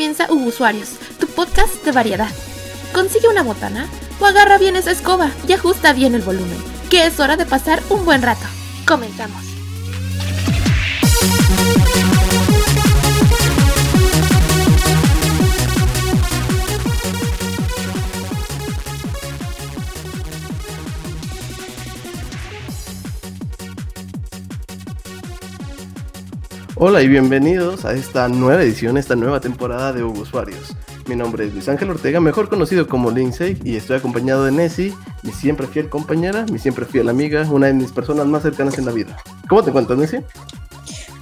comienza Usuarios, tu podcast de variedad. Consigue una botana o agarra bien esa escoba y ajusta bien el volumen, que es hora de pasar un buen rato. Comenzamos. Hola y bienvenidos a esta nueva edición, esta nueva temporada de Hugo Usuarios. Mi nombre es Luis Ángel Ortega, mejor conocido como Lindsay, y estoy acompañado de Nessie, mi siempre fiel compañera, mi siempre fiel amiga, una de mis personas más cercanas en la vida. ¿Cómo te encuentras, Nessie?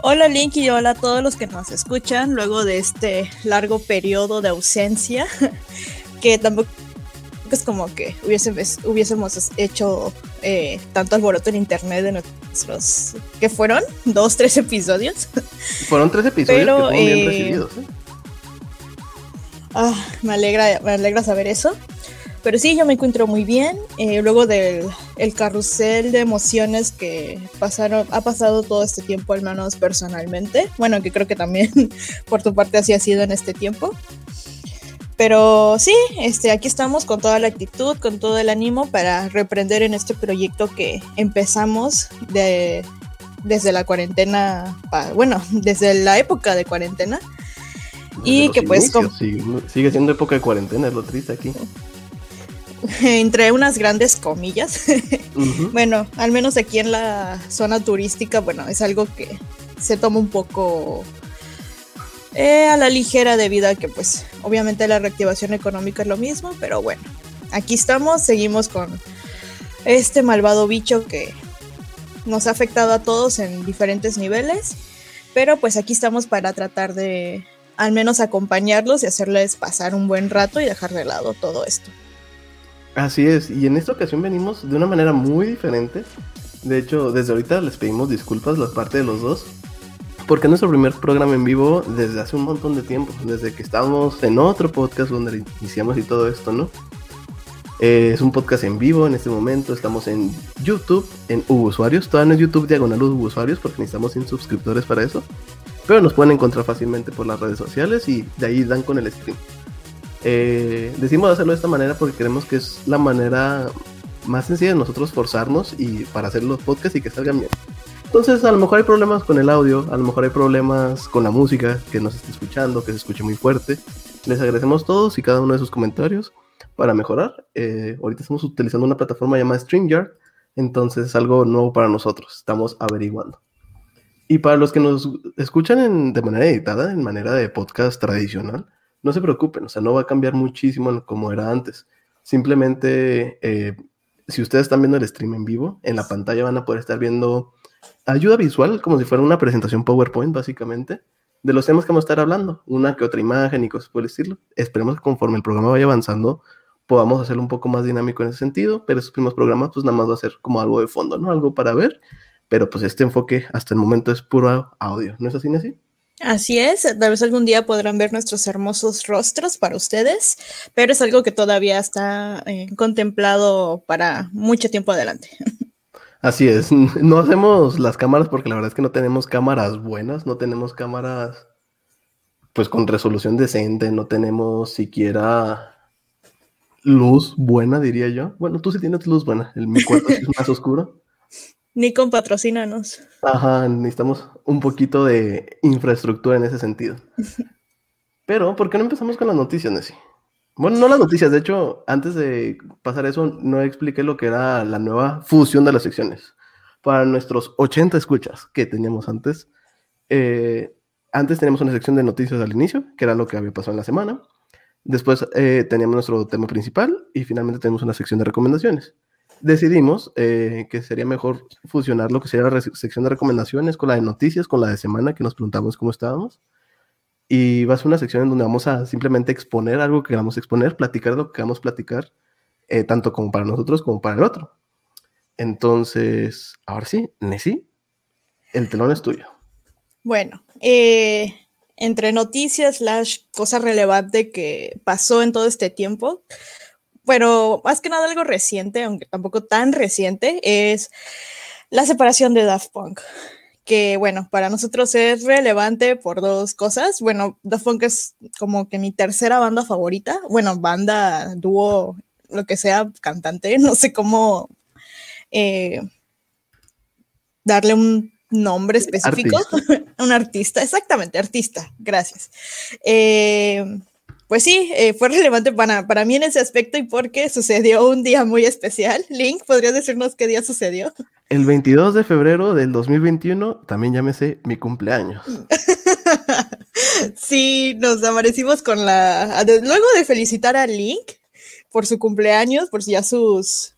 Hola Link y hola a todos los que nos escuchan luego de este largo periodo de ausencia, que tampoco es como que hubiésemos, hubiésemos hecho eh, tanto alboroto en internet de nuestros, que fueron dos, tres episodios. Fueron tres episodios que fueron bien eh, recibidos. ¿eh? Ah, me alegra, me alegra saber eso. Pero sí, yo me encuentro muy bien. luego del el carrusel de emociones que pasaron, ha pasado todo este tiempo, al menos personalmente. Bueno, que creo que también por tu parte así ha sido en este tiempo. Pero sí, este, aquí estamos con toda la actitud, con todo el ánimo para reprender en este proyecto que empezamos de, desde la cuarentena, bueno, desde la época de cuarentena. y que pues... sigue, siendo época de cuarentena, es lo triste aquí. Entre unas grandes comillas. bueno, al menos aquí en la zona turística, bueno, es algo que se toma un poco eh, a la ligera debido a que pues obviamente la reactivación económica es lo mismo, pero bueno, aquí estamos, seguimos con este malvado bicho que nos ha afectado a todos en diferentes niveles, pero pues aquí estamos para tratar de al menos acompañarlos y hacerles pasar un buen rato y dejar de lado todo esto. Así es, y en esta ocasión venimos de una manera muy diferente. De hecho, desde ahorita les pedimos disculpas la parte de los dos, porque es nuestro primer programa en vivo desde hace un montón de tiempo, desde que estábamos en otro podcast donde iniciamos y todo esto, ¿no? Eh, es un podcast en vivo en este momento, estamos en YouTube, en Usuarios, todavía no es YouTube diagonal Usuarios porque necesitamos 100 suscriptores para eso, pero nos pueden encontrar fácilmente por las redes sociales y de ahí dan con el stream. Eh, decimos hacerlo de esta manera porque creemos que es la manera más sencilla de nosotros forzarnos y para hacer los podcasts y que salgan bien. Entonces, a lo mejor hay problemas con el audio, a lo mejor hay problemas con la música que nos esté escuchando, que se escuche muy fuerte. Les agradecemos todos y cada uno de sus comentarios para mejorar. Eh, ahorita estamos utilizando una plataforma llamada StreamYard, entonces es algo nuevo para nosotros. Estamos averiguando. Y para los que nos escuchan de manera editada, en manera de podcast tradicional, no se preocupen, o sea, no va a cambiar muchísimo como era antes. Simplemente, eh, si ustedes están viendo el stream en vivo, en la pantalla van a poder estar viendo ayuda visual, como si fuera una presentación PowerPoint, básicamente, de los temas que vamos a estar hablando, una que otra imagen y cosas por el estilo. Esperemos que conforme el programa vaya avanzando, podamos hacerlo un poco más dinámico en ese sentido, pero esos primeros programas, pues nada más va a ser como algo de fondo, ¿no? Algo para ver, pero pues este enfoque hasta el momento es puro audio, ¿no es así? Así es, tal vez algún día podrán ver nuestros hermosos rostros para ustedes, pero es algo que todavía está eh, contemplado para mucho tiempo adelante. Así es, no hacemos las cámaras porque la verdad es que no tenemos cámaras buenas, no tenemos cámaras pues con resolución decente, no tenemos siquiera luz buena, diría yo. Bueno, tú sí tienes luz buena, el mi cuarto es más oscuro. Ni con patrocínanos. Ajá, necesitamos un poquito de infraestructura en ese sentido. Pero, ¿por qué no empezamos con las noticias, Nessie? Bueno, no las noticias, de hecho, antes de pasar eso, no expliqué lo que era la nueva fusión de las secciones. Para nuestros 80 escuchas que teníamos antes, eh, antes teníamos una sección de noticias al inicio, que era lo que había pasado en la semana. Después eh, teníamos nuestro tema principal y finalmente tenemos una sección de recomendaciones. Decidimos eh, que sería mejor fusionar lo que sería la sección de recomendaciones con la de noticias, con la de semana, que nos preguntamos cómo estábamos y va a ser una sección en donde vamos a simplemente exponer algo que queramos exponer, platicar lo que queramos platicar, eh, tanto como para nosotros como para el otro. Entonces, ahora sí, Nessie, el telón es tuyo. Bueno, eh, entre noticias, slash, cosa relevante que pasó en todo este tiempo, bueno, más que nada algo reciente, aunque tampoco tan reciente, es la separación de Daft Punk que bueno, para nosotros es relevante por dos cosas. Bueno, Daft Punk es como que mi tercera banda favorita. Bueno, banda, dúo, lo que sea, cantante, no sé cómo eh, darle un nombre específico. un artista, exactamente, artista, gracias. Eh, pues sí, eh, fue relevante para, para mí en ese aspecto y porque sucedió un día muy especial. Link, ¿podrías decirnos qué día sucedió? El 22 de febrero del 2021, también llámese mi cumpleaños. sí, nos amanecimos con la... Luego de felicitar a Link por su cumpleaños, por ya sus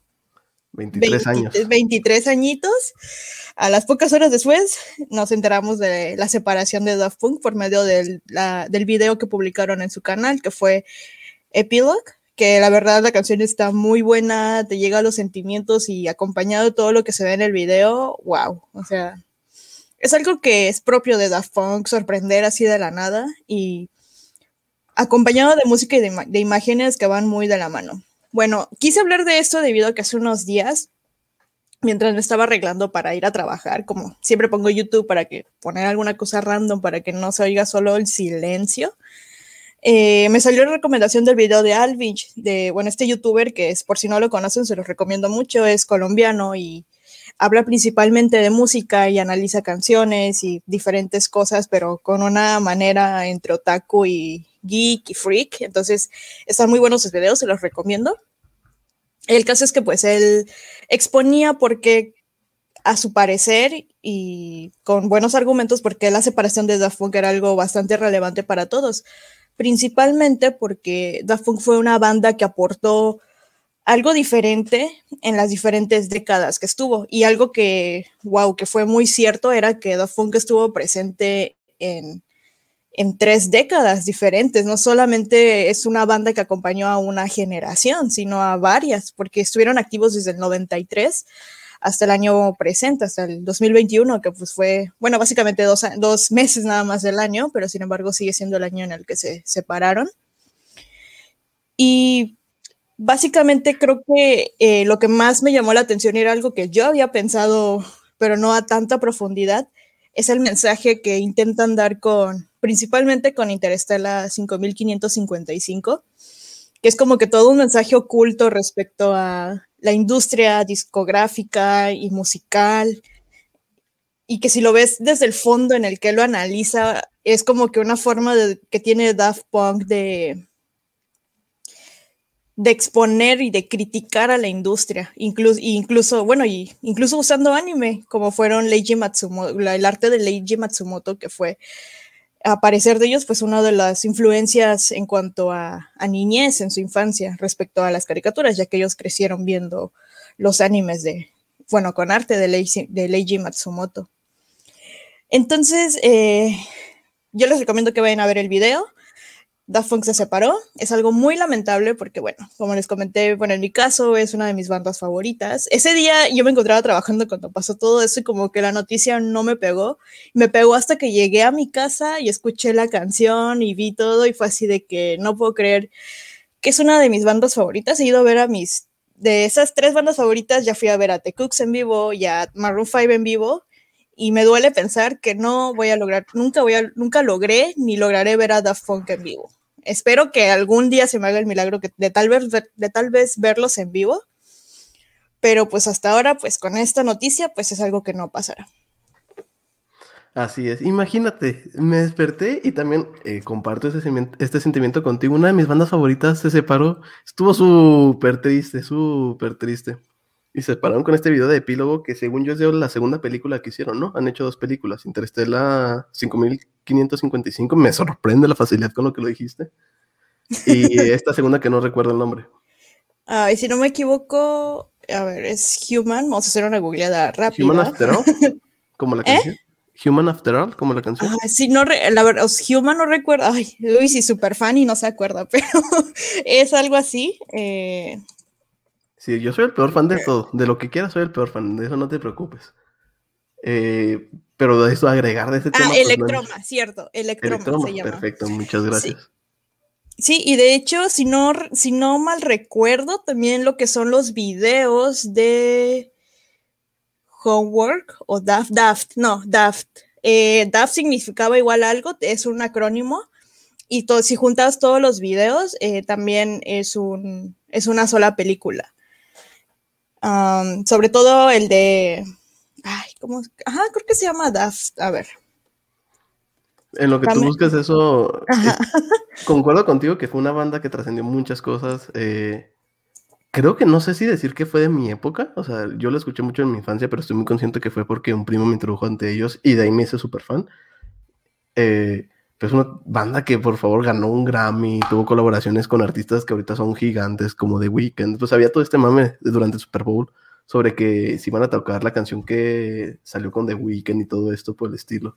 23 años. 23 añitos. A las pocas horas después nos enteramos de la separación de Daft Punk por medio del, del video que publicaron en su canal, que fue Epilogue, que la verdad la canción está muy buena, te llega a los sentimientos y acompañado de todo lo que se ve en el video, wow, o sea, es algo que es propio de Daft Punk, sorprender así de la nada y acompañado de música y de, de imágenes que van muy de la mano. Bueno, quise hablar de esto debido a que hace unos días, mientras me estaba arreglando para ir a trabajar, como siempre pongo YouTube para que poner alguna cosa random para que no se oiga solo el silencio. Eh, me salió la recomendación del video de Alvich, de, bueno, este youtuber que es, por si no lo conocen, se los recomiendo mucho, es colombiano y habla principalmente de música y analiza canciones y diferentes cosas, pero con una manera entre otaku y geek y freak. Entonces, están muy buenos sus videos, se los recomiendo. El caso es que pues él exponía porque a su parecer y con buenos argumentos porque la separación de Daft Punk era algo bastante relevante para todos, principalmente porque Daft Punk fue una banda que aportó algo diferente en las diferentes décadas que estuvo y algo que, wow, que fue muy cierto era que Daft Punk estuvo presente en en tres décadas diferentes. No solamente es una banda que acompañó a una generación, sino a varias, porque estuvieron activos desde el 93 hasta el año presente, hasta el 2021, que pues fue, bueno, básicamente dos, dos meses nada más del año, pero sin embargo sigue siendo el año en el que se separaron. Y básicamente creo que eh, lo que más me llamó la atención era algo que yo había pensado, pero no a tanta profundidad, es el mensaje que intentan dar con, principalmente con Interestela 5555, que es como que todo un mensaje oculto respecto a la industria discográfica y musical, y que si lo ves desde el fondo en el que lo analiza, es como que una forma de, que tiene Daft Punk de, de exponer y de criticar a la industria, incluso, incluso bueno, y incluso usando anime, como fueron Leiji Matsumoto, el arte de Leiji Matsumoto, que fue a parecer de ellos, pues una de las influencias en cuanto a, niñez en su infancia respecto a las caricaturas, ya que ellos crecieron viendo los animes de, bueno, con arte de, Leiji, de Matsumoto. Entonces, eh, yo les recomiendo que vayan a ver el video. Daft Punk se separó. Es algo muy lamentable porque, bueno, como les comenté, bueno, en mi caso es una de mis bandas favoritas. Ese día yo me encontraba trabajando cuando pasó todo eso y como que la noticia no me pegó. Me pegó hasta que llegué a mi casa y escuché la canción y vi todo y fue así de que no puedo creer que es una de mis bandas favoritas. He ido a ver a mis... De esas tres bandas favoritas ya fui a ver a The Cooks en vivo y a Maroon 5 en vivo y me duele pensar que no voy a lograr, nunca voy a, nunca logré ni lograré ver a Daft Punk en vivo espero que algún día se me haga el milagro de tal vez, de tal vez verlos en vivo, pero pues hasta ahora, pues con esta noticia, pues es algo que no pasará. Así es, imagínate, me desperté y también eh, comparto este sentimiento contigo. Una de mis bandas favoritas se separó, estuvo súper triste, súper triste. Y se separaron con este video de epílogo que según yo es de la segunda película que hicieron, ¿no? Han hecho dos películas, Interestela 5555, me sorprende la facilidad con lo que lo dijiste. Y esta segunda que no recuerdo el nombre. Ah, y si no me equivoco, a ver, es Human, vamos a hacer una googleada rápida. Human After All, como la ¿Eh? canción. Human After All, como la canción. Ah, sí, no, la verdad, Human no recuerdo, ay, Luis y super fan y no se acuerda, pero es algo así. Eh, Sí, yo soy el peor fan de todo. De lo que quieras, soy el peor fan. De eso no te preocupes. Eh, pero de eso agregar de ese ah, tema. Ah, Electroma, cierto. Electroma, se llama. Perfecto, muchas gracias. Sí. y de hecho, si no, si no mal recuerdo, también lo que son los videos de Homework o Daft, Daft, no, Daft. Eh, Daft significaba igual algo, es un acrónimo. Y si juntas todos los videos, eh, también es, un, es una sola película. Sobre todo el de. Ay, ¿cómo? Ajá, creo que se llama Daft. A ver. En lo que tú buscas eso, concuerdo contigo que fue una banda que trascendió muchas cosas. Eh, creo que no sé si decir que fue de mi época, o sea, yo lo escuché mucho en mi infancia, pero estoy muy consciente que fue porque un primo me introdujo ante ellos y de ahí me hice súper fan. Eh, es una banda que por favor ganó un Grammy, tuvo colaboraciones con artistas que ahorita son gigantes como The Weeknd, pues había todo este mame durante el Super Bowl sobre que si iban a tocar la canción que salió con The Weeknd y todo esto por el estilo.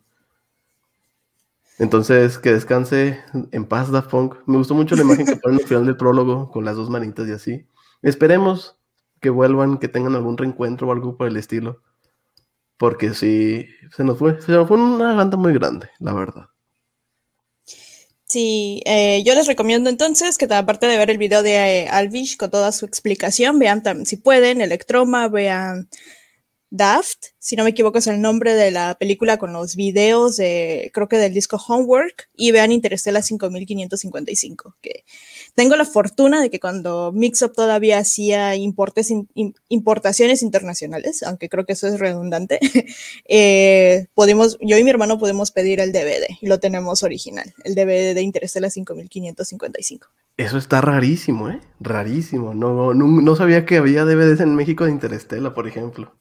Entonces, que descanse en paz Daft Punk. Me gustó mucho la imagen que ponen al final del prólogo con las dos manitas y así. Esperemos que vuelvan, que tengan algún reencuentro o algo por el estilo. Porque sí, se nos fue, se nos fue una banda muy grande, la verdad. Sí, eh, yo les recomiendo entonces que aparte de ver el video de eh, Alvish con toda su explicación, vean si pueden Electroma, vean Daft, si no me equivoco es el nombre de la película con los videos de, creo que del disco Homework, y vean Interstellar 5555, que tengo la fortuna de que cuando Mixup todavía hacía importes, importaciones internacionales, aunque creo que eso es redundante, eh, podemos, yo y mi hermano podemos pedir el DVD, y lo tenemos original, el DVD de Interstellar 5555. Eso está rarísimo, ¿eh? Rarísimo. No, no, no sabía que había DVDs en México de Interstellar, por ejemplo.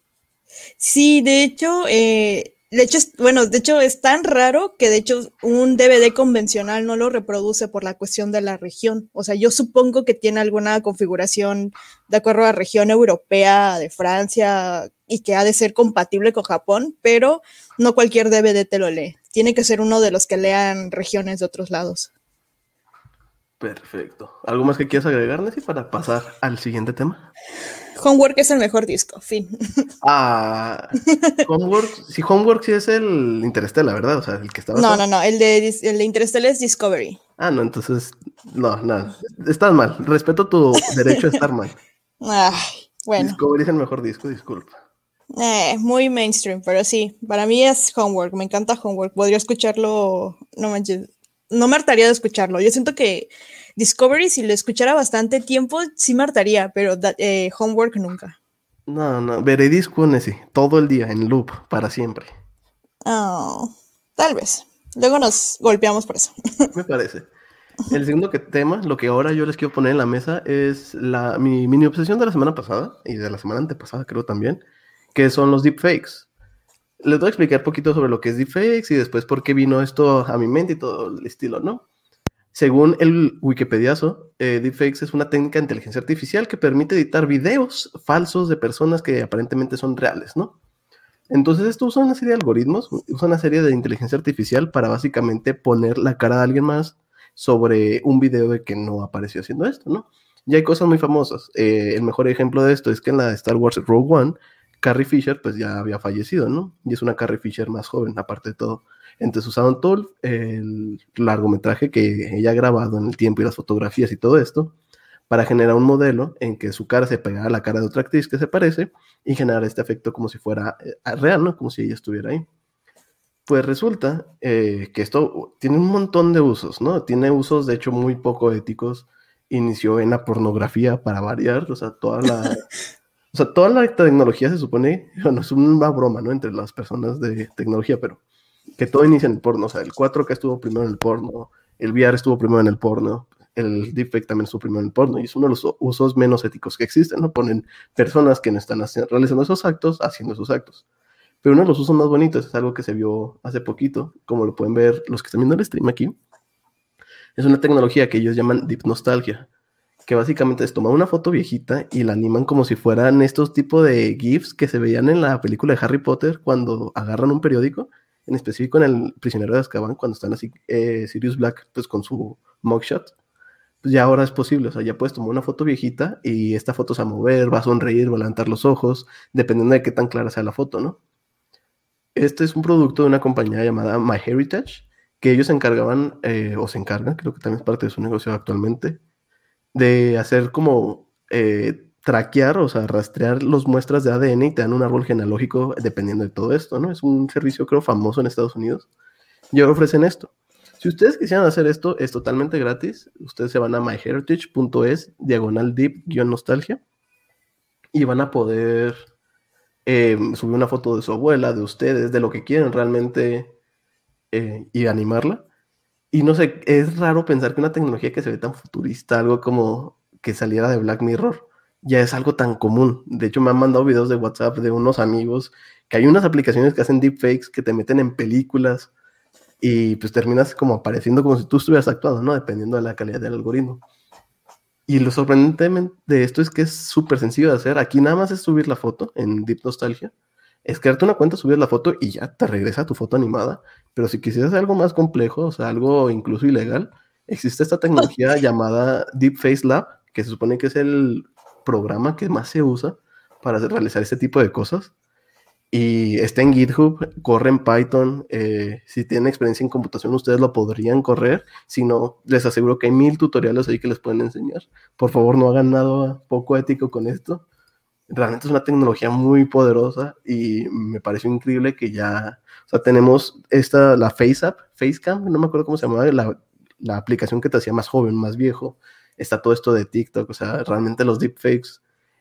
Sí, de hecho, eh, de hecho, bueno, de hecho es tan raro que de hecho un DVD convencional no lo reproduce por la cuestión de la región. O sea, yo supongo que tiene alguna configuración de acuerdo a la región europea de Francia y que ha de ser compatible con Japón, pero no cualquier DVD te lo lee. Tiene que ser uno de los que lean regiones de otros lados. Perfecto. ¿Algo más que quieras agregar, Nancy, para pasar al siguiente tema? Homework es el mejor disco, fin. Ah, Homework, sí, Homework sí es el Interstellar, ¿verdad? O sea, el que estaba. No, no, no, el de, el de Interstellar es Discovery. Ah, no, entonces, no, no, estás mal. Respeto tu derecho a estar mal. Ay, bueno. Discovery es el mejor disco, disculpa. Eh, muy mainstream, pero sí, para mí es Homework, me encanta Homework. Podría escucharlo, no manches, no me hartaría de escucharlo. Yo siento que Discovery, si lo escuchara bastante tiempo, sí me hartaría, pero eh, Homework nunca. No, no, Veredisco sí, todo el día, en loop, para siempre. Oh, tal vez. Luego nos golpeamos por eso. me parece. El segundo que tema, lo que ahora yo les quiero poner en la mesa, es la, mi mini obsesión de la semana pasada, y de la semana antepasada creo también, que son los deepfakes. Les voy a explicar poquito sobre lo que es deepfakes y después por qué vino esto a mi mente y todo el estilo, ¿no? Según el Wikipediazo, eh, deepfakes es una técnica de inteligencia artificial que permite editar videos falsos de personas que aparentemente son reales, ¿no? Entonces esto usa una serie de algoritmos, usa una serie de inteligencia artificial para básicamente poner la cara de alguien más sobre un video de que no apareció haciendo esto, ¿no? Y hay cosas muy famosas. Eh, el mejor ejemplo de esto es que en la Star Wars Rogue One, Carrie Fisher pues ya había fallecido, ¿no? Y es una Carrie Fisher más joven, aparte de todo. Entonces usaron todo el largometraje que ella ha grabado en el tiempo y las fotografías y todo esto para generar un modelo en que su cara se pegara a la cara de otra actriz que se parece y generar este efecto como si fuera eh, real, ¿no? Como si ella estuviera ahí. Pues resulta eh, que esto tiene un montón de usos, ¿no? Tiene usos, de hecho, muy poco éticos. Inició en la pornografía para variar, o sea, toda la, o sea, toda la tecnología se supone, bueno, es una broma, ¿no? Entre las personas de tecnología, pero que todo inicia en el porno. O sea, el 4K estuvo primero en el porno, el VR estuvo primero en el porno, el deepfake también estuvo primero en el porno, y es uno de los usos menos éticos que existen, ¿no? Ponen personas que no están realizando esos actos haciendo esos actos. Pero uno de los usos más bonitos es algo que se vio hace poquito, como lo pueden ver los que están viendo el stream aquí. Es una tecnología que ellos llaman Deep Nostalgia, que básicamente es tomar una foto viejita y la animan como si fueran estos tipos de GIFs que se veían en la película de Harry Potter cuando agarran un periódico en específico en el prisionero de Azkaban, cuando están así eh, Sirius Black, pues con su mugshot, pues ya ahora es posible, o sea, ya puedes tomar una foto viejita y esta foto se va a mover, va a sonreír, va a levantar los ojos, dependiendo de qué tan clara sea la foto, ¿no? Este es un producto de una compañía llamada MyHeritage, que ellos se encargaban, eh, o se encargan, creo que también es parte de su negocio actualmente, de hacer como eh, traquear, o sea, rastrear los muestras de ADN y te dan un árbol genealógico dependiendo de todo esto, ¿no? Es un servicio, creo, famoso en Estados Unidos. Y ahora ofrecen esto. Si ustedes quisieran hacer esto, es totalmente gratis. Ustedes se van a myheritage.es, diagonal deep-nostalgia, y van a poder eh, subir una foto de su abuela, de ustedes, de lo que quieren realmente eh, y animarla. Y no sé, es raro pensar que una tecnología que se ve tan futurista, algo como que saliera de Black Mirror, ya es algo tan común. De hecho, me han mandado videos de WhatsApp de unos amigos que hay unas aplicaciones que hacen deepfakes que te meten en películas y pues terminas como apareciendo como si tú estuvieras actuando, ¿no? Dependiendo de la calidad del algoritmo. Y lo sorprendente de esto es que es súper sencillo de hacer. Aquí nada más es subir la foto en Deep Nostalgia. Es crearte una cuenta, subir la foto y ya te regresa tu foto animada. Pero si quisieras algo más complejo, o sea, algo incluso ilegal, existe esta tecnología llamada Deep Face Lab, que se supone que es el programa que más se usa para realizar este tipo de cosas. Y está en GitHub, corre en Python. Eh, si tienen experiencia en computación, ustedes lo podrían correr. Si no, les aseguro que hay mil tutoriales ahí que les pueden enseñar. Por favor, no hagan nada poco ético con esto. Realmente es una tecnología muy poderosa y me pareció increíble que ya, o sea, tenemos esta, la FaceApp, FaceCam, no me acuerdo cómo se llamaba, la, la aplicación que te hacía más joven, más viejo está todo esto de TikTok, o sea, realmente los deepfakes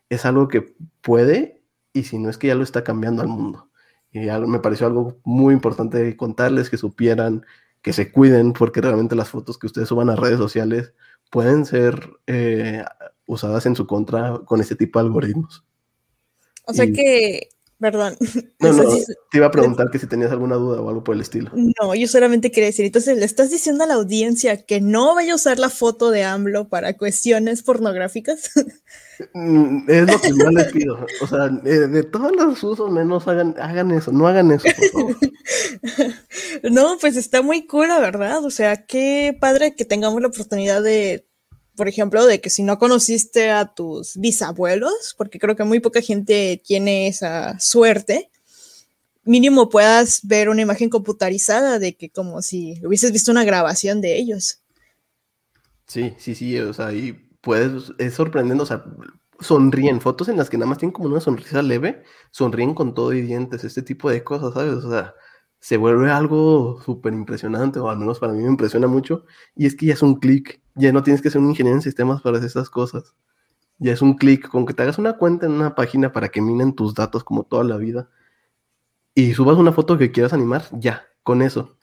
es algo que puede y si no es que ya lo está cambiando al mundo. Y me pareció algo muy importante contarles, que supieran, que se cuiden, porque realmente las fotos que ustedes suban a redes sociales pueden ser eh, usadas en su contra con este tipo de algoritmos. O sea que Perdón. No, no, te iba a preguntar que si tenías alguna duda o algo por el estilo. No, yo solamente quería decir, entonces le estás diciendo a la audiencia que no vaya a usar la foto de AMLO para cuestiones pornográficas. Mm, es lo que más les pido. O sea, de, todos los usos menos hagan, hagan eso, no hagan eso, por favor. no, pues está muy cura, ¿verdad? O sea, qué padre que tengamos la oportunidad de por ejemplo, de que si no conociste a tus bisabuelos, porque creo que muy poca gente tiene esa suerte, mínimo puedas ver una imagen computarizada de que como si hubieses visto una grabación de ellos. Sí, sí, sí, o sea, y puedes, es sorprendente, o sea, sonríen, fotos en las que nada más tienen como una sonrisa leve, sonríen con todo y dientes, este tipo de cosas, ¿sabes? O sea, se vuelve algo súper impresionante, o al menos para mí me impresiona mucho, y es que ya es un clic, ya no tienes que ser un ingeniero en sistemas para hacer estas cosas. Ya es un clic, con que te hagas una cuenta en una página para que minen tus datos como toda la vida, y subas una foto que quieras animar, ya, con eso.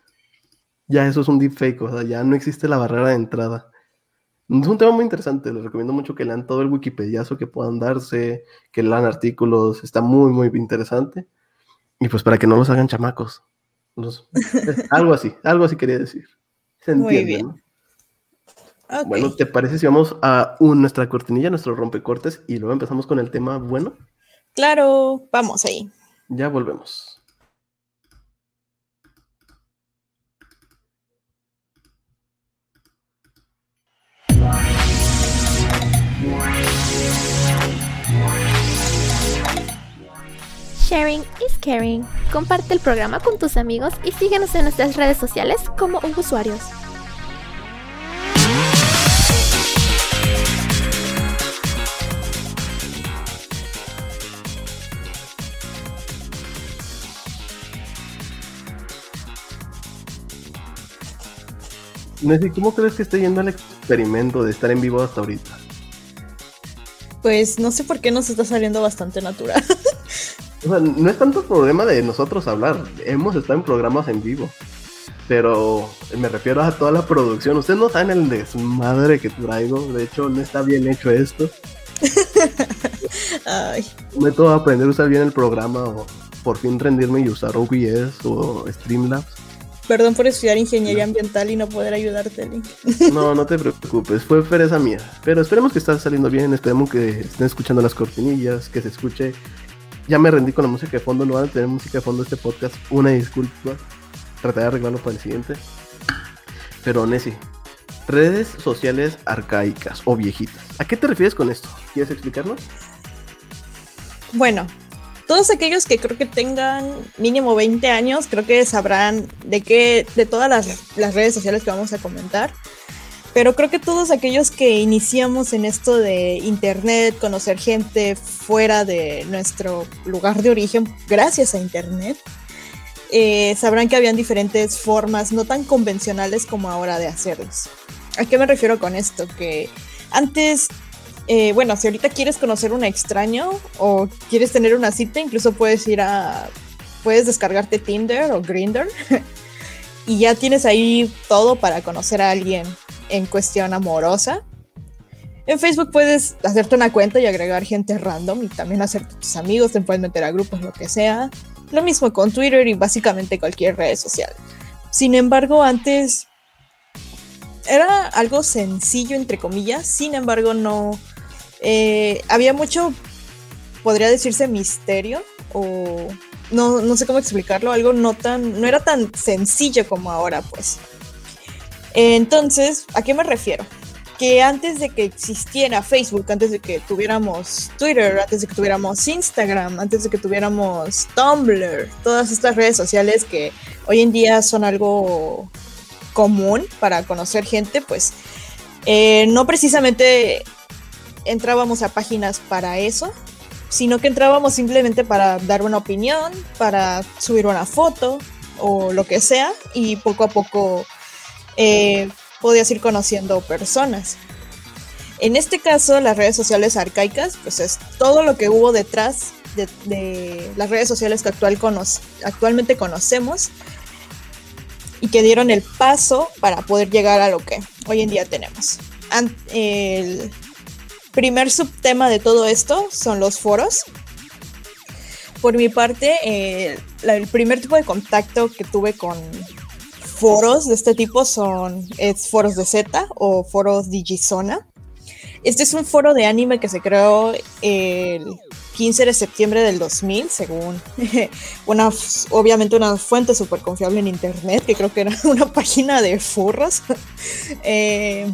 Ya eso es un deepfake, o sea, ya no existe la barrera de entrada. Es un tema muy interesante, les recomiendo mucho que lean todo el Wikipediazo que puedan darse, que lean artículos, está muy, muy interesante. Y pues para que no los hagan chamacos algo así, algo así quería decir. Se entiende, Muy bien. Bueno, ¿te parece si vamos a nuestra cortinilla, nuestro rompecortes, y luego empezamos con el tema bueno? Claro, vamos ahí. Ya volvemos. Sharing is caring. Comparte el programa con tus amigos y síguenos en nuestras redes sociales como usuarios. Nessie, ¿cómo crees que esté yendo el experimento de estar en vivo hasta ahorita? Pues no sé por qué nos está saliendo bastante natural. O sea, no es tanto problema de nosotros hablar. Hemos estado en programas en vivo. Pero me refiero a toda la producción. Ustedes no saben el desmadre que traigo. De hecho, no está bien hecho esto. Ay. Me que aprender a usar bien el programa o por fin rendirme y usar OBS o Streamlabs. Perdón por estudiar ingeniería ambiental y no poder ayudarte, Link. No, no te preocupes, fue pereza mía. Pero esperemos que esté saliendo bien, esperemos que estén escuchando las cortinillas, que se escuche ya me rendí con la música de fondo, no van a tener música de fondo este podcast. Una disculpa. Trataré de arreglarlo para el siguiente. Pero Nessie, redes sociales arcaicas o viejitas. ¿A qué te refieres con esto? ¿Quieres explicarnos? Bueno, todos aquellos que creo que tengan mínimo 20 años, creo que sabrán de qué, de todas las, las redes sociales que vamos a comentar. Pero creo que todos aquellos que iniciamos en esto de internet, conocer gente fuera de nuestro lugar de origen, gracias a internet, eh, sabrán que habían diferentes formas no tan convencionales como ahora de hacerlos. ¿A qué me refiero con esto? Que antes, eh, bueno, si ahorita quieres conocer un extraño o quieres tener una cita, incluso puedes ir a, puedes descargarte Tinder o Grindr y ya tienes ahí todo para conocer a alguien en cuestión amorosa. En Facebook puedes hacerte una cuenta y agregar gente random y también hacer tus amigos, te puedes meter a grupos, lo que sea. Lo mismo con Twitter y básicamente cualquier red social. Sin embargo, antes era algo sencillo, entre comillas. Sin embargo, no. Eh, había mucho, podría decirse, misterio. O no, no sé cómo explicarlo. Algo no tan. No era tan sencillo como ahora, pues. Entonces, ¿a qué me refiero? que antes de que existiera Facebook, antes de que tuviéramos Twitter, antes de que tuviéramos Instagram, antes de que tuviéramos Tumblr, todas estas redes sociales que hoy en día son algo común para conocer gente, pues eh, no precisamente entrábamos a páginas para eso, sino que entrábamos simplemente para dar una opinión, para subir una foto o lo que sea, y poco a poco eh, podías ir conociendo personas. En este caso, las redes sociales arcaicas, pues es todo lo que hubo detrás de, las redes sociales que actual actualmente conocemos y que dieron el paso para poder llegar a lo que hoy en día tenemos. Primer subtema de todo esto son los foros. Por mi parte, el primer tipo de contacto que tuve con foros de este tipo son foros de Z o foros Digizona. Este es un foro de anime que se creó el 15 de septiembre del 2000, según una, obviamente una fuente súper confiable en internet, que creo que era una página de furros. eh,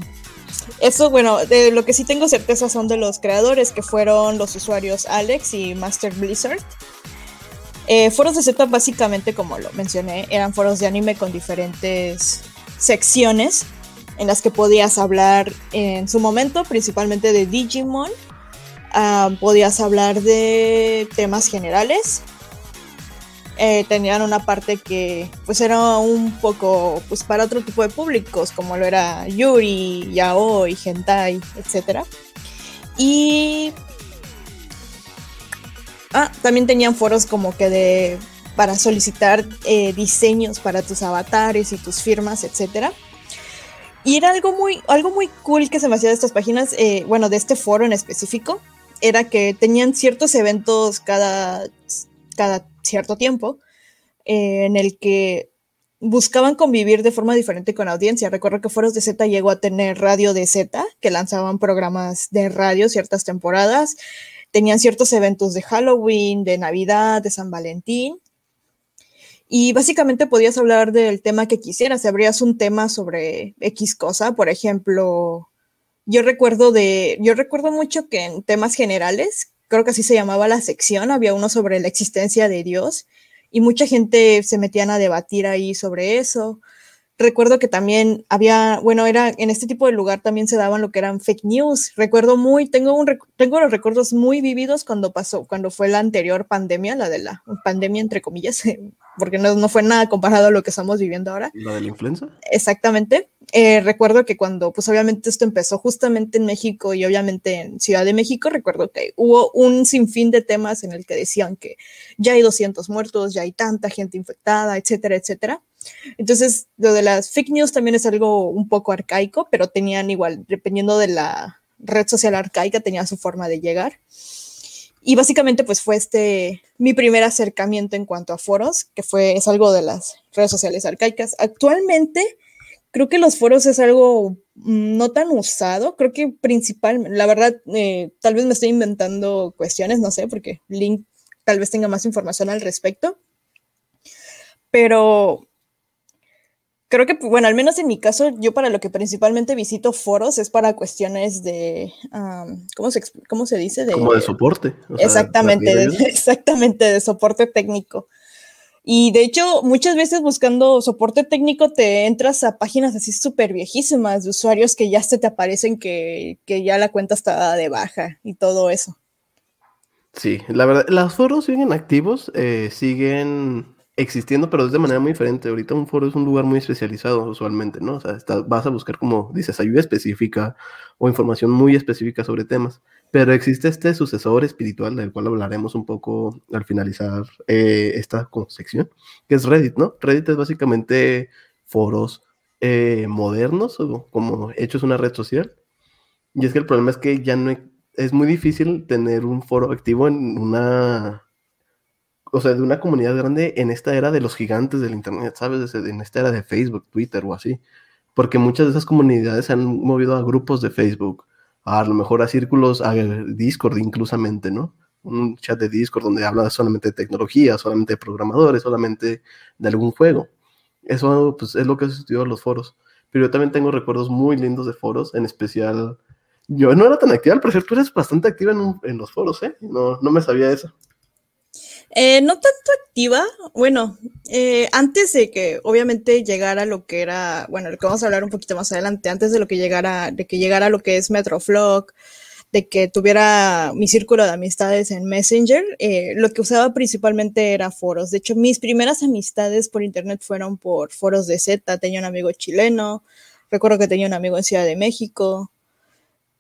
eso, bueno, de lo que sí tengo certeza son de los creadores, que fueron los usuarios Alex y Master Blizzard. Eh, foros de Z básicamente, como lo mencioné, eran foros de anime con diferentes secciones en las que podías hablar en su momento principalmente de Digimon, ah, podías hablar de temas generales. Eh, tenían una parte que pues era un poco pues para otro tipo de públicos como lo era Yuri, Yaoi, Hentai, etc. Y Ah, también tenían foros como que de para solicitar eh, diseños para tus avatares y tus firmas, etcétera. Y era algo muy, algo muy cool que se me hacía de estas páginas, eh, bueno, de este foro en específico, era que tenían ciertos eventos cada, cada cierto tiempo eh, en el que buscaban convivir de forma diferente con la audiencia. Recuerdo que Foros de Z llegó a tener radio de Z, que lanzaban programas de radio ciertas temporadas tenían ciertos eventos de Halloween, de Navidad, de San Valentín. Y básicamente podías hablar del tema que quisieras. Si abrías un tema sobre X cosa, por ejemplo, yo recuerdo de, yo recuerdo mucho que en temas generales, creo que así se llamaba la sección, había uno sobre la existencia de Dios y mucha gente se metían a debatir ahí sobre eso recuerdo que también había, bueno, era en este tipo de lugar también se daban lo que eran fake news. Recuerdo muy, tengo un tengo los recuerdos muy vividos cuando pasó, cuando fue la anterior pandemia, la de la pandemia entre comillas, porque no, no fue nada comparado a lo que estamos viviendo ahora. ¿La de la influenza? Exactamente. Eh, recuerdo que cuando, pues obviamente esto empezó justamente en México y obviamente en Ciudad de México, recuerdo que hubo un sinfín de temas en el que decían que ya hay 200 muertos, ya hay tanta gente infectada, etcétera, etcétera. Entonces, lo de las fake news también es algo un poco arcaico, pero tenían igual, dependiendo de la red social arcaica, tenía su forma de llegar. Y básicamente, pues fue este mi primer acercamiento en cuanto a foros, que fue, es algo de las redes sociales arcaicas. Actualmente, creo que los foros es algo no tan usado, creo que principalmente, la verdad, eh, tal vez me estoy inventando cuestiones, no sé, porque Link tal vez tenga más información al respecto, pero creo que, bueno, al menos en mi caso, yo para lo que principalmente visito foros es para cuestiones de, ¿cómo, se, ¿cómo se dice? De, Como de soporte. exactamente, exactamente, de soporte técnico. Y de hecho, muchas veces buscando soporte técnico te entras a páginas así súper viejísimas de usuarios que ya se te aparecen que, que ya la cuenta está de baja y todo eso. Sí, la verdad, los foros siguen activos, eh, siguen existiendo, pero de manera muy diferente. Ahorita un foro es un lugar muy especializado usualmente, ¿no? O sea, vas a buscar, como dices, ayuda específica o información muy específica sobre temas. Pero existe este sucesor espiritual del cual hablaremos un poco al finalizar eh, esta sección, que es Reddit, ¿no? Reddit es básicamente foros eh, modernos, o como hechos una red social. Y es que el problema es que ya no es muy difícil tener un foro activo en una o sea, de una comunidad grande en esta era de los gigantes del Internet, ¿sabes? En esta era de Facebook, Twitter o así. Porque muchas de esas comunidades se han movido a grupos de Facebook, a lo mejor a círculos, a Discord inclusamente, ¿no? Un chat de Discord donde habla solamente de tecnología, solamente de programadores, solamente de algún juego. Eso pues, es lo que ha sucedido en los foros. Pero yo también tengo recuerdos muy lindos de foros, en especial... Yo no era tan activa, al parecer tú eres bastante activa en, en los foros, ¿eh? No, no me sabía eso. Eh, no tanto activa, bueno, eh, antes de que obviamente llegara lo que era, bueno, lo que vamos a hablar un poquito más adelante, antes de lo que llegara, de que llegara lo que es Metroflog, de que tuviera mi círculo de amistades en Messenger, eh, lo que usaba principalmente era foros. De hecho, mis primeras amistades por internet fueron por foros de Z. Tenía un amigo chileno, recuerdo que tenía un amigo en Ciudad de México,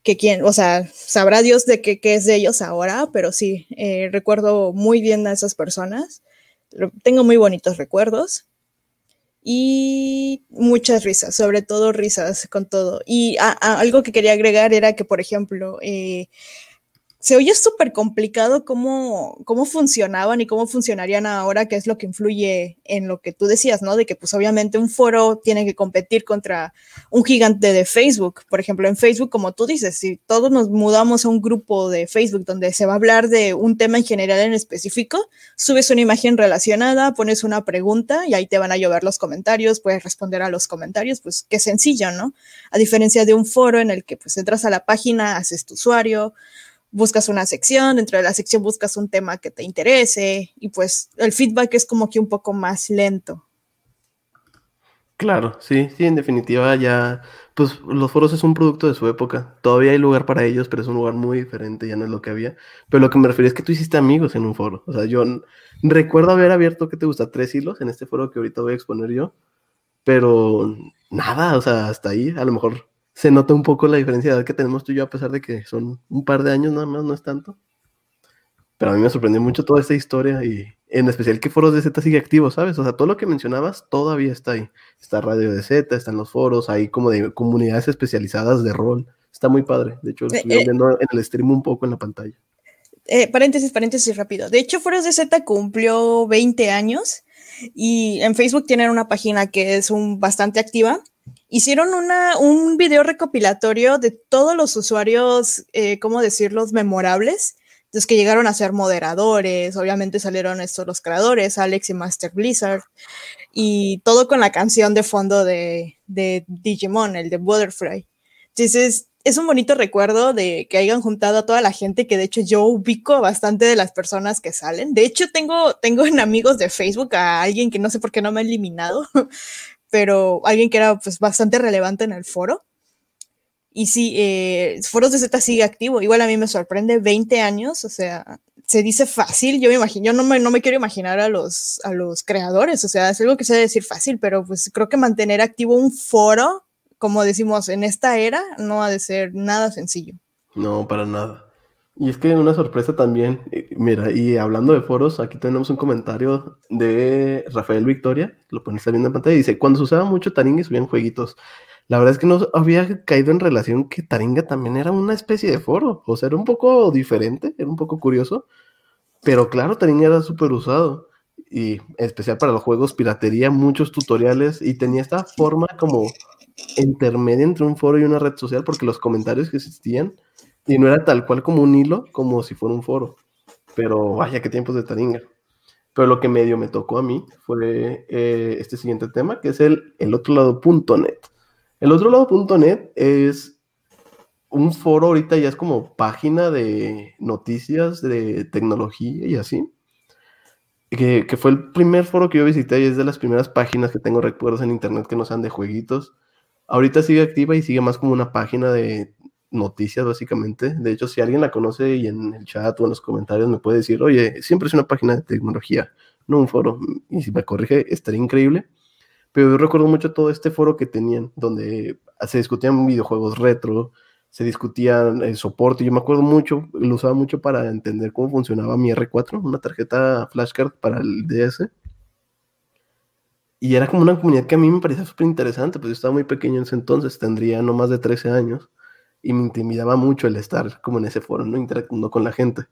que quién, o sea, sabrá Dios de qué, es de ellos ahora, pero sí, eh, recuerdo muy bien a esas personas. Tengo muy bonitos recuerdos y muchas risas, sobre todo risas con todo. Y algo que quería agregar era que, por ejemplo, eh, se oye súper complicado cómo, cómo funcionaban y cómo funcionarían ahora, que es lo que influye en lo que tú decías, ¿no? De que pues obviamente un foro tiene que competir contra un gigante de Facebook. Por ejemplo, en Facebook, como tú dices, si todos nos mudamos a un grupo de Facebook donde se va a hablar de un tema en general en específico, subes una imagen relacionada, pones una pregunta y ahí te van a llover los comentarios, puedes responder a los comentarios, pues qué sencillo, ¿no? A diferencia de un foro en el que pues entras a la página, haces tu usuario, buscas una sección, dentro de la sección buscas un tema que te interese y pues el feedback es como que un poco más lento. Claro, sí, sí, en definitiva ya, pues los foros es un producto de su época. Todavía hay lugar para ellos, pero es un lugar muy diferente, ya no es lo que había. Pero lo que me refiero es que tú hiciste amigos en un foro. O sea, yo recuerdo haber abierto, ¿qué te gusta? Tres hilos en este foro que ahorita voy a exponer yo. Pero nada, o sea, hasta ahí, a lo mejor se nota un poco la diferencia de edad que tenemos tú y yo, a pesar de que son un par de años nada más, no es tanto. Pero a mí me sorprendió mucho toda esta historia y en especial que Foros de Z sigue activo, ¿sabes? O sea, todo lo que mencionabas todavía está ahí. Está Radio de Z, están los foros, hay como de comunidades especializadas de rol. Está muy padre. De hecho, lo eh, estoy eh. viendo en el stream un poco en la pantalla. Eh, paréntesis, paréntesis rápido. De hecho, Foros de Z cumplió 20 años y en Facebook tienen una página que es un, bastante activa hicieron un video recopilatorio de todos los usuarios, eh, ¿cómo decirlos?, memorables. Entonces que llegaron a ser moderadores, obviamente salieron estos los creadores, Alex y Master Blizzard, y todo con la canción de fondo de, de Digimon, el de Butterfly. Entonces, es un bonito recuerdo de que hayan juntado a toda la gente, que de hecho yo ubico bastante de las personas que salen. De hecho, tengo, tengo en amigos de Facebook a alguien que no sé por qué no me ha eliminado, pero alguien que era pues bastante relevante en el foro. Y sí, eh, Foros de Z sigue activo. Igual a mí me sorprende 20 años, o sea, se dice fácil. Yo me imagino, yo no me, no me quiero imaginar a los, a los creadores, o sea, es algo que se debe decir fácil, pero pues creo que mantener activo un foro, como decimos, en esta era, no ha de ser nada sencillo. No, para nada. Y es que una sorpresa también, eh, mira, y hablando de foros, aquí tenemos un comentario de Rafael Victoria, lo pones viendo en pantalla, dice, cuando se usaba mucho Taringa subían jueguitos, la verdad es que no había caído en relación que Taringa también era una especie de foro, o sea, era un poco diferente, era un poco curioso, pero claro, Taringa era súper usado, y especial para los juegos piratería, muchos tutoriales, y tenía esta forma como intermedia entre un foro y una red social, porque los comentarios que existían y no era tal cual como un hilo, como si fuera un foro. Pero vaya, qué tiempos de Taringa. Pero lo que medio me tocó a mí fue eh, este siguiente tema, que es el, el otro lado.net. El otro lado.net es un foro, ahorita ya es como página de noticias de tecnología y así. que, que, fue el primer foro que yo visité y es de las primeras páginas que tengo recuerdos en internet que no sean de jueguitos. Ahorita sigue activa y sigue más como una página de noticias, básicamente. De hecho, si alguien la conoce y en el chat o en los comentarios me puede decir, oye, siempre es una página de tecnología, no un foro. Y si me corrige, estaría increíble. Pero yo recuerdo mucho todo este foro que tenían, donde se discutían videojuegos retro, se discutían el soporte. Yo me acuerdo mucho, lo usaba mucho para entender cómo funcionaba mi R4, una tarjeta flashcard para el DS. Y era como una comunidad que a mí me parecía súper interesante, pues yo estaba muy pequeño en ese entonces, tendría no más de 13 años y me intimidaba mucho el estar como en ese foro, ¿no? Interactuando con la gente.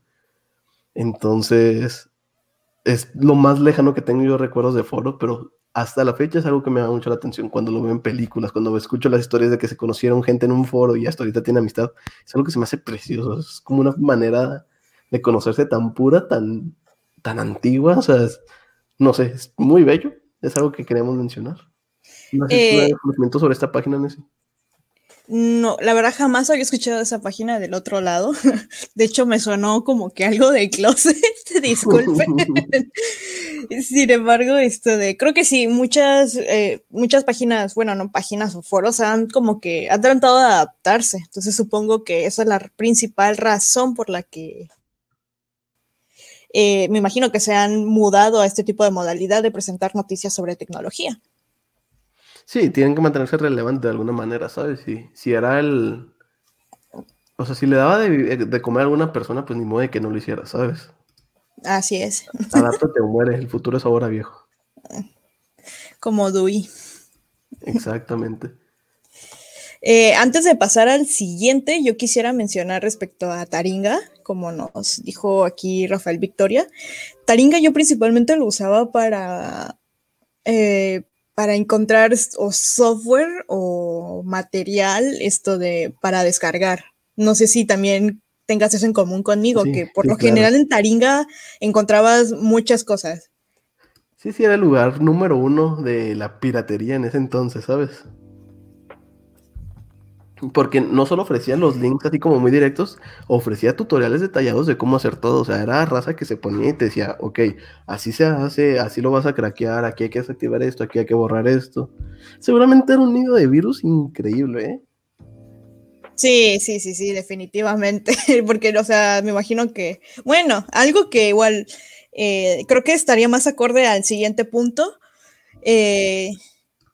Entonces, es lo más lejano que tengo yo recuerdos de foro, pero hasta la fecha es algo que me da mucho la atención cuando lo veo en películas, cuando escucho las historias de que se conocieron gente en un foro y hasta ahorita tiene amistad. Es algo que se me hace precioso, es como una manera de conocerse tan pura, tan, tan antigua, o sea, no sé, es muy bello, es algo que queremos mencionar. No sé eh, conocimiento sobre esta página, Nessie. No, la verdad jamás había escuchado esa página del otro lado. De hecho, me sonó como que algo de closet, disculpe. Sin embargo, esto de, creo que sí, muchas, eh, muchas páginas, bueno, no páginas o foros han como que han tratado de adaptarse. Entonces supongo que esa es la principal razón por la que eh, me imagino que se han mudado a este tipo de modalidad de presentar noticias sobre tecnología. Sí, tienen que mantenerse relevantes de alguna manera, ¿sabes? Si, si era el... O sea, si le daba de, comer a alguna persona, pues ni modo de que no lo hiciera, ¿sabes? Así es. Adáptate o mueres, el futuro es ahora viejo. Como Dewey. Exactamente. Eh, antes de pasar al siguiente, yo quisiera mencionar respecto a Taringa, como nos dijo aquí Rafael Victoria. Taringa yo principalmente lo usaba para eh, para encontrar o software o material esto de para descargar. No sé si también tengas eso en común conmigo, que por lo general en Taringa encontrabas muchas cosas. Sí, sí, era el lugar número uno de la piratería en ese entonces, ¿sabes? Porque no solo ofrecía los links así como muy directos, ofrecía tutoriales detallados de cómo hacer todo. O sea, era raza que se ponía y te decía, ok, así se hace, así lo vas a craquear, aquí hay que desactivar esto, aquí hay que borrar esto. Seguramente era un nido de virus increíble, ¿eh? Sí, sí, sí, sí, definitivamente. Porque, o sea, me imagino que, bueno, algo que igual eh, creo que estaría más acorde al siguiente punto. Eh,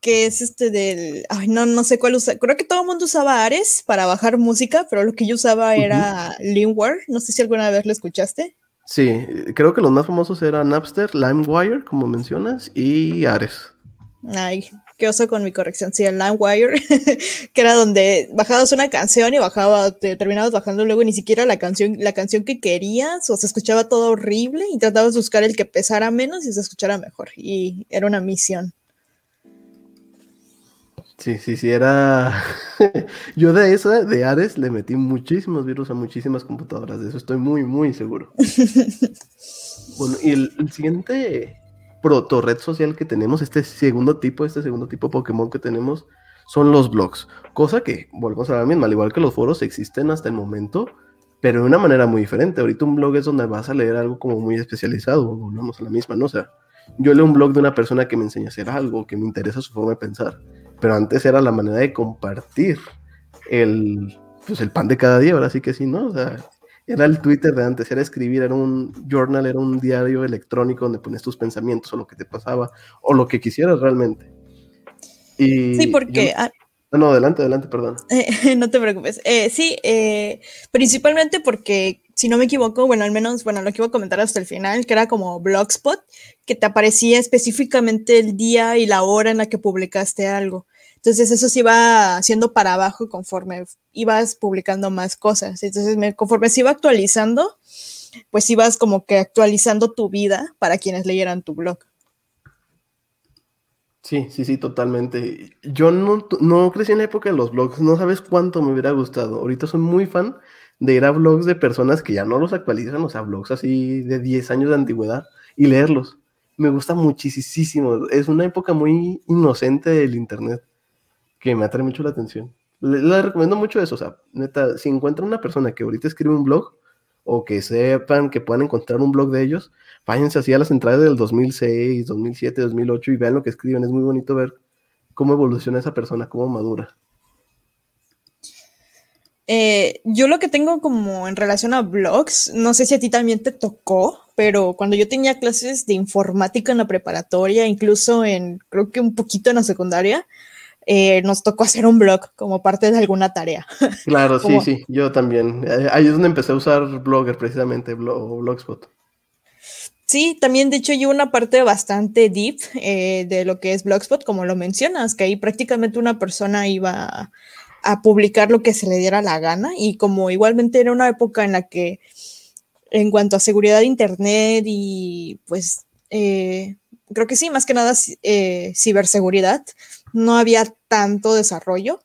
que es este del, ay, no, no sé cuál usa, creo que todo el mundo usaba Ares para bajar música, pero lo que yo usaba era Limeware, no sé si alguna vez lo escuchaste. Sí, creo que los más famosos eran Napster, LimeWire, como mencionas, y Ares. Ay, qué oso con mi corrección, sí, el LimeWire, que era donde bajabas una canción y bajaba, te terminabas bajando luego ni siquiera la canción, la canción que querías, o se escuchaba todo horrible y tratabas de buscar el que pesara menos y se escuchara mejor, y era una misión. Sí, sí, sí, era... Yo de esa, de Ares, le metí muchísimos virus a muchísimas computadoras, de eso estoy muy, muy seguro. bueno, y el, siguiente proto red social que tenemos, este segundo tipo, este segundo tipo Pokémon que tenemos, son los blogs. Cosa que, volvemos a la misma, al igual que los foros, existen hasta el momento, pero de una manera muy diferente. Ahorita un blog es donde vas a leer algo como muy especializado, volvemos a la misma, ¿no? O sea, yo leo un blog de una persona que me enseña a hacer algo, que me interesa su forma de pensar pero antes era la manera de compartir el, pues el pan de cada día, ahora sí que sí, ¿no? O sea, era el Twitter de antes, era escribir, era un journal, era un diario electrónico donde pones tus pensamientos o lo que te pasaba o lo que quisieras realmente. Y sí, porque... Ah, no, adelante, adelante, perdón. no te preocupes. Eh, sí, eh, principalmente porque si no me equivoco, bueno, al menos, bueno, lo que iba a comentar hasta el final, que era como Blogspot, que te aparecía específicamente el día y la hora en la que publicaste algo. Entonces eso se iba haciendo para abajo conforme ibas publicando más cosas. Entonces conforme se iba actualizando, pues ibas como que actualizando tu vida para quienes leyeran tu blog. Sí, sí, sí, totalmente. Yo no, no crecí en la época de los blogs, no sabes cuánto me hubiera gustado. Ahorita soy muy fan de ir a blogs de personas que ya no los actualizan, o sea, blogs así de 10 años de antigüedad y leerlos. Me gusta muchísimo. Es una época muy inocente del Internet que me atrae mucho la atención. Le, recomiendo mucho eso, o sea, neta, si encuentran una persona que ahorita escribe un blog, o que sepan que puedan encontrar un blog de ellos, váyanse así a las entradas del 2006, 2007, 2008 y vean lo que escriben. Es muy bonito ver cómo evoluciona esa persona, cómo madura. Eh, yo lo que tengo como en relación a blogs, no sé si a ti también te tocó, pero cuando yo tenía clases de informática en la preparatoria, incluso en, creo que un poquito en la secundaria, eh, nos tocó hacer un blog como parte de alguna tarea. Claro, sí, sí, yo también. Eh, ahí es donde empecé a usar Blogger precisamente, Blogspot. Sí, también de hecho yo una parte bastante deep de lo que es Blogspot, como lo mencionas, que ahí prácticamente una persona iba a publicar lo que se le diera la gana y como igualmente era una época en la que en cuanto a seguridad de Internet y pues eh, creo que sí, más que nada eh, ciberseguridad, no había tanto desarrollo.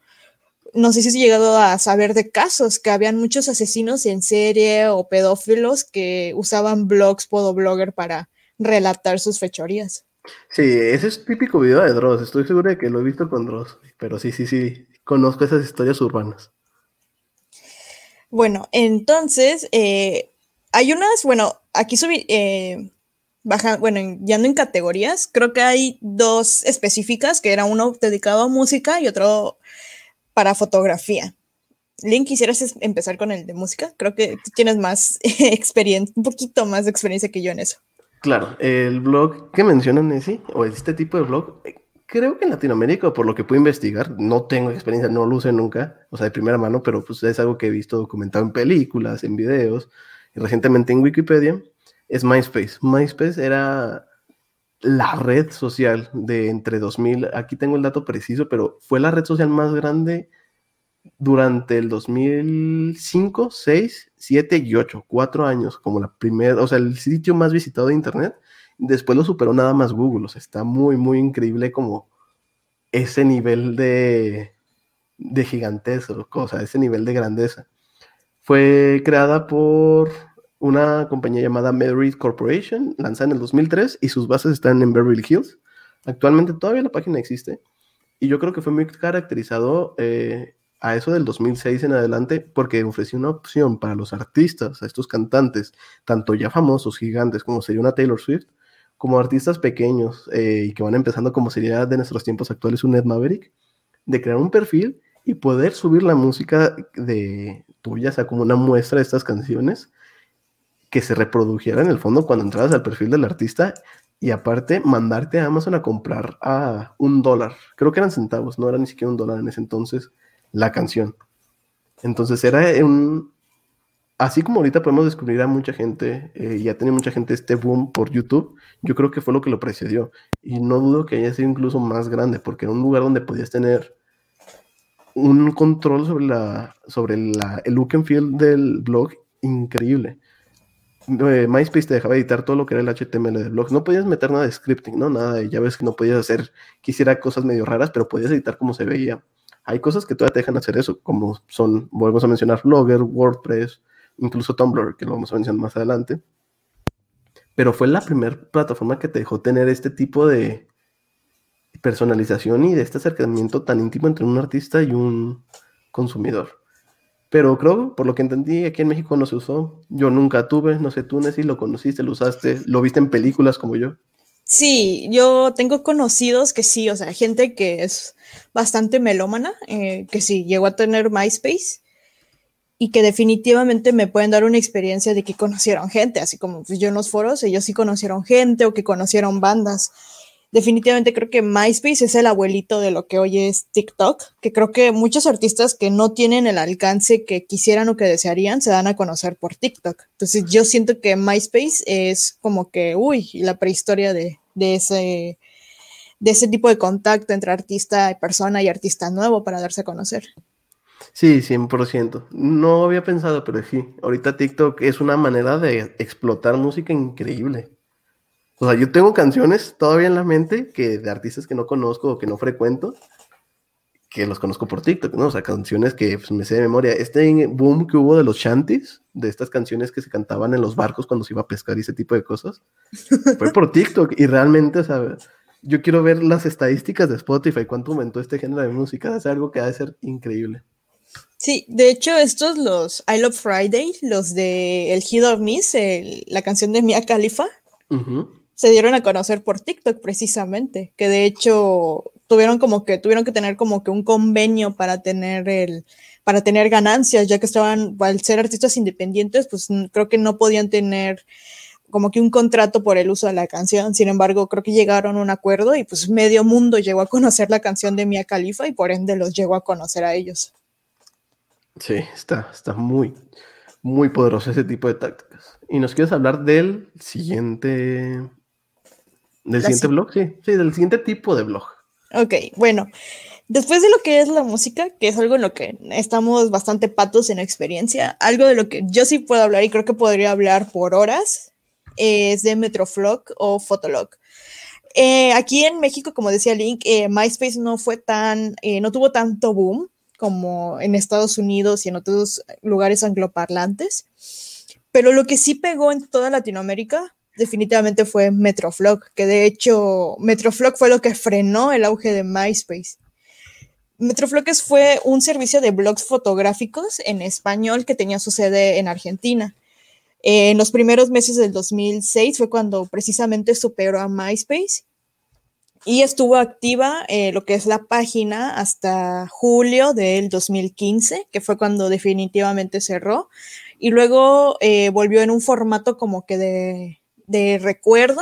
No sé si has llegado a saber de casos que habían muchos asesinos en serie o pedófilos que usaban blogs, blogger para relatar sus fechorías. Sí, ese es típico video de Dross. Estoy seguro de que lo he visto con Dross. Pero sí, sí, sí conozco esas historias urbanas. Bueno, entonces, eh, hay unas, bueno, aquí subí, eh, baja, bueno, ya no en categorías, creo que hay dos específicas, que era uno dedicado a música y otro para fotografía. Link, ¿quisieras empezar con el de música? Creo que tú tienes más experiencia, un poquito más de experiencia que yo en eso. Claro, el blog que mencionan ese, o este tipo de blog, creo que en Latinoamérica, por lo que puedo investigar, no tengo experiencia, no lo usé nunca, o sea, de primera mano, pero pues es algo que he visto documentado en películas, en videos, y recientemente en Wikipedia, es MySpace. MySpace era la red social de entre 2000, aquí tengo el dato preciso, pero fue la red social más grande durante el 2005, 6, 7 y 8, cuatro años, como la primera, o sea, el sitio más visitado de Internet Después lo superó nada más Google. O sea, está muy, muy increíble como ese nivel de, de gigantesco, o ese nivel de grandeza. Fue creada por una compañía llamada Merit Corporation, lanzada en el 2003 y sus bases están en Beverly Hills. Actualmente todavía la página existe y yo creo que fue muy caracterizado eh, a eso del 2006 en adelante porque ofreció una opción para los artistas, a estos cantantes, tanto ya famosos, gigantes como sería una Taylor Swift, como artistas pequeños eh, y que van empezando como sería de nuestros tiempos actuales un Ed Maverick, de crear un perfil y poder subir la música de tuya, o sea, como una muestra de estas canciones que se reprodujera en el fondo cuando entrabas al perfil del artista y aparte mandarte a Amazon a comprar a un dólar, creo que eran centavos, no era ni siquiera un dólar en ese entonces la canción. Entonces era un, así como ahorita podemos descubrir a mucha gente, eh, y ha tenido mucha gente este boom por YouTube, yo creo que fue lo que lo precedió. Y no dudo que haya sido incluso más grande, porque era un lugar donde podías tener un control sobre, la, sobre el look and feel del blog increíble. Eh, MySpace te dejaba editar todo lo que era el HTML del blog. No podías meter nada de scripting, ¿no? Nada, ya ves que no podías hacer, quisiera cosas medio raras, pero podías editar como se veía. Hay cosas que todavía te dejan hacer eso, como son, volvemos a mencionar, Blogger, WordPress, incluso Tumblr, que lo vamos a mencionar más adelante. Pero fue la primera plataforma que te dejó tener este tipo de personalización y de este acercamiento tan íntimo entre un artista y un consumidor. Pero creo, por lo que entendí, aquí en México no se usó. Yo nunca tuve, no sé, tú, Nessie, lo conociste, lo usaste, lo viste en películas como yo. Sí, yo tengo conocidos que sí, o sea, gente que es bastante melómana, eh, que sí, llegó a tener MySpace y que definitivamente me pueden dar una experiencia de que conocieron gente, así como pues, yo en los foros, ellos sí conocieron gente o que conocieron bandas. Definitivamente creo que MySpace es el abuelito de lo que hoy es TikTok, que creo que muchos artistas que no tienen el alcance que quisieran o que desearían se dan a conocer por TikTok. Entonces yo siento que MySpace es como que, uy, la prehistoria de, de ese, de ese tipo de contacto entre artista y persona y artista nuevo para darse a conocer. Sí, 100%. No había pensado, pero sí. Ahorita TikTok es una manera de explotar música increíble. O sea, yo tengo canciones todavía en la mente que de artistas que no conozco o que no frecuento, que los conozco por TikTok, ¿no? O sea, canciones que pues, me sé de memoria. Este boom que hubo de los shanties, de estas canciones que se cantaban en los barcos cuando se iba a pescar y ese tipo de cosas, fue por TikTok. Y realmente, o sea, yo quiero ver las estadísticas de Spotify, cuánto aumentó este género de música. Es algo que ha de ser increíble. Sí, de hecho, estos los I Love Friday, los de El Hit of Miss, la canción de Mia Khalifa, se dieron a conocer por TikTok precisamente, que de hecho tuvieron como que tuvieron que tener como que un convenio para tener el para tener ganancias, ya que estaban al ser artistas independientes, pues creo que no podían tener como que un contrato por el uso de la canción. Sin embargo, creo que llegaron a un acuerdo y pues medio mundo llegó a conocer la canción de Mia Khalifa y por ende los llegó a conocer a ellos. Sí, está, está muy, muy poderoso ese tipo de tácticas. ¿Y nos quieres hablar del siguiente, del siguiente blog? Sí, sí, del siguiente tipo de blog. Ok, bueno, después de lo que es la música, que es algo en lo que estamos bastante patos en experiencia, algo de lo que yo sí puedo hablar y creo que podría hablar por horas, es de Metroflog o Fotolog. Eh, aquí en México, como decía Link, eh, MySpace no fue tan, eh, no tuvo tanto boom como en Estados Unidos y en otros lugares angloparlantes, pero lo que sí pegó en toda Latinoamérica definitivamente fue Metroflog, que de hecho Metroflog fue lo que frenó el auge de MySpace. Metroflog fue un servicio de blogs fotográficos en español que tenía su sede en Argentina en los primeros meses del 2006 fue cuando precisamente superó a MySpace y estuvo activa eh, lo que es la página hasta julio del 2015, que fue cuando definitivamente cerró. Y luego eh, volvió en un formato como que de, de recuerdo.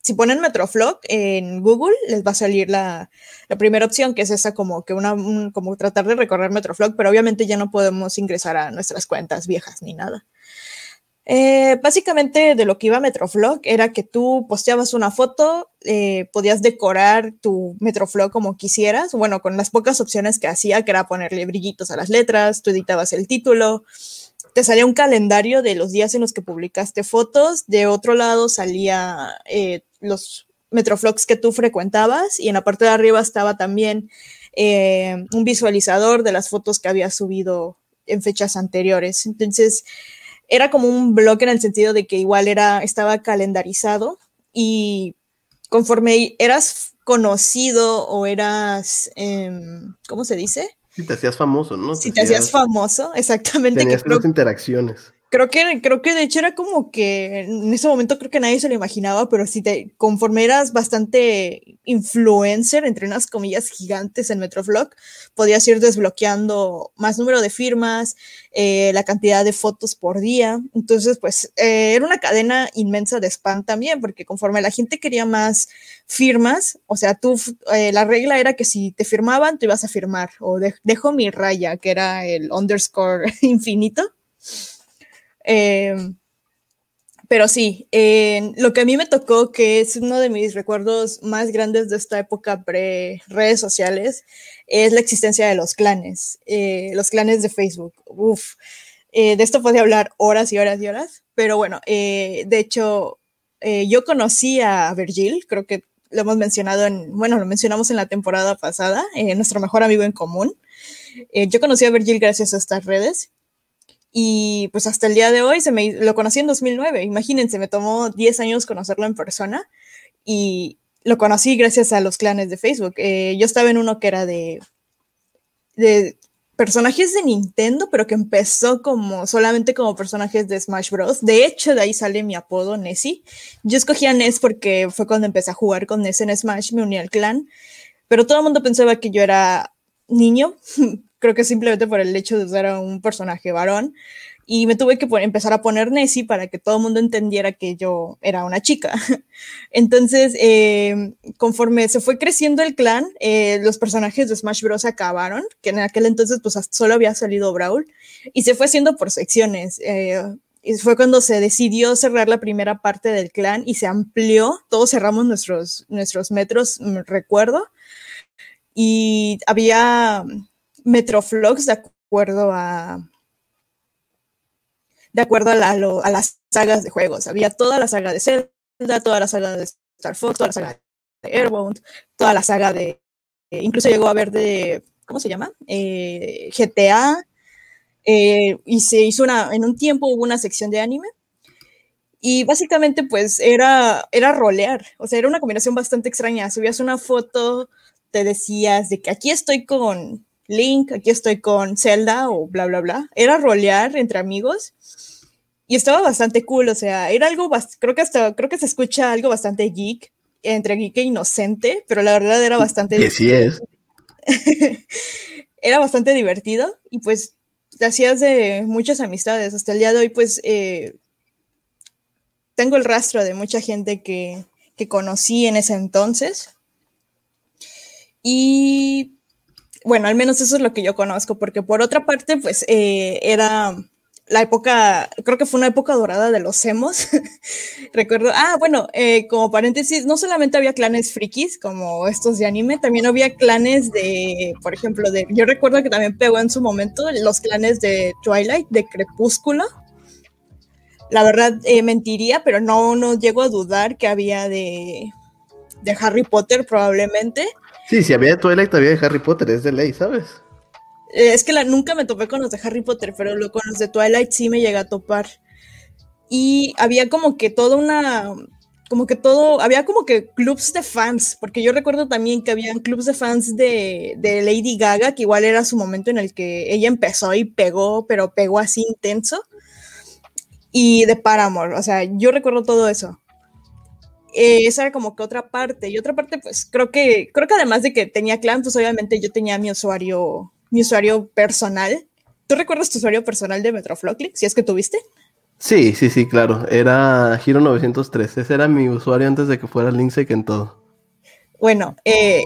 Si ponen Metroflog en Google, les va a salir la, la primera opción, que es esa como que una, como tratar de recorrer Metroflog, pero obviamente ya no podemos ingresar a nuestras cuentas viejas ni nada. Eh, básicamente de lo que iba Metroflog era que tú posteabas una foto, eh, podías decorar tu Metroflog como quisieras, bueno, con las pocas opciones que hacía, que era ponerle brillitos a las letras, tú editabas el título, te salía un calendario de los días en los que publicaste fotos, de otro lado salía eh, los Metroflogs que tú frecuentabas y en la parte de arriba estaba también un visualizador de las fotos que habías subido en fechas anteriores. Entonces, era como un blog en el sentido de que igual era, estaba calendarizado y conforme eras conocido o eras, em, ¿cómo se dice? Si te hacías famoso, ¿no? Si te, hacías famoso, exactamente. Tenías que interacciones creo que, creo que de hecho era como que en ese momento creo que nadie se lo imaginaba, pero si te, conforme eras bastante influencer, entre unas comillas gigantes en Metroflog, podías ir desbloqueando más número de firmas, eh, la cantidad de fotos por día. Entonces, pues eh, era una cadena inmensa de spam también, porque conforme la gente quería más firmas, o sea, tú, eh, la regla era que si te firmaban, tú ibas a firmar, o dejo mi raya, que era el underscore infinito Em, pero sí, lo que a mí me tocó, que es uno de mis recuerdos más grandes de esta época pre-redes sociales, es la existencia de los clanes, eh, los clanes de Facebook. Uf, eh, de esto podía hablar horas y horas y horas, pero bueno, eh, de hecho, yo conocí a Virgil, creo que lo hemos mencionado en, bueno, lo mencionamos en la temporada pasada, nuestro mejor amigo en común. yo conocí a Virgil gracias a estas redes y pues hasta el día de hoy se me, lo conocí en 2009. Imagínense, me tomó 10 años conocerlo en persona y lo conocí gracias a los clanes de Facebook. Eh, yo estaba en uno que era de, de personajes de Nintendo, pero que empezó como solamente como personajes de Smash Bros. De hecho, de ahí sale mi apodo Nessie. Yo escogí Ness porque fue cuando empecé a jugar con Ness en Smash, me uní al clan, pero todo el mundo pensaba que yo era niño, creo que simplemente por el hecho de ser un personaje varón. Y me tuve que empezar a poner Nessie para que todo el mundo entendiera que yo era una chica. Entonces, eh, conforme se fue creciendo el clan, eh, los personajes de Smash Bros. acabaron, que en aquel entonces pues solo había salido Brawl, y se fue haciendo por secciones. Eh, y fue cuando se decidió cerrar la primera parte del clan y se amplió, todos cerramos nuestros, nuestros metros, recuerdo, y había Metroflogs de acuerdo a de acuerdo a, a, las sagas de juegos. Había toda la saga de Zelda, toda la saga de Star Fox, toda la saga de Airbound, toda la saga de. Eh, incluso llegó a ver de. ¿Cómo se llama? Eh, GTA. Eh, y se hizo una. En un tiempo hubo una sección de anime. Y básicamente, pues era, era rolear. O sea, era una combinación bastante extraña. Subías una foto, te decías de que aquí estoy con Link, aquí estoy con Zelda o bla, bla, bla. Era rolear entre amigos y estaba bastante cool, o sea, era algo, creo que hasta, creo que se escucha algo bastante geek, entre geek e inocente, pero la verdad era bastante... Que sí es. era bastante divertido y pues te hacías de muchas amistades. Hasta el día de hoy, pues, eh, tengo el rastro de mucha gente que, que conocí en ese entonces. Y bueno, al menos eso es lo que yo conozco, porque por otra parte, pues eh, era la época, creo que fue una época dorada de los emos. Recuerdo, ah, bueno, eh, como paréntesis, no solamente había clanes frikis como estos de anime, también había clanes de, por ejemplo, de, yo recuerdo que también pegó en su momento los clanes de Twilight, de Crepúsculo. La verdad, eh, mentiría, pero no, no llego a dudar que había de, de Harry Potter probablemente. Sí, si había Twilight, había de Harry Potter, es de ley, ¿sabes? Eh, es que la, nunca me topé con los de Harry Potter, pero lo, con los de Twilight sí me llega a topar. Y había como que toda una, como que todo, había como que clubs de fans, porque yo recuerdo también que habían clubs de fans de, de, Lady Gaga, que igual era su momento en el que ella empezó y pegó, pero pegó así intenso, y de Paramore, o sea, yo recuerdo todo eso. Eh, esa era como que otra parte, y otra parte, pues creo que, creo que además de que tenía clan, pues obviamente yo tenía mi usuario mi usuario personal. ¿Tú recuerdas tu usuario personal de Metroflocklix? Si es que tuviste. Sí, sí, sí, claro. Era Giro 903. Ese era mi usuario antes de que fuera Linksec en todo. Bueno, eh,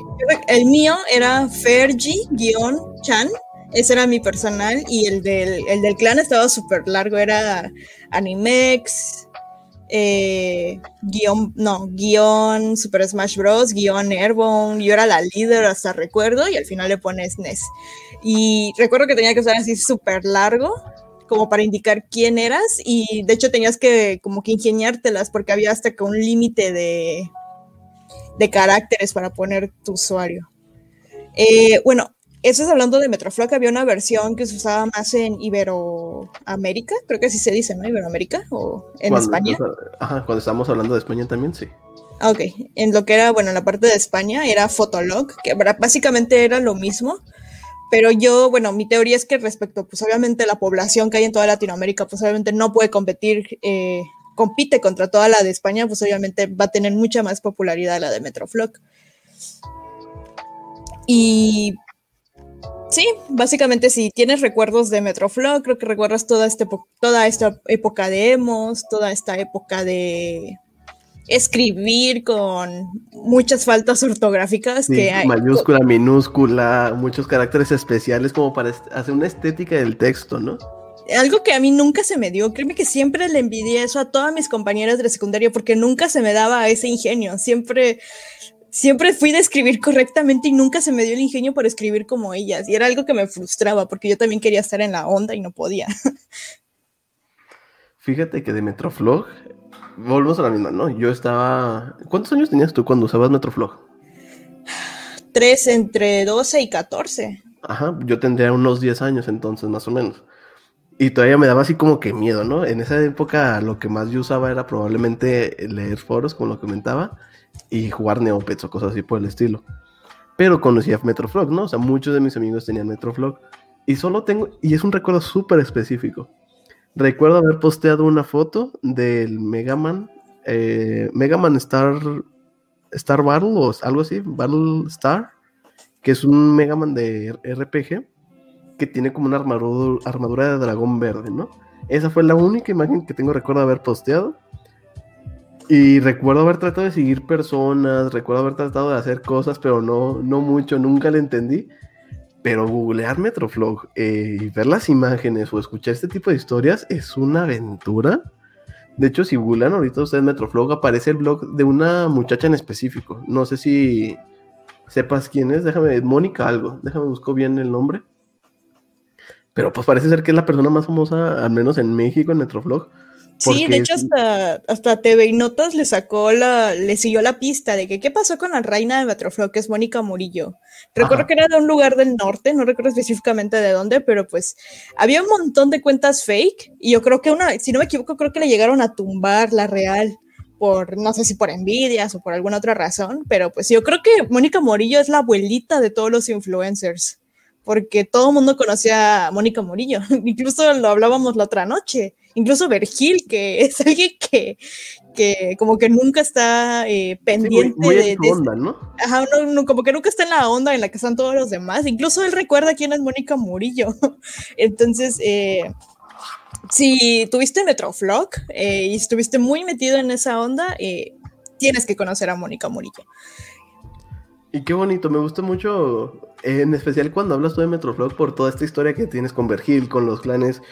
el mío era Fergie-Chan. Ese era mi personal. Y el del, el del clan estaba súper largo. Era Animex, eh, guion, no, guion Super Smash Bros, guion Airborne, yo era la líder hasta recuerdo y al final le pones NES. Y recuerdo que tenía que usar así súper largo como para indicar quién eras y de hecho tenías que como que ingeniártelas porque había hasta que un límite de, de caracteres para poner tu usuario. Eh, bueno, eso es hablando de Metroflog, había una versión que se usaba más en Iberoamérica, creo que así se dice, ¿no? Iberoamérica o en España. Ajá, cuando estamos hablando de España también, sí. Ah, ok, en lo que era, bueno, en la parte de España era Fotolog, que básicamente era lo mismo, pero yo, bueno, mi teoría es que respecto, pues obviamente la población que hay en toda Latinoamérica, pues obviamente no puede competir, eh, compite contra toda la de España, pues obviamente va a tener mucha más popularidad la de Metroflog. Y Sí, básicamente si tienes recuerdos de Metroflow, creo que recuerdas toda, este, toda esta época de emos, toda esta época de escribir con muchas faltas ortográficas que hay. Mayúscula, minúscula, muchos caracteres especiales como para hacer una estética del texto, ¿no? Algo que a mí nunca se me dio, créeme que siempre le envidié eso a todas mis compañeras de secundaria porque nunca se me daba ese ingenio, siempre siempre fui de escribir correctamente y nunca se me dio el ingenio por escribir como ellas. Y era algo que me frustraba porque yo también quería estar en la onda y no podía. Fíjate que de Metroflog, volvemos a la misma, ¿no? Yo estaba... ¿Cuántos años tenías tú cuando usabas Metroflog? Tres, entre 12 y 14. Ajá, yo tendría unos 10 años entonces, más o menos. Y todavía me daba así como que miedo, ¿no? En esa época lo que más yo usaba era probablemente leer foros, como lo comentaba y jugar Neopets o cosas así por el estilo. Pero conocía Metroflog, ¿no? O sea, muchos de mis amigos tenían Metroflog. Y solo tengo, y es un recuerdo súper específico. Recuerdo haber posteado una foto del Mega Man, eh, Mega Man Star, Star Battle o algo así, Battle Star, que es un Mega Man de RPG que tiene como una armadura, armadura de dragón verde, ¿no? Esa fue la única imagen que tengo recuerdo haber posteado. Y recuerdo haber tratado de seguir personas, recuerdo haber tratado de hacer cosas, pero no, no mucho, nunca le entendí. Pero googlear Metroflog eh, y ver las imágenes o escuchar este tipo de historias es una aventura. De hecho, si googlean ahorita ustedes Metroflog, aparece el blog de una muchacha en específico. No sé si sepas quién es, déjame, Mónica algo, déjame busco bien el nombre. Pero pues parece ser que es la persona más famosa, al menos en México, en Metroflog Sí, de hecho hasta, hasta TV y Notas le sacó la, le siguió la pista de que qué pasó con la reina de Metroflow, que es Mónica Murillo. Recuerdo que era de un lugar del norte, no recuerdo específicamente de dónde, pero pues había un montón de cuentas fake y yo creo que una, si no me equivoco, creo que le llegaron a tumbar la real por, no sé si por envidias o por alguna otra razón, pero pues yo creo que Mónica Murillo es la abuelita de todos los influencers porque todo el mundo conocía a Mónica Murillo, incluso lo hablábamos la otra noche, incluso Vergil, que es alguien que, que como que nunca está eh, pendiente de, onda, ¿no? Ajá, como que nunca está en la onda en la que están todos los demás, incluso él recuerda quién es Mónica Murillo, entonces... Eh, si tuviste Metroflog eh, y estuviste muy metido en esa onda, tienes que conocer a Mónica Murillo. Y qué bonito, me gusta mucho, en especial cuando hablas tú de Metroflog por toda esta historia que tienes con Vergil, con los clanes,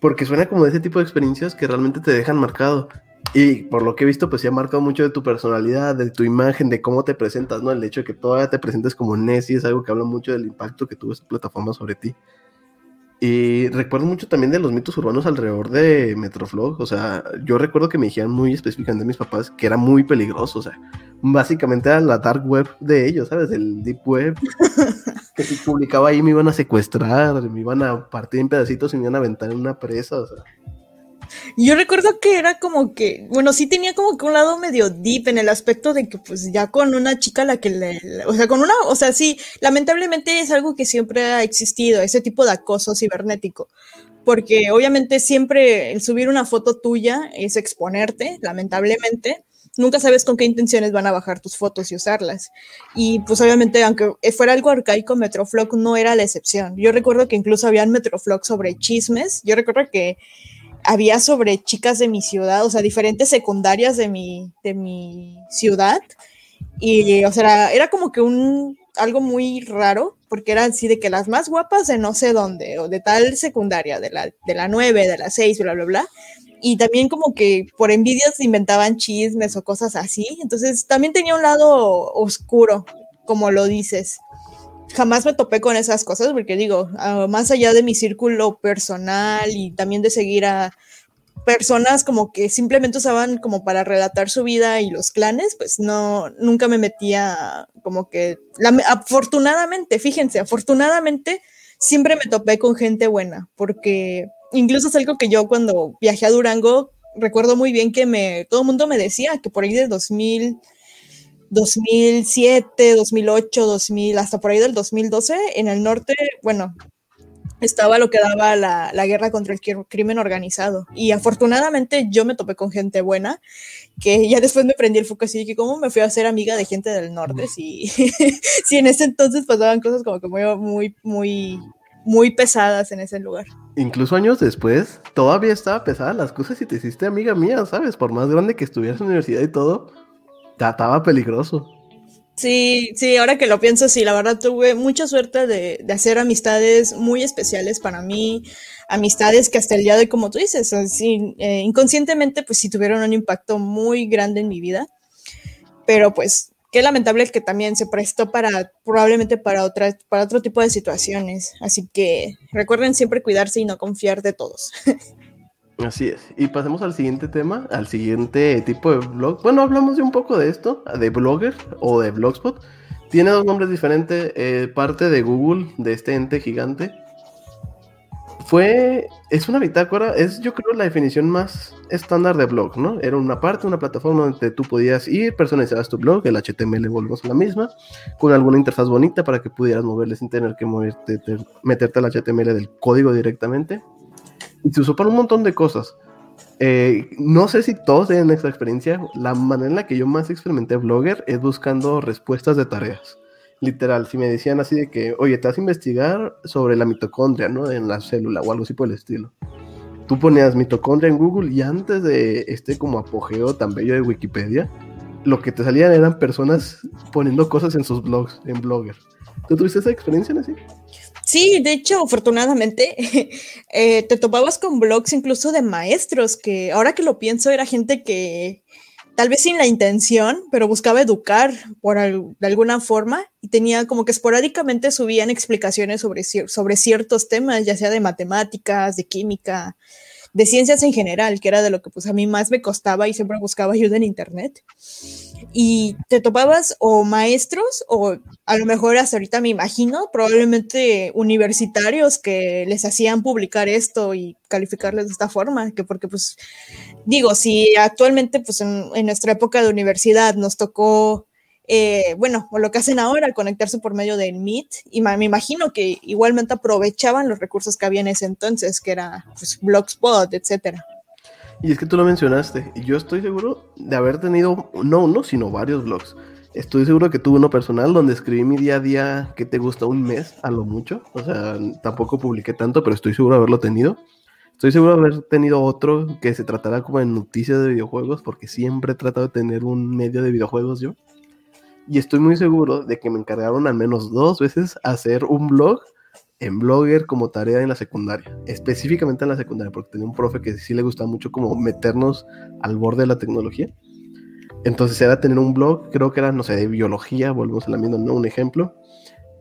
porque suena como de ese tipo de experiencias que realmente te dejan marcado. Y por lo que he visto, pues sí ha marcado mucho de tu personalidad, de tu imagen, de cómo te presentas, ¿no? El hecho de que todavía te presentes como Nessie es algo que habla mucho del impacto que tuvo esta plataforma sobre ti. Y recuerdo mucho también de los mitos urbanos alrededor de Metroflog. O sea, yo recuerdo que me dijeron muy específicamente mis papás que era muy peligroso. O sea, básicamente era la dark web de ellos, ¿sabes? El deep web. que si publicaba ahí me iban a secuestrar, me iban a partir en pedacitos y me iban a aventar en una presa. Yo recuerdo que era como que, bueno, sí tenía como que un lado medio deep en el aspecto de que pues ya con una chica la que le, o sea, con una, o sea, sí, lamentablemente es algo que siempre ha existido, ese tipo de acoso cibernético. Porque obviamente siempre el subir una foto tuya es exponerte, lamentablemente. Nunca sabes con qué intenciones van a bajar tus fotos y usarlas. Y pues obviamente, aunque fuera algo arcaico, Metroflog no era la excepción. Yo recuerdo que incluso habían Metroflog sobre chismes. Yo recuerdo que había sobre chicas de mi ciudad, o sea, diferentes secundarias de mi, de mi ciudad. Y, o sea, era, como que un, algo muy raro, porque eran así de que las más guapas de no sé dónde, o de tal secundaria, de la, de la 9, de la 6, bla, bla, bla. Y también como que por envidias inventaban chismes o cosas así. Entonces también tenía un lado oscuro, como lo dices jamás me topé con esas cosas porque digo, ah, más allá de mi círculo personal y también de seguir a personas como que simplemente usaban como para relatar su vida y los clanes, pues no, nunca me metía como que, afortunadamente, fíjense, afortunadamente siempre me topé con gente buena, porque incluso es algo que yo cuando viajé a Durango, recuerdo muy bien que me, todo el mundo me decía que por ahí de 2000 2007, 2008, 2000, hasta por ahí del 2012, en el norte, bueno, estaba lo que daba la, la, guerra contra el crimen organizado. Y afortunadamente yo me topé con gente buena, que ya después me prendí el foco así, que cómo me fui a hacer amiga de gente del norte, si, si en ese entonces pasaban cosas como que muy, muy, muy, muy pesadas en ese lugar. Incluso años después, todavía estaba pesada las cosas y te hiciste amiga mía, ¿sabes? Por más grande que estuvieras en universidad y todo, estaba peligroso. Sí, sí, ahora que lo pienso, sí, la verdad tuve mucha suerte de, hacer amistades muy especiales para mí, amistades que hasta el día de hoy, como tú dices, así, eh, inconscientemente, pues sí tuvieron un impacto muy grande en mi vida, pero pues qué lamentable que también se prestó para, probablemente para, otra, para otro tipo de situaciones, así que recuerden siempre cuidarse y no confiar de todos. Así es. Y pasemos al siguiente tema, al siguiente tipo de blog. Bueno, hablamos de un poco de esto, de Blogger o de Blogspot. Tiene dos nombres diferentes, eh, parte de Google, de este ente gigante. Fue, es una bitácora, es yo creo la definición más estándar de blog, ¿no? Era una parte, una plataforma donde tú podías ir, personalizabas tu blog, el HTML volvemos a la misma, con alguna interfaz bonita para que pudieras moverle sin tener que moverte, meterte al HTML del código directamente y se usó para un montón de cosas. Eh, no sé si todos tienen esta experiencia. La manera en la que yo más experimenté Blogger es buscando respuestas de tareas. Literal, si me decían así de que, oye, te vas a investigar sobre la mitocondria, ¿no? En la célula o algo así por el estilo. Tú ponías mitocondria en Google y antes de este como apogeo tan bello de Wikipedia, lo que te salían eran personas poniendo cosas en sus blogs, en Blogger. ¿Tú tuviste esa experiencia así? Sí, de hecho, afortunadamente, eh, te topabas con blogs incluso de maestros, que ahora que lo pienso era gente que tal vez sin la intención, pero buscaba educar por de alguna forma y tenía como que esporádicamente subían explicaciones sobre, sobre ciertos temas, ya sea de matemáticas, de química, de ciencias en general, que era de lo que pues a mí más me costaba y siempre buscaba ayuda en internet. Y te topabas o maestros o a lo mejor hasta ahorita me imagino, probablemente universitarios que les hacían publicar esto y calificarles de esta forma, que porque pues digo, si actualmente pues en, nuestra época de universidad nos tocó eh, bueno, o lo que hacen ahora al conectarse por medio del Meet, y me imagino que igualmente aprovechaban los recursos que había en ese entonces, que era pues, Blogspot, etcétera. Y es que tú lo mencionaste, yo estoy seguro de haber tenido no uno, sino varios blogs. Estoy seguro que tuve uno personal donde escribí mi día a día, que te gusta? Un mes a lo mucho. O sea, tampoco publiqué tanto, pero estoy seguro de haberlo tenido. Estoy seguro de haber tenido otro que se tratara como de noticias de videojuegos, porque siempre he tratado de tener un medio de videojuegos yo. Y estoy muy seguro de que me encargaron al menos dos veces hacer un blog en Blogger como tarea en la secundaria, específicamente en la secundaria, porque tenía un profe que sí le gustaba mucho como meternos al borde de la tecnología. Entonces era tener un blog, creo que era, no sé, de biología, volvemos a la misma, ¿no? Un ejemplo.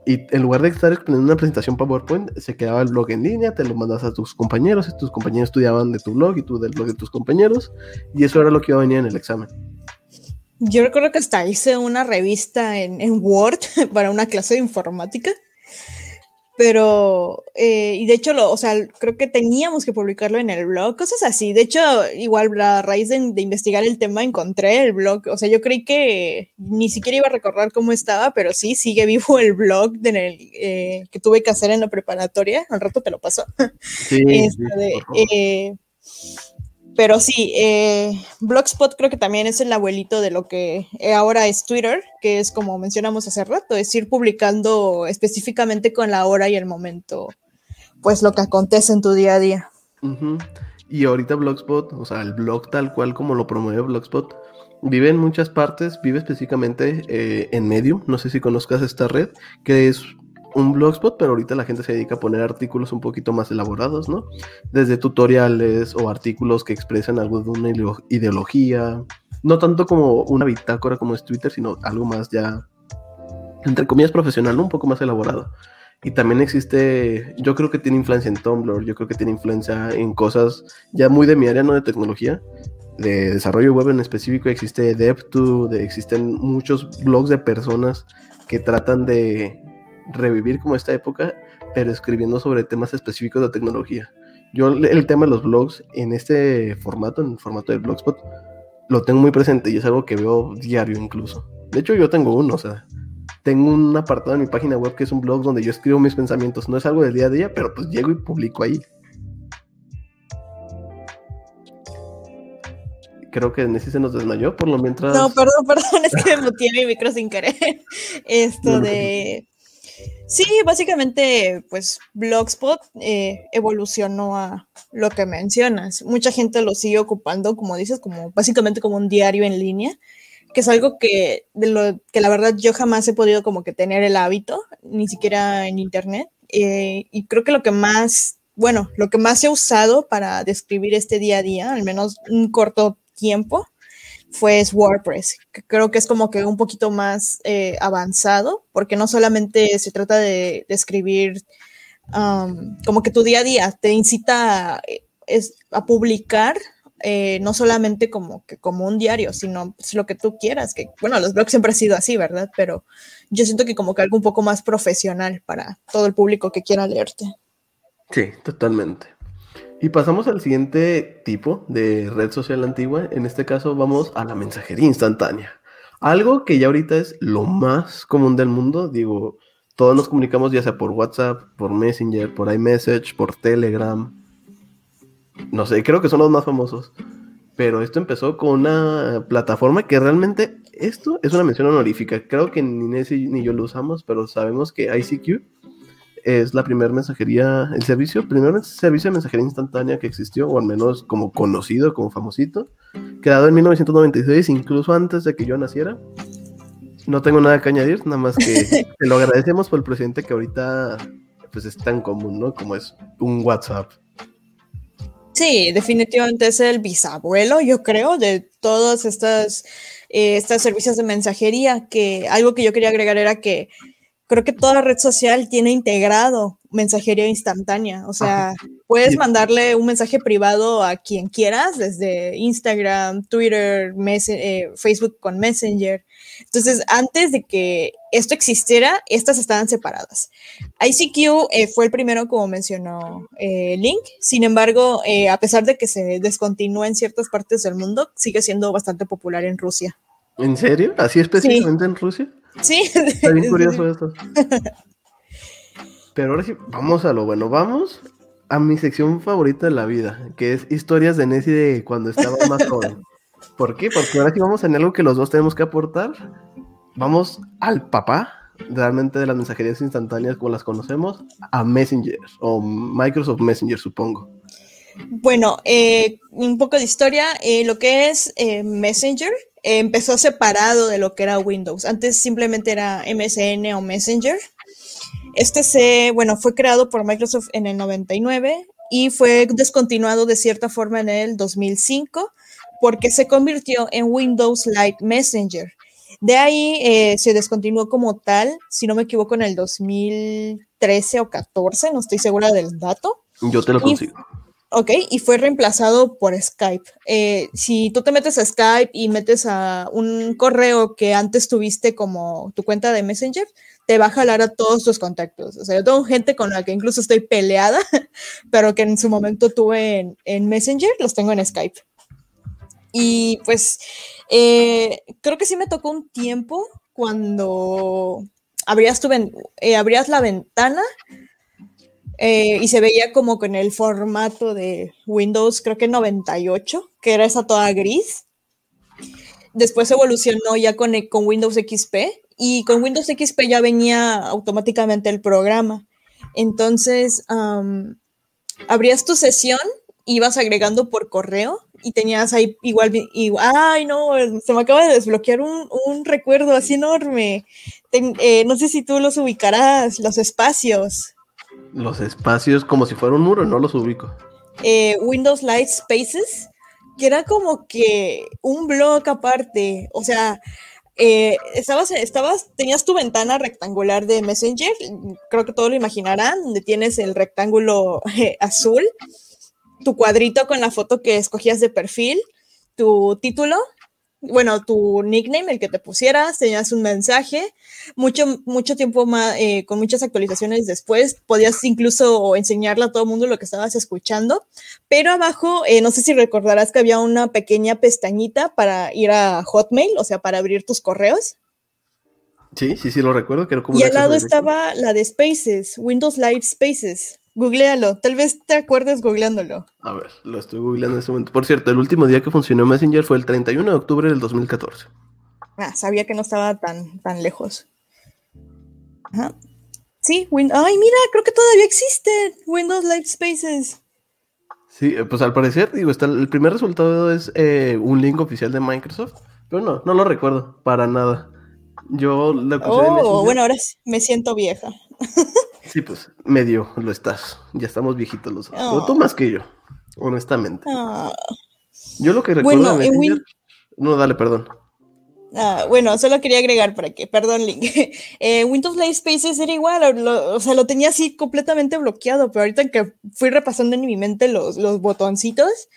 Y en lugar de estar exponiendo una presentación PowerPoint, se quedaba el blog en línea, te lo mandas a tus compañeros, y tus compañeros estudiaban de tu blog y tú del blog de tus compañeros, y eso era lo que iba a venir en el examen. Yo recuerdo que hasta hice una revista en, en Word para una clase de informática pero, eh, y de hecho, lo, o sea, creo que teníamos que publicarlo en el blog, cosas así. De hecho, igual a raíz de, investigar el tema encontré el blog, o sea, yo creí que ni siquiera iba a recordar cómo estaba, pero sí, sigue vivo el blog de el, eh, que tuve que hacer en la preparatoria, al rato te lo paso. Sí, este, pero sí, eh, Blogspot creo que también es el abuelito de lo que ahora es Twitter, que es como mencionamos hace rato, es ir publicando específicamente con la hora y el momento, pues lo que acontece en tu día a día. Y ahorita Blogspot, o sea, el blog tal cual como lo promueve Blogspot, vive en muchas partes, vive específicamente eh, en Medium, no sé si conozcas esta red, que es un blogspot, pero ahorita la gente se dedica a poner artículos un poquito más elaborados, ¿no? Desde tutoriales o artículos que expresan algo de una ideología, no tanto como una bitácora como es Twitter, sino algo más ya, entre comillas, profesional. Un poco más elaborado. Y también existe, yo creo que tiene influencia en Tumblr, yo creo que tiene influencia en cosas ya muy de mi área, no de tecnología, de desarrollo web en específico, existe DevTo, de, existen muchos blogs de personas que tratan de revivir como esta época, pero escribiendo sobre temas específicos de tecnología. Yo el tema de los blogs en este formato, en el formato de Blogspot, lo tengo muy presente y es algo que veo diario incluso. De hecho, yo tengo uno, o sea, tengo un apartado en mi página web que es un blog donde yo escribo mis pensamientos. No es algo del día a día, pero pues llego y publico ahí. Creo que Nessie se nos desmayó, por lo mientras. No, perdón, perdón, es que me tiene mi micro sin querer. Esto de. Sí, básicamente, pues Blogspot eh, evolucionó a lo que mencionas. Mucha gente lo sigue ocupando, como dices, como básicamente como un diario en línea, que es algo que, de lo, que la verdad yo jamás he podido como que tener el hábito, ni siquiera en internet. Eh, y creo que lo que más, bueno, lo que más he usado para describir este día a día, al menos un corto tiempo, fue WordPress, que creo que es como que un poquito más eh, avanzado, porque no solamente se trata de, escribir um, como que tu día a día, te incita a, es, a publicar, eh, no solamente como, que, como un diario, sino pues, lo que tú quieras, que bueno, los blogs siempre han sido así, ¿verdad? Pero yo siento que como que algo un poco más profesional para todo el público que quiera leerte. Sí, totalmente. Y pasamos al siguiente tipo de red social antigua. En este caso vamos a la mensajería instantánea. Algo que ya ahorita es lo más común del mundo. Digo, todos nos comunicamos ya sea por WhatsApp, por Messenger, por iMessage, por Telegram. No sé, creo que son los más famosos. Pero esto empezó con una plataforma que realmente, esto es una mención honorífica. Creo que ni Nessie ni yo lo usamos, pero sabemos que ICQ es la primera mensajería, el servicio, primer servicio de mensajería instantánea que existió, o al menos como conocido, como famosito, creado en 1996, incluso antes de que yo naciera. No tengo nada que añadir, nada más que te lo agradecemos por el presidente que ahorita pues es tan común, ¿no? Como es un WhatsApp. Sí, definitivamente es el bisabuelo, yo creo, de todos estas, eh, estos servicios de mensajería, que algo que yo quería agregar era que creo que toda red social tiene integrado mensajería instantánea. O sea, puedes mandarle un mensaje privado a quien quieras, desde Instagram, Twitter, eh, Facebook con Messenger. Entonces, antes de que esto existiera, estas estaban separadas. ICQ eh, fue el primero, como mencionó eh, Link. Sin embargo, a pesar de que se descontinúa en ciertas partes del mundo, sigue siendo bastante popular en Rusia. ¿En serio? ¿Así específicamente en Rusia? Sí. Está bien curioso eso. Pero ahora sí, vamos a lo bueno. Vamos a mi sección favorita de la vida, que es historias de Nessie de cuando estaba más joven. ¿Por qué? Porque ahora sí vamos en algo que los dos tenemos que aportar. Vamos al papá, realmente de las mensajerías instantáneas como las conocemos, a Messenger o Microsoft Messenger, supongo. Bueno, eh, un poco de historia. Eh, lo que es eh, Messenger empezó separado de lo que era Windows. Antes simplemente era MSN o Messenger. Este se, bueno, fue creado por Microsoft en el 99 y fue descontinuado de cierta forma en el 2005 porque se convirtió en Windows Light Messenger. De ahí eh, se descontinuó como tal, si no me equivoco, en el 2013 o 14, no estoy segura del dato. Yo te lo consigo. Ok, y fue reemplazado por Skype. Eh, si tú te metes a Skype y metes a un correo que antes tuviste como tu cuenta de Messenger, te va a jalar a todos tus contactos. O sea, yo tengo gente con la que incluso estoy peleada, pero que en su momento tuve en, Messenger, los tengo en Skype. Y pues eh, creo que sí me tocó un tiempo cuando abrías, tu eh, abrías la ventana eh, y se veía como con el formato de Windows, creo que 98, que era esa toda gris. Después evolucionó ya con, con Windows XP y con Windows XP ya venía automáticamente el programa. Entonces, abrías tu sesión, ibas agregando por correo y tenías ahí igual, ay no, se me acaba de desbloquear un, un recuerdo así enorme. Eh, no sé si tú los ubicarás, los espacios. Los espacios como si fuera un muro, no los ubico. Eh, Windows Light Spaces, que era como que un blog aparte, o sea, eh, estabas, estabas, tenías tu ventana rectangular de Messenger, creo que todos lo imaginarán, donde tienes el rectángulo eh, azul, tu cuadrito con la foto que escogías de perfil, tu título, bueno, tu nickname, el que te pusieras, tenías un mensaje, mucho, mucho tiempo más, eh, con muchas actualizaciones después, podías incluso enseñarle a todo el mundo lo que estabas escuchando, pero abajo, eh, no sé si recordarás que había una pequeña pestañita para ir a Hotmail, o sea, para abrir tus correos. Sí, sí, sí, lo recuerdo. Que y al lado estaba la de Spaces, Windows Live Spaces. Googlealo, tal vez te acuerdes googleándolo. A ver, lo estoy googleando en este momento. Por cierto, el último día que funcionó Messenger fue el 31 de octubre del 2014. Ah, sabía que no estaba tan, tan lejos. Ajá. Sí, ay, mira, creo que todavía existe Windows Live Spaces. Sí, eh, pues al parecer, digo, está, el primer resultado es eh, un link oficial de Microsoft, pero no, no lo recuerdo para nada. Yo lo Oh, bueno, ahora me siento vieja. Sí, pues medio lo estás. Ya estamos viejitos los dos. Pero tú más que yo, honestamente. Ah. Yo lo que recuerdo No, dale, perdón. Ah, bueno, solo quería agregar para que, perdón, Link. Eh, Windows Live Spaces era igual, o sea, lo tenía así completamente bloqueado, pero ahorita que fui repasando en mi mente los, los botoncitos,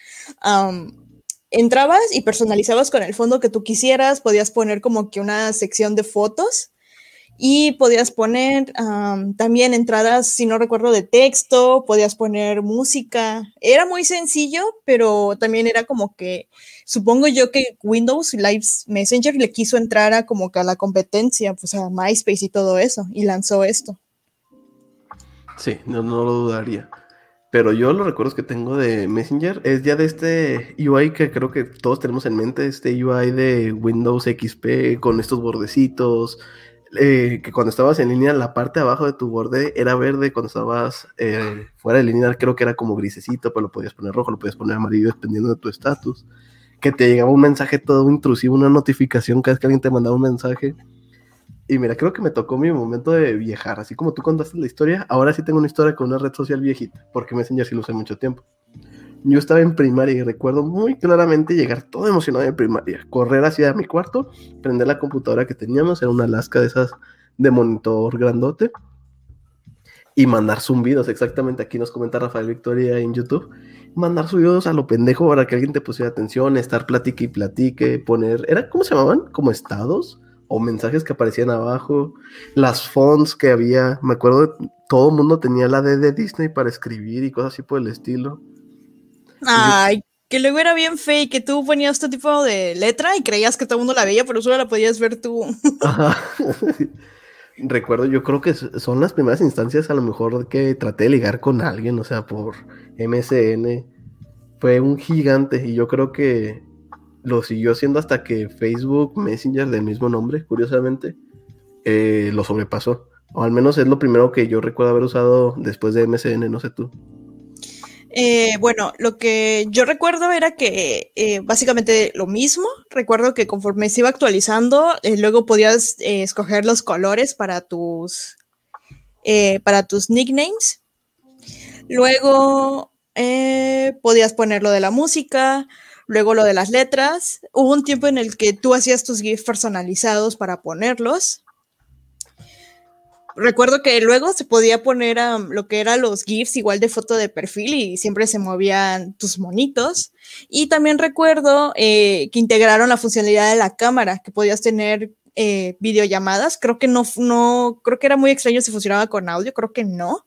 entrabas y personalizabas con el fondo que tú quisieras, podías poner como que una sección de fotos y podías poner también entradas, si no recuerdo, de texto, podías poner música. Era muy sencillo, pero también era como que, supongo yo que Windows Live Messenger le quiso entrar a como que a la competencia, pues a MySpace y todo eso, y lanzó esto. Sí, no, no lo dudaría. Pero yo los recuerdos que tengo de Messenger es ya de este UI que creo que todos tenemos en mente, este UI de Windows XP con estos bordecitos, eh, que cuando estabas en línea, la parte de abajo de tu borde era verde, cuando estabas eh, fuera de línea, creo que era como grisecito, pero lo podías poner rojo, lo podías poner amarillo dependiendo de tu estatus. Que te llegaba un mensaje todo intrusivo, una notificación cada vez que alguien te mandaba un mensaje. Y mira, creo que me tocó mi momento de viajar. Así como tú contaste la historia, ahora sí tengo una historia con una red social viejita, porque Messenger sí lo usé mucho tiempo. Yo estaba en primaria y recuerdo muy claramente llegar todo emocionado en primaria, correr hacia mi cuarto, prender la computadora que teníamos, era una Alaska de esas de monitor grandote, y mandar zumbidos, exactamente aquí nos comenta Rafael Victoria en YouTube, mandar zumbidos a lo pendejo para que alguien te pusiera atención, estar platique y platique, poner, ¿era cómo se llamaban? Como estados o mensajes que aparecían abajo, las fonts que había, me acuerdo, todo el mundo tenía la D de Disney para escribir y cosas así por el estilo. Ay, que luego era bien fake, que tú ponías este tipo de letra y creías que todo el mundo la veía, pero solo la podías ver tú. Ajá. Recuerdo, yo creo que son las primeras instancias a lo mejor que traté de ligar con alguien, o sea, por MSN. Fue un gigante y yo creo que lo siguió haciendo hasta que Facebook Messenger del mismo nombre, curiosamente, eh, lo sobrepasó. O al menos es lo primero que yo recuerdo haber usado después de MSN, no sé tú. Eh, bueno, lo que yo recuerdo era que eh, básicamente lo mismo. Recuerdo que conforme se iba actualizando, eh, luego podías escoger los colores para tus, para tus nicknames. Luego podías poner lo de la música, luego lo de las letras. Hubo un tiempo en el que tú hacías tus GIFs personalizados para ponerlos recuerdo que luego se podía poner a lo que eran los GIFs igual de foto de perfil y siempre se movían tus monitos. Y también recuerdo eh, que integraron la funcionalidad de la cámara, que podías tener eh, videollamadas. Creo que no, no, creo que era muy extraño si funcionaba con audio, creo que no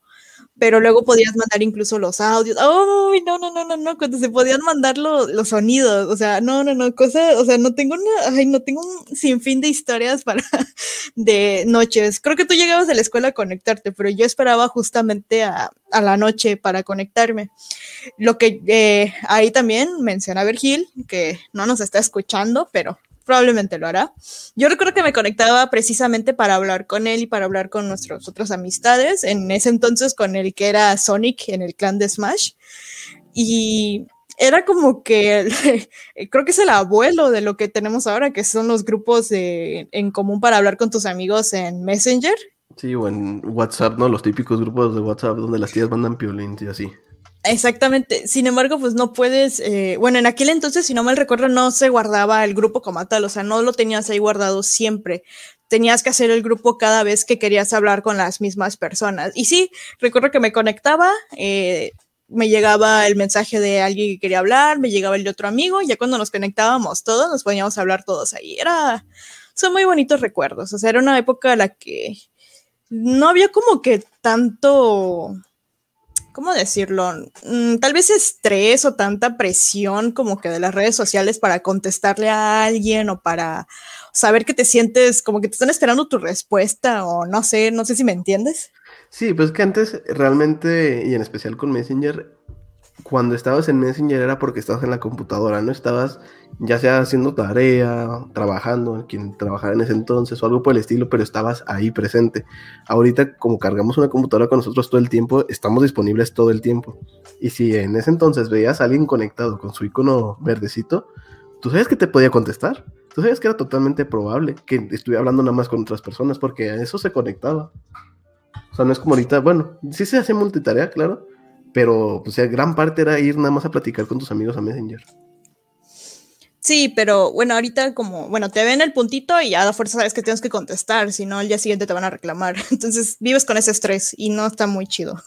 pero luego podías mandar incluso los audios. ¡Ay, no, no, no, no, no! Cuando se podían mandar los sonidos, o sea, no, no, no, cosa, o sea, no tengo una, ay, no tengo un sinfín de historias para, de noches. Creo que tú llegabas a la escuela a conectarte, pero yo esperaba justamente a, a la noche para conectarme. Lo que eh, ahí también menciona Virgil, que no nos está escuchando, pero probablemente lo hará. Yo recuerdo que me conectaba precisamente para hablar con él y para hablar con nuestras otras amistades, en ese entonces con el que era Sonic en el clan de Smash. Y era como que creo que es el abuelo de lo que tenemos ahora, que son los grupos en común para hablar con tus amigos en Messenger. Sí, o en WhatsApp, ¿no? Los típicos grupos de WhatsApp donde las tías mandan piolín y así. Exactamente. Sin embargo, pues no puedes, eh, bueno, en aquel entonces, si no mal recuerdo, no se guardaba el grupo como tal, o sea, no lo tenías ahí guardado siempre. Tenías que hacer el grupo cada vez que querías hablar con las mismas personas. Y sí, recuerdo que me conectaba, eh, me llegaba el mensaje de alguien que quería hablar, me llegaba el de otro amigo, y ya cuando nos conectábamos todos, nos poníamos a hablar todos ahí. Era, son muy bonitos recuerdos, o sea, era una época en la que no había como que tanto ¿cómo decirlo? Mm, tal vez estrés o tanta presión como que de las redes sociales para contestarle a alguien o para saber que te sientes como que te están esperando tu respuesta o no sé, no sé si me entiendes. Sí, pues que antes realmente, y en especial con Messenger, cuando estabas en Messenger era porque estabas en la computadora, no estabas ya sea haciendo tarea, trabajando, quien trabajara en ese entonces o algo por el estilo, pero estabas ahí presente. Ahorita como cargamos una computadora con nosotros todo el tiempo, estamos disponibles todo el tiempo. Y si en ese entonces veías a alguien conectado con su icono verdecito, tú sabes que te podía contestar. Tú sabes que era totalmente probable que estuviera hablando nada más con otras personas porque a eso se conectaba. O sea, no es como ahorita, bueno, sí se hace multitarea, claro, pero pues gran parte era ir nada más a platicar con tus amigos a Messenger. Sí, pero bueno, ahorita como, bueno, te ven el puntito y ya a fuerza sabes que tienes que contestar, si no, al día siguiente te van a reclamar. Entonces vives con ese estrés y no está muy chido.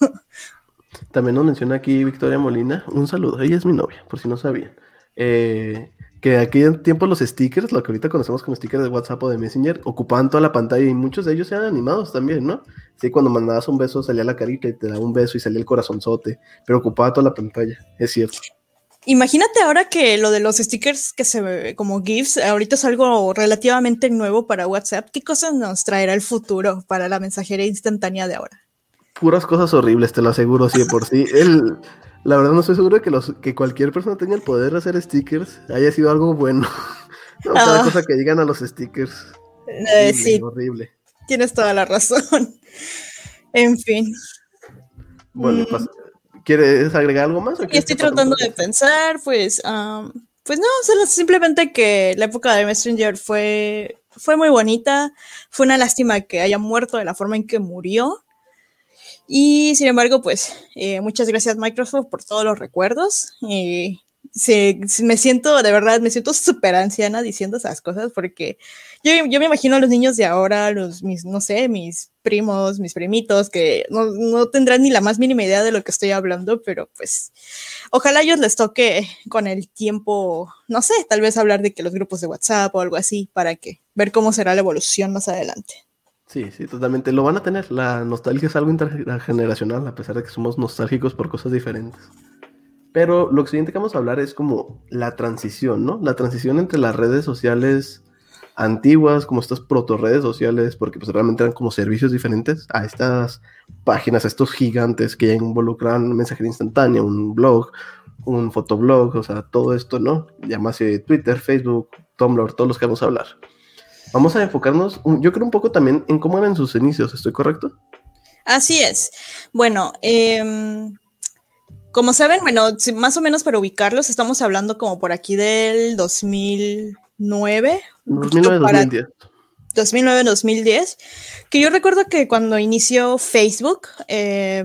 También nos menciona aquí Victoria Molina, un saludo, ella es mi novia, por si no sabían. Eh, que aquí en tiempo los stickers, lo que ahorita conocemos como stickers de WhatsApp o de Messenger, ocupaban toda la pantalla y muchos de ellos eran animados también, ¿no? Sí, cuando mandabas un beso salía la carita y te daba un beso y salía el corazonzote, pero ocupaba toda la pantalla, es cierto. Imagínate ahora que lo de los stickers que se ve como GIFs, ahorita es algo relativamente nuevo para WhatsApp. ¿Qué cosas nos traerá el futuro para la mensajería instantánea de ahora? Puras cosas horribles, te lo aseguro, sí, por sí. El, la verdad no estoy seguro de que, los, que cualquier persona tenga el poder de hacer stickers haya sido algo bueno. no, cada ah. cosa que digan a los stickers. Eh, sí. Horrible. Tienes toda la razón. en fin. Bueno, mm. ¿quieres agregar algo más? estoy tratando de pensar, pues, pues no, simplemente que la época de Messenger fue, fue muy bonita. Fue una lástima que haya muerto de la forma en que murió. Y sin embargo, pues eh, muchas gracias Microsoft por todos los recuerdos. Eh, me siento, de verdad, me siento súper anciana diciendo esas cosas porque yo, yo, me imagino a los niños de ahora, los, mis, no sé, mis primos, mis primitos, que no, no, tendrán ni la más mínima idea de lo que estoy hablando, pero pues ojalá ellos les toque con el tiempo, no sé, tal vez hablar de que los grupos de WhatsApp o algo así para que ver cómo será la evolución más adelante. Sí, sí, totalmente. Lo van a tener. La nostalgia es algo intergeneracional, a pesar de que somos nostálgicos por cosas diferentes. Pero lo siguiente que vamos a hablar es como la transición, ¿no? La transición entre las redes sociales antiguas, como estas proto redes sociales, porque pues realmente eran como servicios diferentes a estas páginas, a estos gigantes que ya involucran mensajería instantánea, un blog, un fotoblog, o sea, todo esto, ¿no? Llámase Twitter, Facebook, Tumblr, todos los que vamos a hablar. Vamos a enfocarnos, yo creo un poco también en cómo eran sus inicios, ¿estoy correcto? Así es. Bueno, eh, como saben, bueno, más o menos para ubicarlos, estamos hablando como por aquí del 2009. 2009-2010. 2009-2010. Que yo recuerdo que cuando inició Facebook, eh,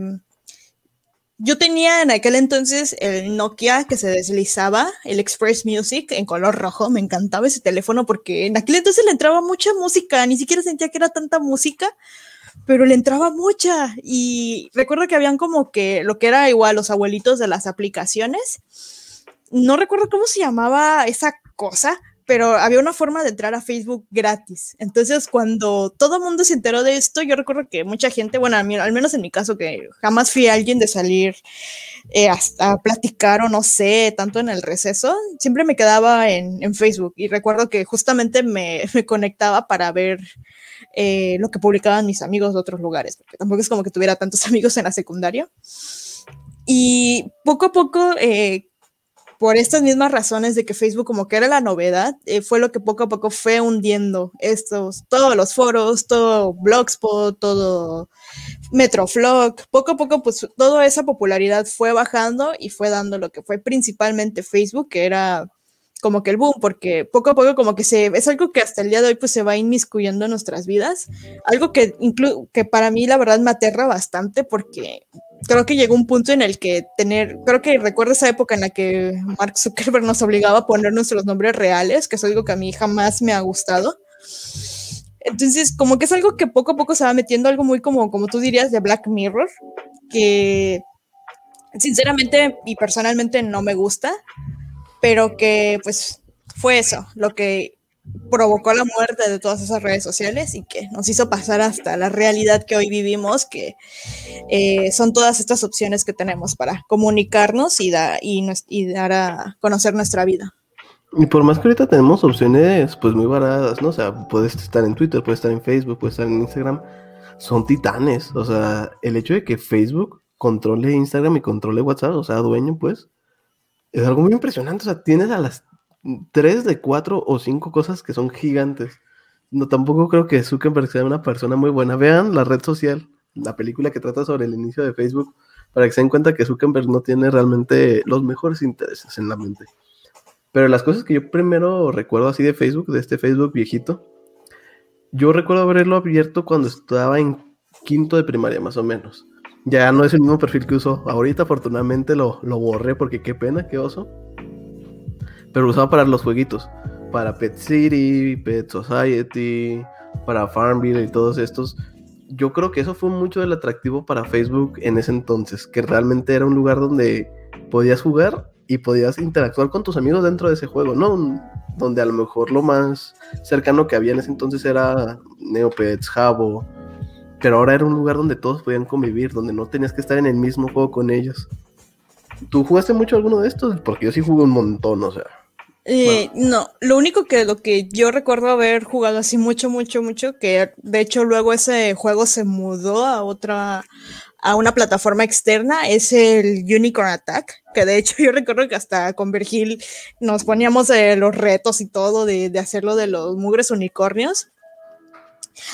yo tenía en aquel entonces el Nokia que se deslizaba, el Express Music en color rojo. Me encantaba ese teléfono porque en aquel entonces le entraba mucha música, ni siquiera sentía que era tanta música, pero le entraba mucha. Y recuerdo que habían como que lo que era igual los abuelitos de las aplicaciones. No recuerdo cómo se llamaba esa cosa, pero había una forma de entrar a Facebook gratis. Entonces, cuando todo el mundo se enteró de esto, yo recuerdo que mucha gente, bueno, al menos en mi caso, que jamás fui alguien de salir eh, platicar o no sé, tanto en el receso, siempre me quedaba en, Facebook. Y recuerdo que justamente me, conectaba para ver eh, lo que publicaban mis amigos de otros lugares, porque tampoco es como que tuviera tantos amigos en la secundaria. Y poco a poco eh, por estas mismas razones de que Facebook como que era la novedad, eh, fue lo que poco a poco fue hundiendo estos, todos los foros, todo Blogspot, todo Metroflog, poco a poco pues toda esa popularidad fue bajando y fue dando lo que fue principalmente Facebook, que era como que el boom, porque poco a poco como que se, es algo que hasta el día de hoy pues se va inmiscuyendo en nuestras vidas, algo que, que para mí la verdad me aterra bastante porque creo que llegó un punto en el que tener, creo que recuerdo esa época en la que Mark Zuckerberg nos obligaba a poner nuestros nombres reales, que es algo que a mí jamás me ha gustado. Entonces, como que es algo que poco a poco se va metiendo, algo muy como, como tú dirías, de Black Mirror, que sinceramente y personalmente no me gusta, pero que pues fue eso, lo que provocó la muerte de todas esas redes sociales y que nos hizo pasar hasta la realidad que hoy vivimos, que eh, son todas estas opciones que tenemos para comunicarnos y, y, dar a conocer nuestra vida. Y por más que ahorita tenemos opciones pues muy baratas, ¿no? O sea, puedes estar en Twitter, puedes estar en Facebook, puedes estar en Instagram, son titanes. O sea, el hecho de que Facebook controle Instagram y controle WhatsApp, o sea, dueño, pues, es algo muy impresionante. O sea, tienes a las tres de cuatro o cinco cosas que son gigantes. No, tampoco creo que Zuckerberg sea una persona muy buena. Vean la red social, la película que trata sobre el inicio de Facebook, para que se den cuenta que Zuckerberg no tiene realmente los mejores intereses en la mente. Pero las cosas que yo primero recuerdo así de Facebook, de este Facebook viejito, yo recuerdo haberlo abierto cuando estaba en quinto de primaria, más o menos. Ya no es el mismo perfil que uso. Ahorita, afortunadamente, lo, lo borré porque qué pena, qué oso pero usaba para los jueguitos. Para Pet City, Pet Society, para Farmville y todos estos. Yo creo que eso fue mucho del atractivo para Facebook en ese entonces, que realmente era un lugar donde podías jugar y podías interactuar con tus amigos dentro de ese juego, ¿no? Donde a lo mejor lo más cercano que había en ese entonces era Neopets, Jabo, pero ahora era un lugar donde todos podían convivir, donde no tenías que estar en el mismo juego con ellos. ¿Tú jugaste mucho alguno de estos? Porque yo sí jugué un montón, o sea. Eh, no, lo único que lo que yo recuerdo haber jugado así mucho, mucho, mucho, que de hecho luego ese juego se mudó a otra, a una plataforma externa, es el Unicorn Attack, que de hecho yo recuerdo que hasta con Virgil nos poníamos los retos y todo de, de hacerlo de los mugres unicornios.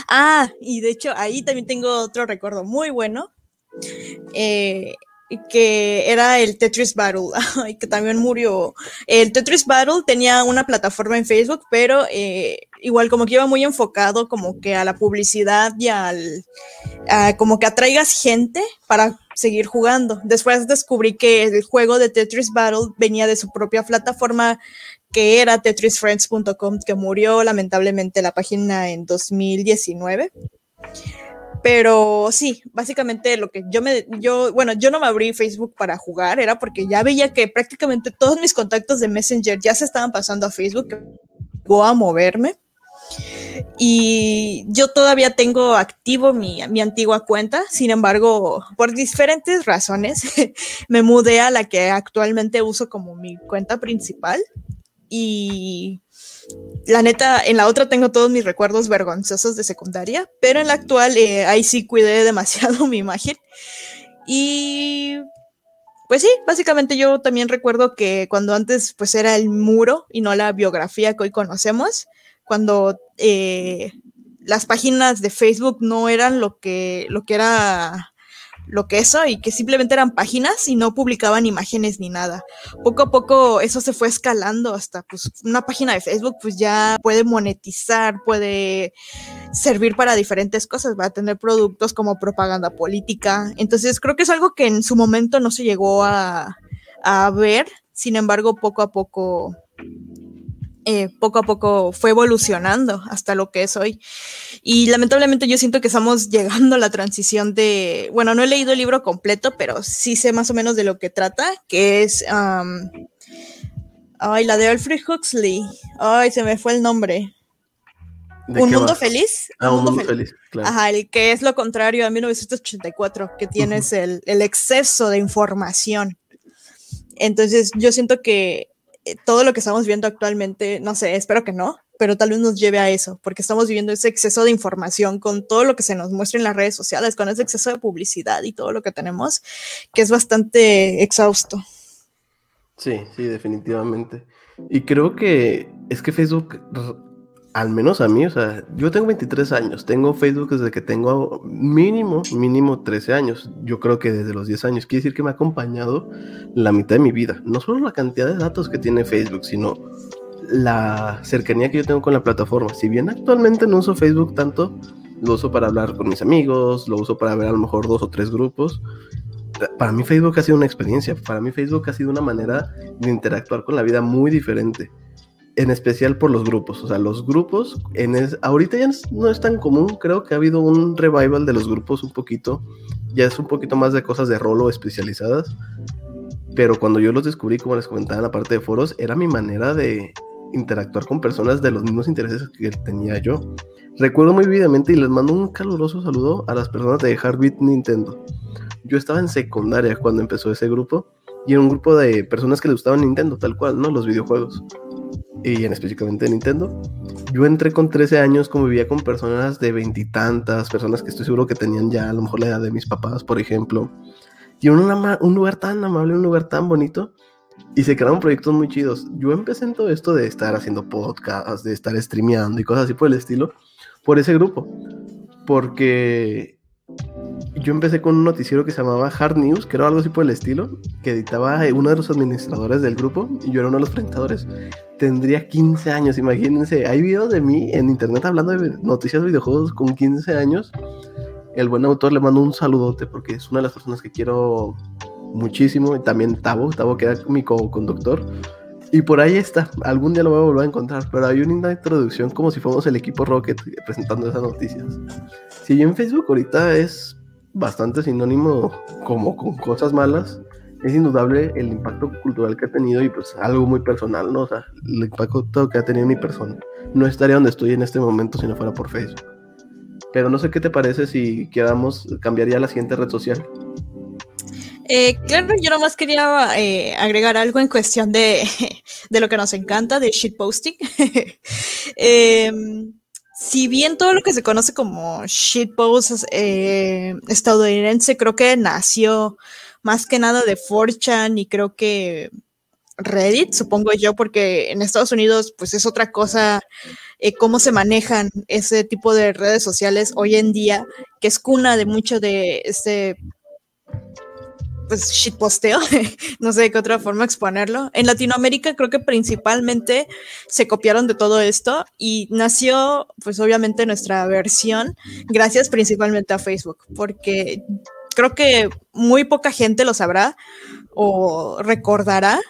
Ah, y de hecho ahí también tengo otro recuerdo muy bueno. Eh, que era el Tetris Battle, y que también murió. El Tetris Battle tenía una plataforma en Facebook, pero eh, igual como que iba muy enfocado como que a la publicidad y al, como que atraigas gente para seguir jugando. Después descubrí que el juego de Tetris Battle venía de su propia plataforma que era tetrisfriends.com, que murió lamentablemente la página en 2019. Pero sí, básicamente lo que yo me, yo, bueno, yo no me abrí Facebook para jugar, era porque ya veía que prácticamente todos mis contactos de Messenger ya se estaban pasando a Facebook, voy a moverme. Y yo todavía tengo activo mi, mi antigua cuenta, sin embargo, por diferentes razones, me mudé a la que actualmente uso como mi cuenta principal. Y la neta, en la otra tengo todos mis recuerdos vergonzosos de secundaria, pero en la actual eh, ahí sí cuidé demasiado mi imagen. Y pues sí, básicamente yo también recuerdo que cuando antes pues era el muro y no la biografía que hoy conocemos, cuando eh, las páginas de Facebook no eran lo que, lo que era lo que eso y que simplemente eran páginas y no publicaban imágenes ni nada. Poco a poco eso se fue escalando hasta pues una página de Facebook pues ya puede monetizar, puede servir para diferentes cosas, va a tener productos como propaganda política. Entonces creo que es algo que en su momento no se llegó a, a ver, sin embargo poco a poco eh, poco a poco fue evolucionando hasta lo que es hoy. Y lamentablemente yo siento que estamos llegando a la transición de, bueno, no he leído el libro completo, pero sí sé más o menos de lo que trata, que es, ay, la de Alfred Huxley, ay, se me fue el nombre. ¿Un mundo feliz? Ah, un mundo, feliz, claro. Ajá, el que es lo contrario a 1984, que tienes el, el exceso de información. Entonces yo siento que todo lo que estamos viendo actualmente, no sé, espero que no, pero tal vez nos lleve a eso, porque estamos viviendo ese exceso de información con todo lo que se nos muestra en las redes sociales, con ese exceso de publicidad y todo lo que tenemos, que es bastante exhausto. Sí, sí, definitivamente. Y creo que es que Facebook al menos a mí, o sea, yo tengo 23 años, tengo Facebook desde que tengo mínimo, mínimo 13 años. Yo creo que desde los 10 años. Quiere decir que me ha acompañado la mitad de mi vida. No solo la cantidad de datos que tiene Facebook, sino la cercanía que yo tengo con la plataforma. Si bien actualmente no uso Facebook tanto, lo uso para hablar con mis amigos, lo uso para ver a lo mejor dos o tres grupos. Para mí Facebook ha sido una experiencia, para mí Facebook ha sido una manera de interactuar con la vida muy diferente en especial por los grupos. O sea, los grupos, en ahorita ya no es tan común, creo que ha habido un revival de los grupos un poquito, ya es un poquito más de cosas de rolo especializadas, pero cuando yo los descubrí, como les comentaba en la parte de foros, era mi manera de interactuar con personas de los mismos intereses que tenía yo. Recuerdo muy vividamente y les mando un caluroso saludo a las personas de Heartbeat Nintendo. Yo estaba en secundaria cuando empezó ese grupo y era un grupo de personas que le gustaban Nintendo, tal cual, ¿no? Los videojuegos y en específicamente Nintendo. Yo entré con 13 años, convivía con personas de veintitantas, personas que estoy seguro que tenían ya a lo mejor la edad de mis papás, por ejemplo. Y un, un lugar tan amable, un lugar tan bonito. Y se crearon proyectos muy chidos. Yo empecé en todo esto de estar haciendo podcasts, de estar streameando y cosas así por el estilo, por ese grupo. Porque yo empecé con un noticiero que se llamaba Hard News, que era algo así por el estilo, que editaba uno de los administradores del grupo y yo era uno de los presentadores. Tendría 15 años, imagínense. Hay videos de mí en internet hablando de noticias de videojuegos con 15 años. El buen autor le mando un saludote porque es una de las personas que quiero muchísimo. Y también Tavo, Tavo que era mi co-conductor. Y por ahí está, algún día lo voy a volver a encontrar, pero hay una introducción como si fuéramos el equipo Rocket presentando esas noticias. Si en Facebook ahorita es bastante sinónimo como con cosas malas, es indudable el impacto cultural que ha tenido y pues algo muy personal, ¿no? O sea, el impacto que ha tenido mi persona. No estaría donde estoy en este momento si no fuera por Facebook. Pero no sé qué te parece si quedamos, cambiaría la siguiente red social. Eh, claro, yo nomás quería eh, agregar algo en cuestión de, de, lo que nos encanta, de shitposting. eh, si bien todo lo que se conoce como shitpost eh, estadounidense creo que nació más que nada de 4chan y creo que Reddit, supongo yo, porque en Estados Unidos pues es otra cosa eh, cómo se manejan ese tipo de redes sociales hoy en día, que es cuna de mucho de este pues shitposteo, no sé de qué otra forma exponerlo. En Latinoamérica creo que principalmente se copiaron de todo esto y nació pues obviamente nuestra versión gracias principalmente a Facebook, porque creo que muy poca gente lo sabrá o recordará,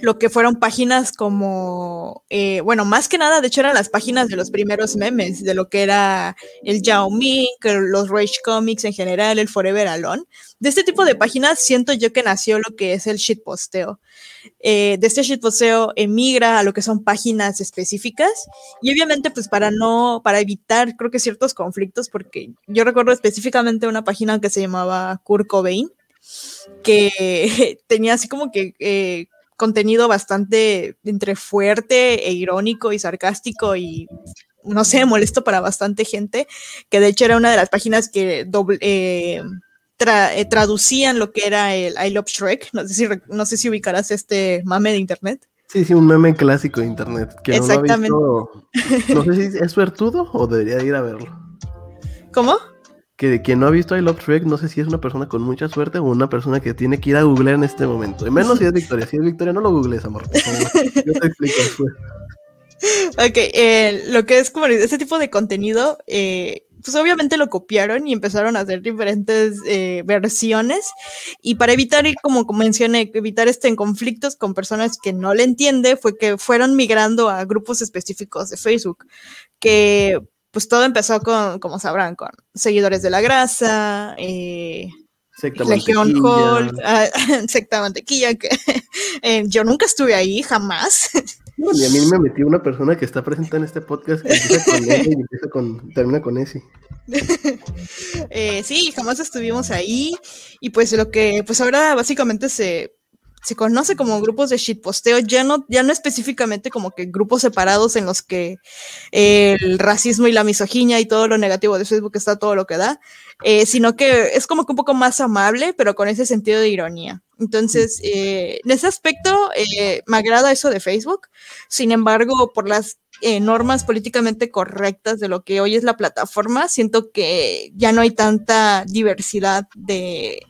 lo que fueron páginas como, eh, bueno, más que nada, de hecho eran las páginas de los primeros memes, de lo que era el Yao Ming, los Rage Comics en general, el Forever Alone. De este tipo de páginas siento yo que nació lo que es el shitposteo. Eh, de este shitposteo emigra a lo que son páginas específicas y obviamente pues para no, para evitar creo que ciertos conflictos, porque yo recuerdo específicamente una página que se llamaba Kurt Cobain, que tenía así como que eh, contenido bastante entre fuerte e irónico y sarcástico y no sé, molesto para bastante gente, que de hecho era una de las páginas que doble, eh, eh, traducían lo que era el I Love Shrek. No sé, si, no sé si ubicarás este mame de internet. Sí, sí, un meme clásico de internet. Que Exactamente. No, no sé si es suertudo o debería ir a verlo. ¿Cómo? Que quien no ha visto I Love Shrek, no sé si es una persona con mucha suerte o una persona que tiene que ir a googlear en este momento. Y menos si es Victoria. Si es Victoria, no lo googlees, amor. Yo te explico después. Ok, eh, lo que es como ese tipo de contenido, eh, pues obviamente lo copiaron y empezaron a hacer diferentes eh, versiones. Y para evitar ir, como mencioné, evitar este en conflictos con personas que no le entiende, fue que fueron migrando a grupos específicos de Facebook, que pues todo empezó con, como sabrán, con seguidores de la grasa, eh, Legión Hall, ah, secta mantequilla, que eh, yo nunca estuve ahí, jamás. y a mí me metió una persona que está presente en este podcast que empieza con y empieza con, termina con ese. eh, sí, jamás estuvimos ahí. Y pues lo que, pues ahora básicamente se se conoce como grupos de shitposteo, ya no, ya no específicamente como que grupos separados en los que el racismo y la misoginia y todo lo negativo de Facebook está todo lo que da, eh, sino que es como que un poco más amable, pero con ese sentido de ironía. Entonces, eh, en ese aspecto, eh, me agrada eso de Facebook. Sin embargo, por las normas políticamente correctas de lo que hoy es la plataforma, siento que ya no hay tanta diversidad de,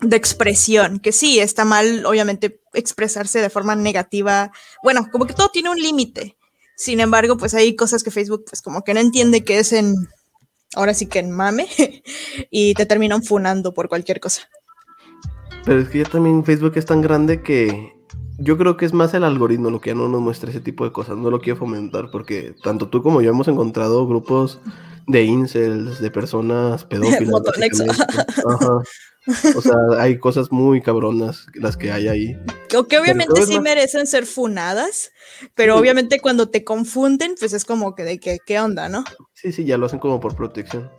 de expresión, que sí, está mal, obviamente, expresarse de forma negativa. Bueno, como que todo tiene un límite. Sin embargo, pues hay cosas que Facebook, pues como que no entiende que es en, ahora sí que en mame, y te terminan funando por cualquier cosa. Pero es que ya también Facebook es tan grande que yo creo que es más el algoritmo lo que ya no nos muestra ese tipo de cosas, no lo quiero fomentar, porque tanto tú como yo hemos encontrado grupos de incels, de personas pedófilas. Ajá. O sea, hay cosas muy cabronas las que hay ahí. Que, obviamente sí merecen ser funadas, pero obviamente cuando te confunden, pues es como que de que, qué onda, ¿no? Sí, sí, ya lo hacen como por protección.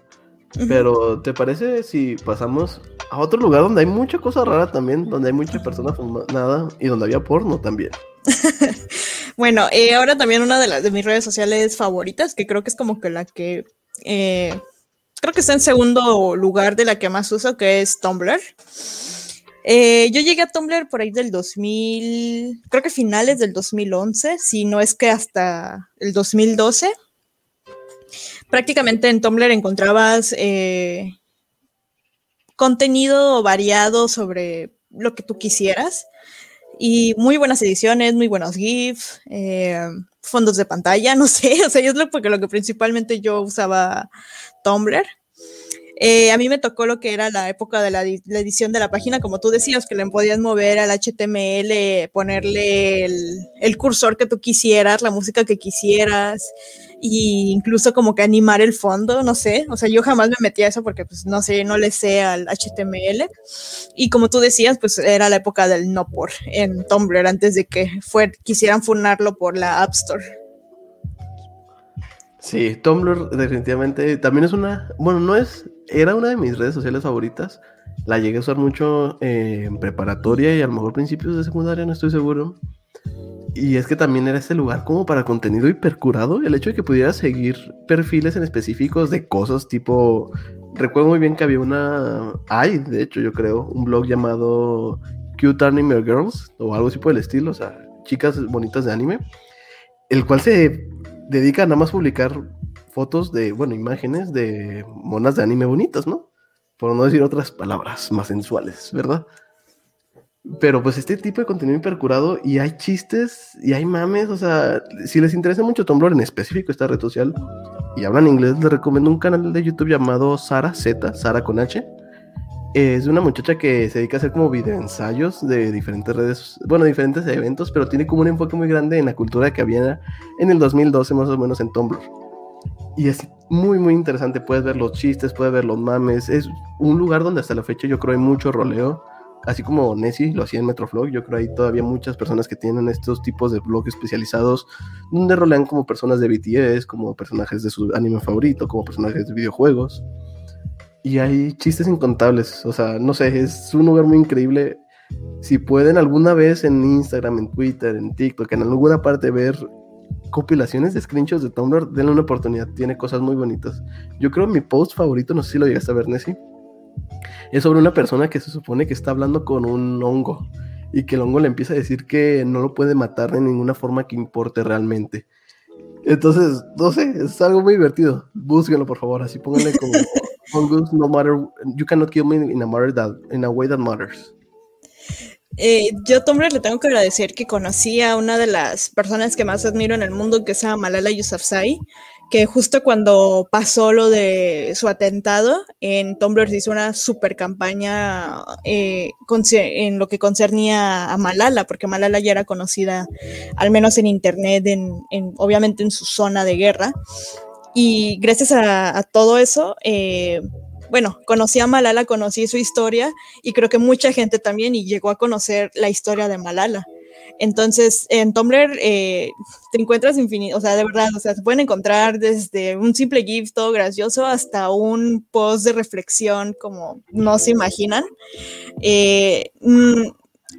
Pero, ¿te parece si pasamos a otro lugar donde hay mucha cosa rara también, donde hay mucha persona fumada y donde había porno también? bueno, eh, ahora también una de las de mis redes sociales favoritas, que creo que es como que la que eh, creo que está en segundo lugar de la que más uso, que es Tumblr. Eh, yo llegué a Tumblr por ahí del 2000, creo que finales del 2011, si no es que hasta el 2012. Prácticamente en Tumblr encontrabas eh, contenido variado sobre lo que tú quisieras y muy buenas ediciones, muy buenos GIFs, eh, fondos de pantalla, no sé, o sea, es lo, porque lo que principalmente yo usaba Tumblr. Eh, a mí me tocó lo que era la época de la, edición de la página, como tú decías, que le podías mover al HTML, ponerle el, cursor que tú quisieras, la música que quisieras, e incluso como que animar el fondo, no sé. O sea, yo jamás me metí a eso porque, pues, no sé, no le sé al HTML. Y como tú decías, pues era la época del no por en Tumblr, antes de que fue, quisieran funarlo por la App Store. Sí, Tumblr definitivamente también es una, bueno, no es, era una de mis redes sociales favoritas. La llegué a usar mucho eh, en preparatoria y a lo mejor principios de secundaria, no estoy seguro. Y es que también era ese lugar como para contenido hipercurado. El hecho de que pudieras seguir perfiles en específicos de cosas tipo. Recuerdo muy bien que había una. Hay, de hecho, yo creo, un blog llamado Cute Anime Girls o algo así por el estilo, o sea, chicas bonitas de anime. El cual se dedica nada más a publicar fotos de, bueno, imágenes de monas de anime bonitas, ¿no? Por no decir otras palabras más sensuales, ¿verdad? Pero pues este tipo de contenido hipercurado y hay chistes y hay mames, o sea, si les interesa mucho Tumblr en específico esta red social y hablan inglés, les recomiendo un canal de YouTube llamado Sara Z, Sara con H, Es una muchacha que se dedica a hacer como videoensayos de diferentes redes, bueno, diferentes eventos, pero tiene como un enfoque muy grande en la cultura que había en el 2012 más o menos en Tumblr. Y es muy, muy interesante. Puedes ver los chistes, puedes ver los mames. Es un lugar donde hasta la fecha yo creo hay mucho roleo. Así como Nessie lo hacía en Metroflog, yo creo hay todavía muchas personas que tienen estos tipos de blogs especializados donde rolean como personas de BTS, como personajes de su anime favorito, como personajes de videojuegos. Y hay chistes incontables. O sea, no sé, es un lugar muy increíble. Si pueden alguna vez en Instagram, en Twitter, en TikTok, en alguna parte ver compilaciones de screenshots de Tumblr, denle una oportunidad. Tiene cosas muy bonitas. Yo creo mi post favorito, no sé si lo llegaste a ver, Nessie, es sobre una persona que se supone que está hablando con un hongo y que el hongo le empieza a decir que no lo puede matar de ninguna forma que importe realmente. Entonces, no sé, es algo muy divertido. Búsquenlo, por favor, así pónganle como fungus no matter you cannot kill me in a matter that in a way that matters. Eh, yo, Tumblr, le tengo que agradecer que conocí a una de las personas que más admiro en el mundo, que se llama Malala Yousafzai, que justo cuando pasó lo de su atentado, en Tumblr se hizo una super campaña eh, en lo que concernía a Malala, porque Malala ya era conocida, al menos en internet, en, obviamente en su zona de guerra. Y gracias a, todo eso, eh, bueno, conocí a Malala, conocí su historia y creo que mucha gente también y llegó a conocer la historia de Malala. Entonces, en Tumblr eh, te encuentras infinito, o sea, de verdad, o sea, se pueden encontrar desde un simple GIF todo gracioso hasta un post de reflexión como no se imaginan. Eh, mm,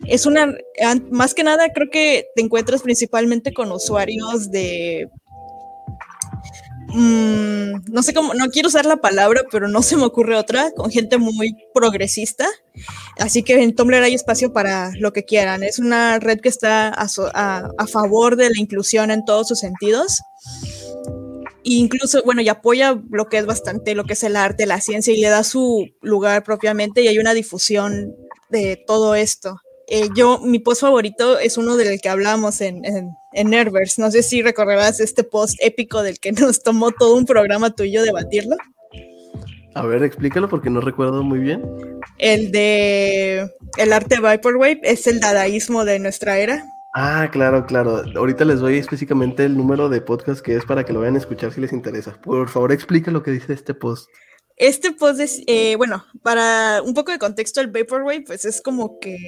es una, más que nada, creo que te encuentras principalmente con usuarios de Mm, no sé cómo, no quiero usar la palabra, pero no se me ocurre otra, con gente muy progresista. Así que en Tumblr hay espacio para lo que quieran. Es una red que está a, favor de la inclusión en todos sus sentidos. E incluso, bueno, y apoya lo que es bastante, lo que es el arte, la ciencia, y le da su lugar propiamente, y hay una difusión de todo esto. Eh, yo, mi post favorito es uno del que hablamos en, en, Nervers. No sé si recordarás este post épico del que nos tomó todo un programa tuyo debatirlo. A ver, explícalo porque no recuerdo muy bien. El de el arte Vaporwave es el dadaísmo de nuestra era. Ah, claro, claro. Ahorita les doy específicamente el número de podcast que es para que lo vayan a escuchar si les interesa. Por favor, explica lo que dice este post. Este post es, eh, bueno, para un poco de contexto, el Vaporwave, pues es como que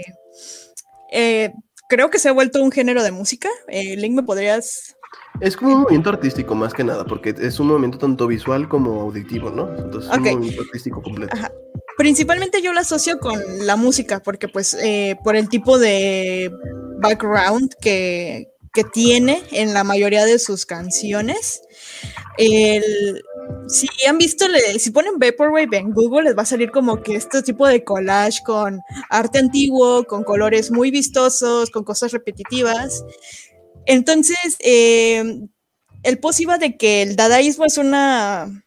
eh, creo que se ha vuelto un género de música. Eh, Link, ¿me podrías...? Es como un movimiento artístico más que nada, porque es un movimiento tanto visual como auditivo, ¿no? Entonces es un movimiento artístico completo. Principalmente yo lo asocio con la música, porque pues por el tipo de background que, que tiene en la mayoría de sus canciones, el, si han visto, si ponen Vaporwave en Google, les va a salir como que este tipo de collage con arte antiguo, con colores muy vistosos, con cosas repetitivas. Entonces, eh, el post de que el dadaísmo es una,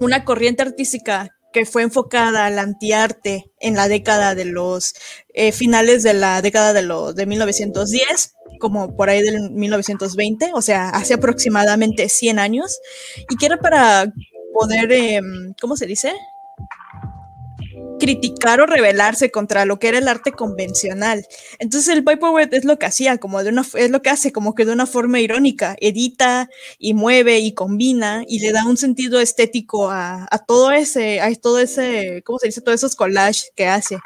una corriente artística que fue enfocada al antiarte en la década de los eh, finales de la década de, los de 1910 como por ahí del 1920, o sea, hace aproximadamente 100 años, y que era para poder, em, ¿cómo se dice? Criticar o rebelarse contra lo que era el arte convencional. Entonces el Vaporwave es lo que hacía, como de una, es lo que hace, como que de una forma irónica, edita y mueve y combina y le da un sentido estético a, todo ese, a todo ese, ¿cómo se dice? Todos esos collages que hace.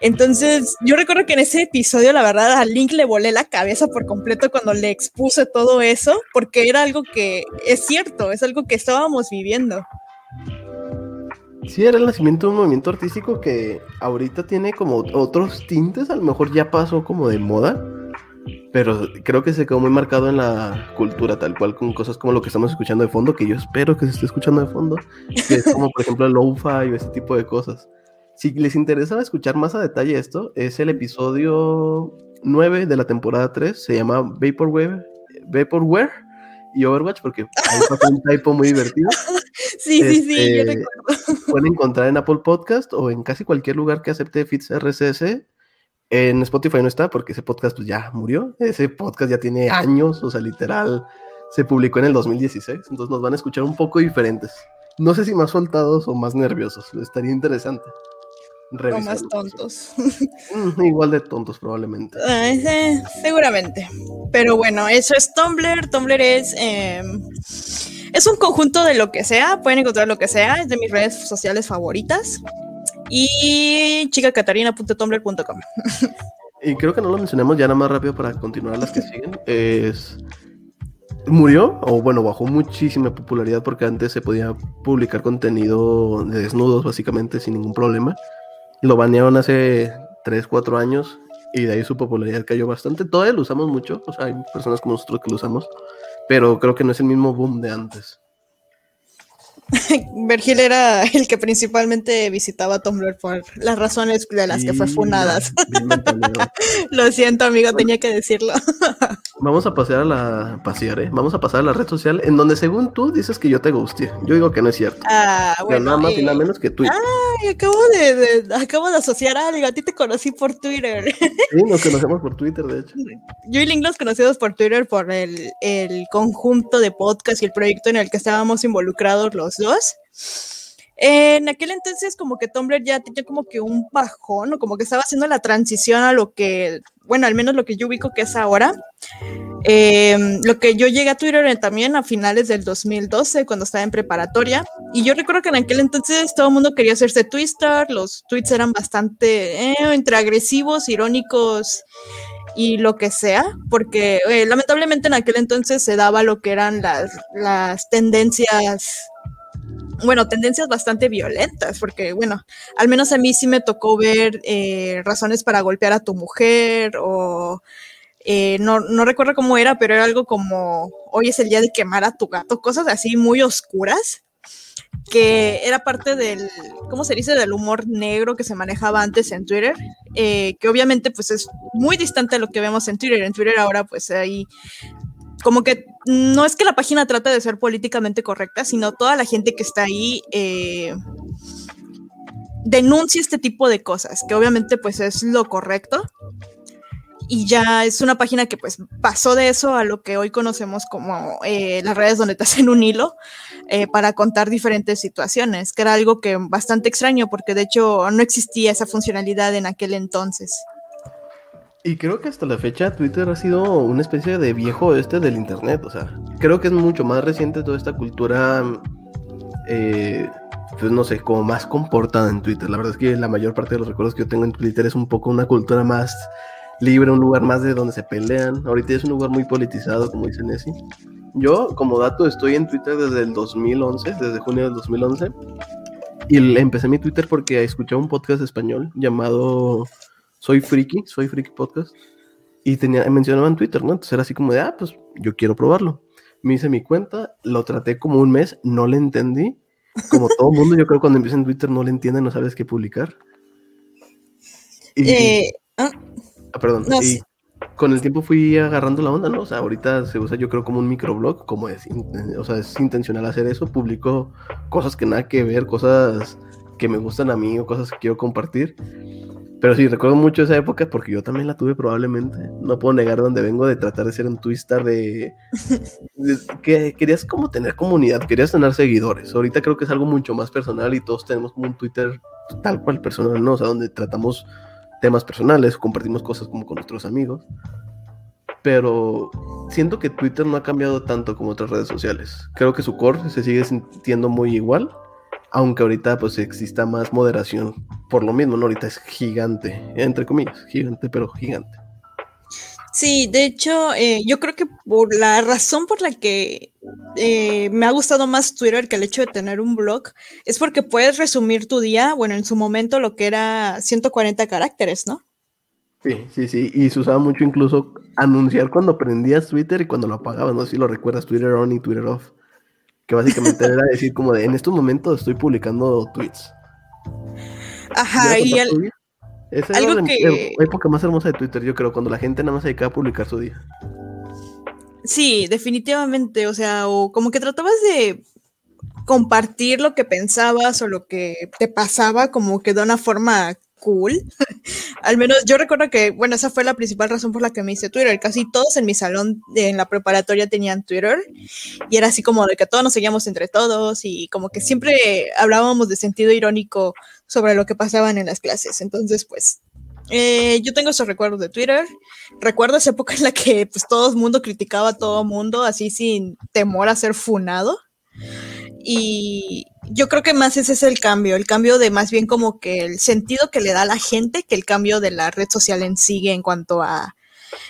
Entonces yo recuerdo que en ese episodio, la verdad, a Link le volé la cabeza por completo cuando le expuse todo eso, porque era algo que es cierto, es algo que estábamos viviendo. Sí, era el nacimiento de un movimiento artístico que ahorita tiene como otros tintes, a lo mejor ya pasó como de moda, pero creo que se quedó muy marcado en la cultura, tal cual, con cosas como lo que estamos escuchando de fondo, que yo espero que se esté escuchando de fondo, que es como por ejemplo el lo-fi o ese tipo de cosas. Si les interesa escuchar más a detalle esto, es el episodio 9 de la temporada 3, se llama Vaporwave, Vaporware y Overwatch, porque ahí pasó un typo muy divertido. Sí, sí, sí, yo este, recuerdo. Pueden encontrar en Apple Podcast o en casi cualquier lugar que acepte feeds RSS. En Spotify no está porque ese podcast pues, ya murió. Ese podcast ya tiene años, o sea, literal, se publicó en el 2016. Entonces nos van a escuchar un poco diferentes. No sé si más soltados o más nerviosos. Estaría interesante. O más tontos. Mm, igual de tontos, probablemente. Seguramente. Pero bueno, eso es Tumblr. Tumblr es. Em, es un conjunto de lo que sea. Pueden encontrar lo que sea. Es de mis redes sociales favoritas. Y chicacatarina.tumblr.com. Y creo que no lo mencionamos ya nada más rápido para continuar las que siguen. Es murió, o bueno, bajó muchísima popularidad porque antes se podía publicar contenido de desnudos básicamente sin ningún problema. Lo banearon hace 3, 4 años y de ahí su popularidad cayó bastante. Todavía lo usamos mucho, o sea, hay personas como nosotros que lo usamos, pero creo que no es el mismo boom de antes. Vergil era el que principalmente visitaba Tumblr por las razones de las que fue funadas. Lo siento, amigo, tenía que decirlo. Vamos a pasear a la pasear, ¿eh? Vamos a pasar a la red social en donde según tú dices que yo te guste. Yo digo que no es cierto. Ah, bueno. nada más y nada menos que Twitter. Ay, acabo de, acabo de asociar algo. A ti te conocí por Twitter. Sí, nos conocemos por Twitter, de hecho. Yo y Link nos conocimos por Twitter por el, el conjunto de podcast y el proyecto en el que estábamos involucrados los dos. En aquel entonces como que Tumblr ya tenía como que un bajón o como que estaba haciendo la transición a lo que, bueno, al menos lo que yo ubico que es ahora. Em, lo que yo llegué a Twitter también a finales del 2012 cuando estaba en preparatoria y yo recuerdo que en aquel entonces todo el mundo quería hacerse Twitter, los tweets eran bastante eh, entre agresivos, irónicos y lo que sea, porque eh, lamentablemente en aquel entonces se daba lo que eran las, las tendencias bueno, tendencias bastante violentas, porque, bueno, al menos a mí sí me tocó ver eh, razones para golpear a tu mujer o eh, no, no, recuerdo cómo era, pero era algo como hoy es el día de quemar a tu gato, cosas así muy oscuras, que era parte del, ¿cómo se dice?, del humor negro que se manejaba antes en Twitter, eh, que obviamente pues es muy distante a lo que vemos en Twitter. En Twitter ahora pues hay como que no es que la página trate de ser políticamente correcta, sino toda la gente que está ahí eh, denuncia este tipo de cosas, que obviamente pues es lo correcto. Y ya es una página que pues pasó de eso a lo que hoy conocemos como eh, las redes donde te hacen un hilo eh, para contar diferentes situaciones, que era algo que bastante extraño porque de hecho no existía esa funcionalidad en aquel entonces. Y creo que hasta la fecha Twitter ha sido una especie de viejo este del internet, o sea, creo que es mucho más reciente toda esta cultura, eh, pues no sé, como más comportada en Twitter. La verdad es que la mayor parte de los recuerdos que yo tengo en Twitter es un poco una cultura más libre, un lugar más de donde se pelean. Ahorita es un lugar muy politizado, como dice Nessie. Yo, como dato, estoy en Twitter desde el 2011, desde junio del 2011. Y empecé mi Twitter porque escuché un podcast español llamado soy friki, soy friki podcast, y tenía, mencionaban Twitter, ¿no? Entonces era así como de, ah, pues yo quiero probarlo. Me hice mi cuenta, lo traté como un mes, no le entendí. Como todo mundo, yo creo cuando empieza en Twitter no le entiende, no sabes qué publicar. Y, eh, ah, ah, perdón. y con el tiempo fui agarrando la onda, ¿no? O sea, ahorita se usa yo creo como un microblog, como es, o sea, es intencional hacer eso, publico cosas que nada que ver, cosas que me gustan a mí o cosas que quiero compartir. Pero sí, recuerdo mucho esa época porque yo también la tuve probablemente. No puedo negar donde vengo de tratar de ser un twister de, que querías como tener comunidad, querías tener seguidores. Ahorita creo que es algo mucho más personal y todos tenemos como un Twitter tal cual personal, ¿no? O sea, donde tratamos temas personales, compartimos cosas como con nuestros amigos. Pero siento que Twitter no ha cambiado tanto como otras redes sociales. Creo que su core se sigue sintiendo muy igual aunque ahorita pues exista más moderación por lo mismo, ¿no? Ahorita es gigante, entre comillas, gigante, pero gigante. Sí, de hecho, eh, yo creo que por la razón por la que eh, me ha gustado más Twitter que el hecho de tener un blog es porque puedes resumir tu día, bueno, en su momento lo que era 140 caracteres, ¿no? Sí, sí, sí, y se usaba mucho incluso anunciar cuando prendías Twitter y cuando lo apagabas, no sé si lo recuerdas, Twitter on y Twitter off que básicamente era decir como de en estos momentos estoy publicando tweets. Ajá, y el, Esa algo la que... época más hermosa de Twitter, yo creo, cuando la gente nada más se dedicaba a publicar su día. Sí, definitivamente, o sea, o como que tratabas de compartir lo que pensabas o lo que te pasaba como que de una forma cool, Al menos yo recuerdo que, bueno, esa fue la principal razón por la que me hice Twitter. Casi todos en mi salón en la preparatoria tenían Twitter y era así como de que todos nos seguíamos entre todos y como que siempre hablábamos de sentido irónico sobre lo que pasaban en las clases. Entonces, pues, eh, yo tengo esos recuerdos de Twitter. Recuerdo esa época en la que pues todo el mundo criticaba a todo mundo así sin temor a ser funado. Y yo creo que más ese es el cambio, el cambio de más bien como que el sentido que le da a la gente que el cambio de la red social en sí en cuanto a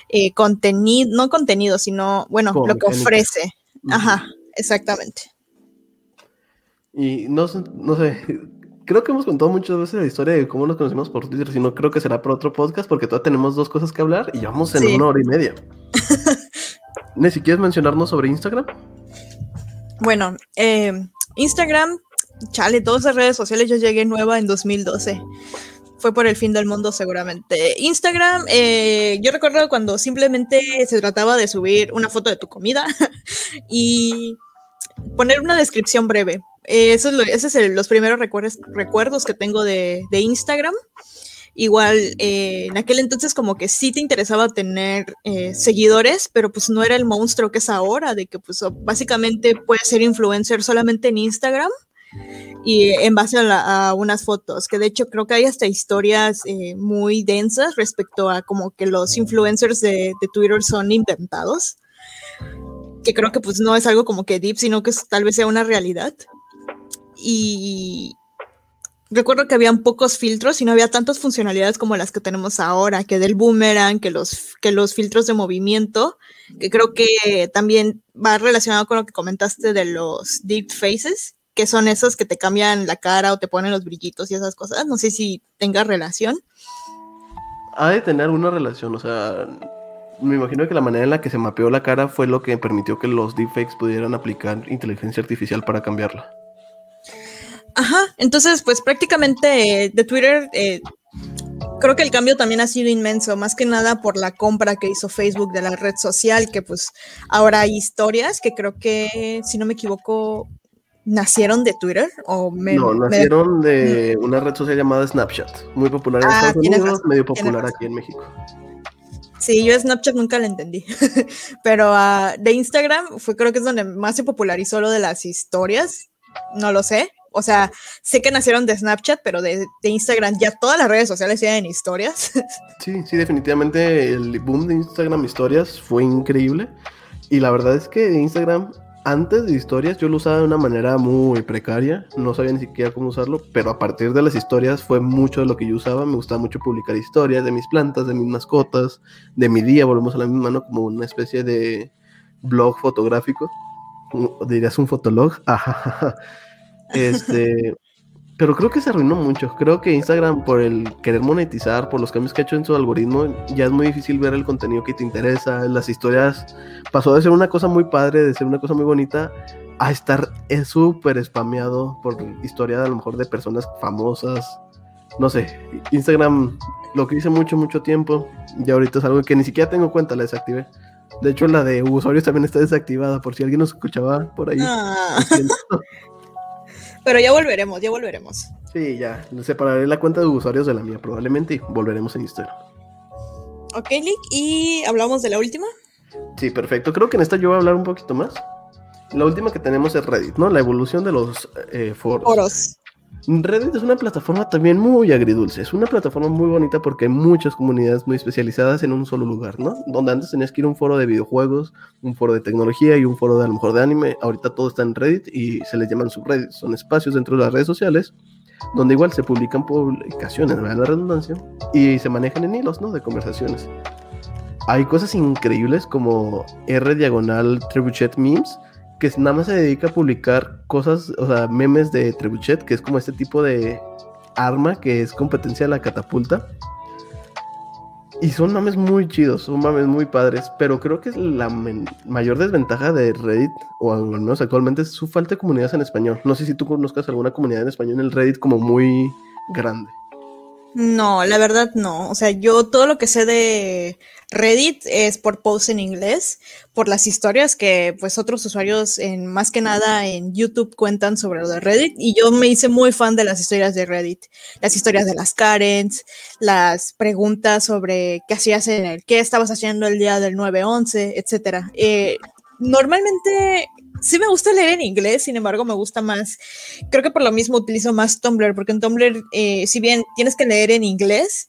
eh, contenido, no contenido, sino, bueno, lo que ofrece. Ajá, exactamente. Y no, no sé, creo que hemos contado muchas veces la historia de cómo nos conocimos por Twitter, sino creo que será para otro podcast porque todavía tenemos dos cosas que hablar y vamos en una hora y media. Nessie, ¿quieres mencionarnos sobre Instagram? Bueno, eh, Instagram, chale, todas las redes sociales yo llegué nueva en 2012. Fue por el fin del mundo seguramente. Instagram, eh, yo recuerdo cuando simplemente se trataba de subir una foto de tu comida y poner una descripción breve. Eh, eso es esos son los primeros recuerdos, que tengo de Instagram. Igual, eh, en aquel entonces como que sí te interesaba tener eh, seguidores, pero pues no era el monstruo que es ahora, de que pues básicamente puedes ser influencer solamente en Instagram y en base a, unas fotos, que de hecho creo que hay hasta historias eh, muy densas respecto a como que los influencers de, de, Twitter son inventados, que creo que pues no es algo como que deep, sino que tal vez sea una realidad. Y, recuerdo que habían pocos filtros y no había tantas funcionalidades como las que tenemos ahora, que del boomerang, que los, que los filtros de movimiento, que creo que también va relacionado con lo que comentaste de los deep faces, que son esos que te cambian la cara o te ponen los brillitos y esas cosas. No sé si tenga relación. Ha de tener una relación, o sea, me imagino que la manera en la que se mapeó la cara fue lo que permitió que los deepfakes pudieran aplicar inteligencia artificial para cambiarla. Ajá, entonces pues prácticamente eh, de Twitter eh, creo que el cambio también ha sido inmenso, más que nada por la compra que hizo Facebook de la red social, que pues ahora hay historias que creo que, si no me equivoco, nacieron de Twitter o No, nacieron de una red social llamada Snapchat, muy popular en ah, Estados Unidos, medio popular aquí en México. Sí, yo Snapchat nunca la entendí, pero uh, de Instagram fue creo que es donde más se popularizó lo de las historias, no lo sé, o sea, sé que nacieron de Snapchat, pero de, Instagram ya todas las redes sociales tienen historias. Sí, sí, definitivamente el boom de Instagram historias fue increíble. Y la verdad es que Instagram, antes de historias, yo lo usaba de una manera muy precaria. No sabía ni siquiera cómo usarlo, pero a partir de las historias fue mucho de lo que yo usaba. Me gustaba mucho publicar historias de mis plantas, de mis mascotas, de mi día. Volvemos a la misma mano como una especie de blog fotográfico. Dirías un fotolog. Ajá. Este, pero creo que se arruinó mucho. Creo que Instagram, por el querer monetizar, por los cambios que ha hecho en su algoritmo, ya es muy difícil ver el contenido que te interesa. Las historias pasó de ser una cosa muy padre, de ser una cosa muy bonita, a estar súper spameado por historia a lo mejor de personas famosas. No sé, Instagram lo que hice mucho, mucho tiempo, y ahorita es algo que ni siquiera tengo cuenta, la desactivé. De hecho, la de usuarios también está desactivada, por si alguien nos escuchaba por ahí. Ah. Pero ya volveremos, ya volveremos. Sí, ya. Separaré la cuenta de usuarios de la mía probablemente y volveremos en Instagram. Ok, Lick, ¿y hablamos de la última? Sí, perfecto. Creo que en esta yo voy a hablar un poquito más. La última que tenemos es Reddit, ¿no? La evolución de los eh, foros. Foros. Reddit es una plataforma también muy agridulce. Es una plataforma muy bonita porque hay muchas comunidades muy especializadas en un solo lugar, ¿no? Donde antes tenías que ir a un foro de videojuegos, un foro de tecnología y un foro de mejor de anime. Ahorita todo está en Reddit y se les llaman subreddits. Son espacios dentro de las redes sociales donde igual se publican publicaciones, ¿verdad? La redundancia, y se manejan en hilos, ¿no? De conversaciones. Hay cosas increíbles como R diagonal Trebuchet Memes que nada más se dedica a publicar cosas, o sea, memes de Trebuchet, que es como este tipo de arma que es competencia de la catapulta. Y son memes muy chidos, son memes muy padres, pero creo que la mayor desventaja de Reddit, o al menos actualmente, es su falta de comunidades en español. No sé si tú conozcas alguna comunidad en español en el Reddit como muy grande. No, la verdad no. O sea, yo todo lo que sé de Reddit es por posts en inglés, por las historias que pues otros usuarios en más que nada en YouTube cuentan sobre lo de Reddit y yo me hice muy fan de las historias de Reddit, las historias de las Karens, las preguntas sobre qué hacías en el, qué estabas haciendo el día del 9-11, etcétera. Eh, normalmente sí me gusta leer en inglés, sin embargo me gusta más, creo que por lo mismo utilizo más Tumblr, porque en Tumblr, eh, si bien tienes que leer en inglés,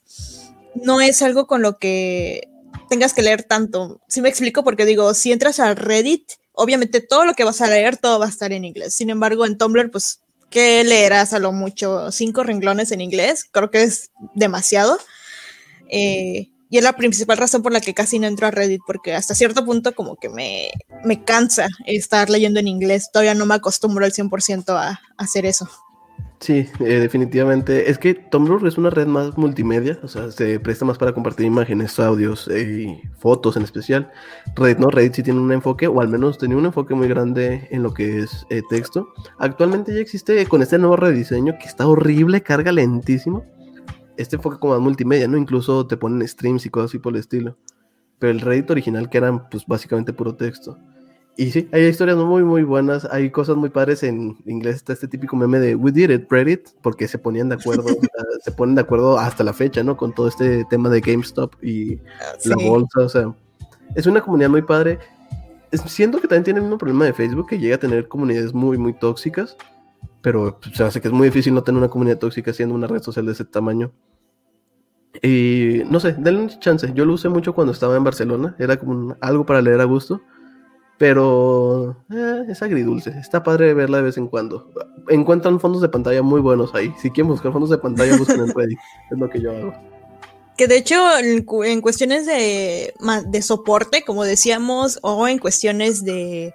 no es algo con lo que tengas que leer tanto. Si me explico, porque digo, si entras a Reddit, obviamente todo lo que vas a leer, todo va a estar en inglés. Sin embargo, en Tumblr, pues, ¿qué leerás a lo mucho? Cinco renglones en inglés, creo que es demasiado. Eh, y es la principal razón por la que casi no entro a Reddit, porque hasta cierto punto como que me, me cansa estar leyendo en inglés. Todavía no me acostumbro al 100% a, a hacer eso. Sí, eh, definitivamente. Es que Tumblr es una red más multimedia, o sea, se presta más para compartir imágenes, audios eh, y fotos en especial. Reddit no, Reddit sí tiene un enfoque, o al menos tenía un enfoque muy grande en lo que es eh, texto. Actualmente ya existe con este nuevo rediseño que está horrible, carga lentísimo este enfoque como más multimedia, ¿no? Incluso te ponen streams y cosas así por el estilo. Pero el Reddit original que eran pues básicamente puro texto. Y sí, hay historias muy muy buenas, hay cosas muy padres en inglés, está este típico meme de We did it, Reddit, porque se ponían de acuerdo, se ponen de acuerdo hasta la fecha, ¿no? Con todo este tema de GameStop y ah, la bolsa, o sea, es una comunidad muy padre. Siento que también tiene el mismo problema de Facebook, que llega a tener comunidades muy muy tóxicas, pero pues, se hace que es muy difícil no tener una comunidad tóxica siendo una red social de ese tamaño. Y no sé, denle un chance. Yo lo usé mucho cuando estaba en Barcelona. Era como algo para leer a gusto. Pero eh, es agridulce. Está padre verla de vez en cuando. Encuentran fondos de pantalla muy buenos ahí. Si quieren buscar fondos de pantalla, busquen en Reddit. Es lo que yo hago. Que de hecho, en, cuestiones de, de soporte, como decíamos, o en cuestiones de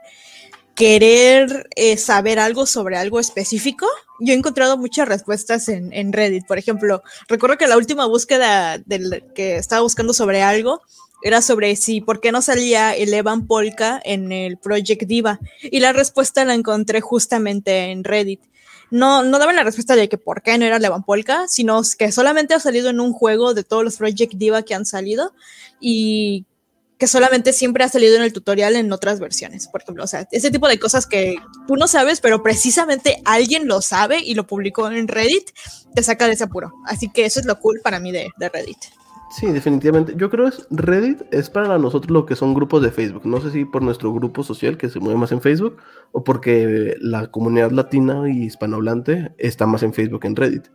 querer eh, saber algo sobre algo específico, yo he encontrado muchas respuestas en, Reddit. Por ejemplo, recuerdo que la última búsqueda del que estaba buscando sobre algo era sobre si por qué no salía el Evan Polka en el Project Diva. Y la respuesta la encontré justamente en Reddit. No, no daban la respuesta de que por qué no era Evan Polka, sino que solamente ha salido en un juego de todos los Project Diva que han salido y que solamente siempre ha salido en el tutorial en otras versiones, por ejemplo. O sea, ese tipo de cosas que tú no sabes, pero precisamente alguien lo sabe y lo publicó en Reddit, te saca de ese apuro. Así que eso es lo cool para mí de, Reddit. Sí, definitivamente. Yo creo que Reddit es para nosotros lo que son grupos de Facebook. No sé si por nuestro grupo social que se mueve más en Facebook o porque la comunidad latina y hispanohablante está más en Facebook que en Reddit.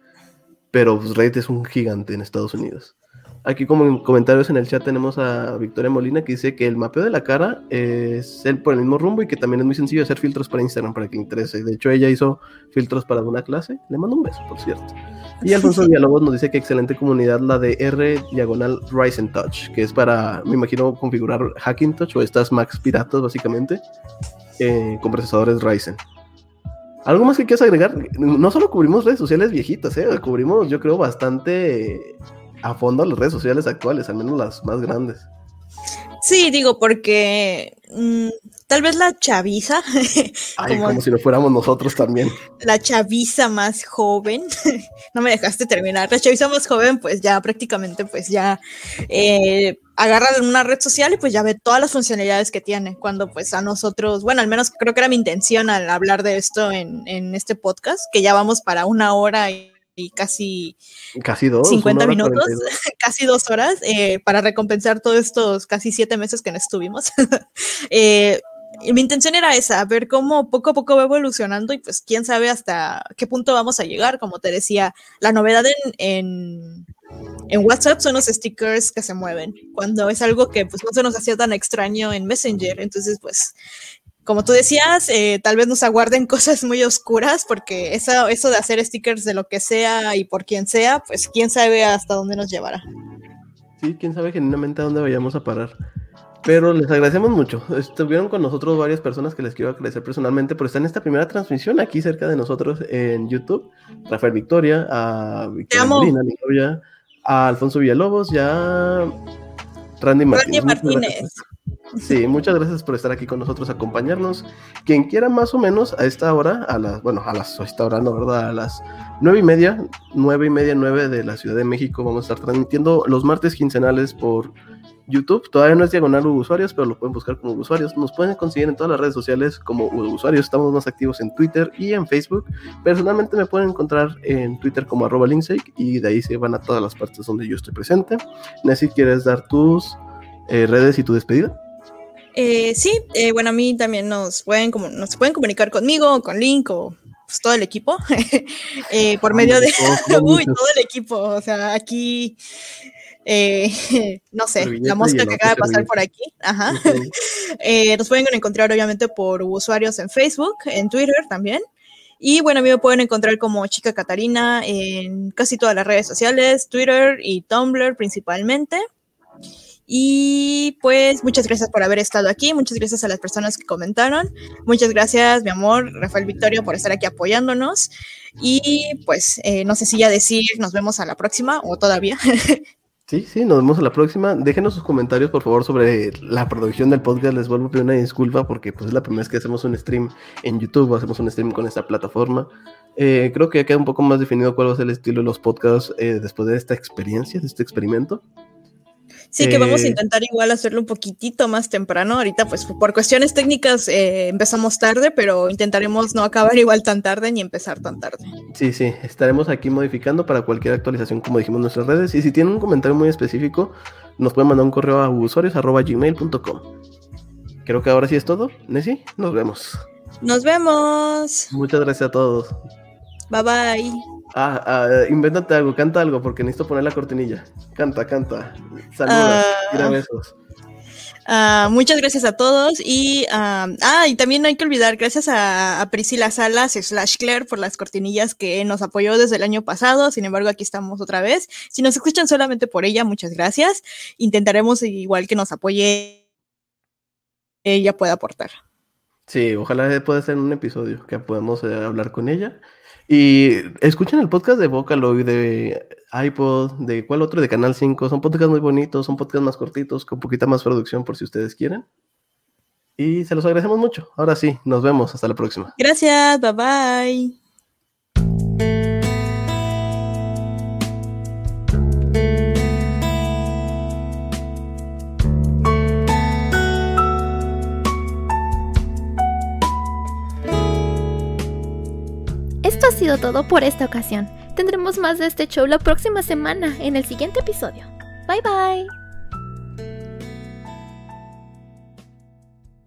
Pero pues, Reddit es un gigante en Estados Unidos. Aquí como en comentarios en el chat tenemos a Victoria Molina que dice que el mapeo de la cara es el por el mismo rumbo y que también es muy sencillo hacer filtros para Instagram para que interese. De hecho, ella hizo filtros para alguna clase. Le mando un beso, por cierto. Y Alfonso Villalobos nos dice que excelente comunidad la de R diagonal Ryzen Touch, que es para, me imagino, configurar Hacking Touch o estas Macs piratas básicamente eh, con procesadores Ryzen. ¿Algo más que quieras agregar? No solo cubrimos redes sociales viejitas, ¿eh? cubrimos yo creo bastante a fondo las redes sociales actuales, al menos las más grandes. Sí, digo, porque mm, tal vez la chaviza. como, si lo fuéramos nosotros también. La chaviza más joven. no me dejaste terminar. La chaviza más joven, pues ya prácticamente, pues ya eh, agarra una red social y pues ya ve todas las funcionalidades que tiene. Cuando pues a nosotros, bueno, al menos creo que era mi intención al hablar de esto en, en este podcast, que ya vamos para una hora y y casi, casi dos, 50 minutos, casi dos horas, eh, para recompensar todos estos casi siete meses que no estuvimos. eh, mi intención era esa, ver cómo poco a poco va evolucionando y pues quién sabe hasta qué punto vamos a llegar. Como te decía, la novedad en, en, en, WhatsApp son los stickers que se mueven, cuando es algo que pues no se nos hacía tan extraño en Messenger. Entonces, pues como tú decías, eh, tal vez nos aguarden cosas muy oscuras, porque eso, eso de hacer stickers de lo que sea y por quien sea, pues quién sabe hasta dónde nos llevará. Sí, quién sabe genuinamente a dónde vayamos a parar. Pero les agradecemos mucho. Estuvieron con nosotros varias personas que les quiero agradecer personalmente por estar en esta primera transmisión aquí cerca de nosotros en YouTube. Rafael Victoria, a Victoria Molina, a Alfonso Villalobos y a Randy Martínez. Randy Martínez. Sí, muchas gracias por estar aquí con nosotros, acompañarnos. Quien quiera más o menos a esta hora, a las, bueno, a las, esta hora no, ¿verdad? A las nueve y media, nueve y media, nueve de la Ciudad de México, vamos a estar transmitiendo los martes quincenales por YouTube. Todavía no es diagonal usuarios, pero lo pueden buscar como usuarios. Nos pueden conseguir en todas las redes sociales como usuarios. Estamos más activos en Twitter y en Facebook. Personalmente me pueden encontrar en Twitter como arroba linksake y de ahí se van a todas las partes donde yo estoy presente. Nancy, ¿quieres dar tus eh, redes y tu despedida? Eh, sí, eh, bueno, a mí también nos pueden, como, nos pueden comunicar conmigo, con Link o pues, todo el equipo, eh, por medio de... Uy, todo el equipo, o sea, aquí... no sé, la mosca que acaba de pasar por aquí. Ajá. nos pueden encontrar obviamente por usuarios en Facebook, en Twitter también. Y bueno, a mí me pueden encontrar como Chica Catarina en casi todas las redes sociales, Twitter y Tumblr principalmente. Y pues muchas gracias por haber estado aquí, muchas gracias a las personas que comentaron, muchas gracias mi amor Rafael Victorio por estar aquí apoyándonos y pues eh, no sé si ya decir nos vemos a la próxima o todavía. Sí, sí, nos vemos a la próxima. Déjenos sus comentarios, por favor, sobre la producción del podcast. Les vuelvo a pedir una disculpa porque pues, es la primera vez que hacemos un stream en YouTube, hacemos un stream con esta plataforma. Eh, creo que ya queda un poco más definido cuál va a ser el estilo de los podcasts eh, después de esta experiencia, de este experimento. Sí, que vamos a eh, intentar igual hacerlo un poquitito más temprano. Ahorita, pues por cuestiones técnicas eh, empezamos tarde, pero intentaremos no acabar igual tan tarde ni empezar tan tarde. Sí, sí, estaremos aquí modificando para cualquier actualización, como dijimos en nuestras redes. Y si tienen un comentario muy específico, nos pueden mandar un correo a usuarios.gmail.com. Creo que ahora sí es todo. Nessie, nos vemos. Nos vemos. Muchas gracias a todos. Bye bye. Ah, ah, invéntate algo, canta algo, porque necesito poner la cortinilla. Canta, canta. Saludos, uh, besos. Uh, muchas gracias a todos y, uh, ah, y también no hay que olvidar, gracias a, a, Priscila Salas slash Claire por las cortinillas que nos apoyó desde el año pasado, sin embargo aquí estamos otra vez. Si nos escuchan solamente por ella, muchas gracias. Intentaremos igual que nos apoye, ella pueda aportar. Sí, ojalá pueda ser un episodio que podamos eh, hablar con ella y escuchen el podcast de Vocaloid, de iPod, de cuál otro, de Canal 5. Son podcasts muy bonitos, son podcasts más cortitos, con poquita más producción por si ustedes quieren. Y se los agradecemos mucho. Ahora sí, nos vemos. Hasta la próxima. Gracias, bye bye. Ha sido todo por esta ocasión. Tendremos más de este show la próxima semana en el siguiente episodio. Bye bye.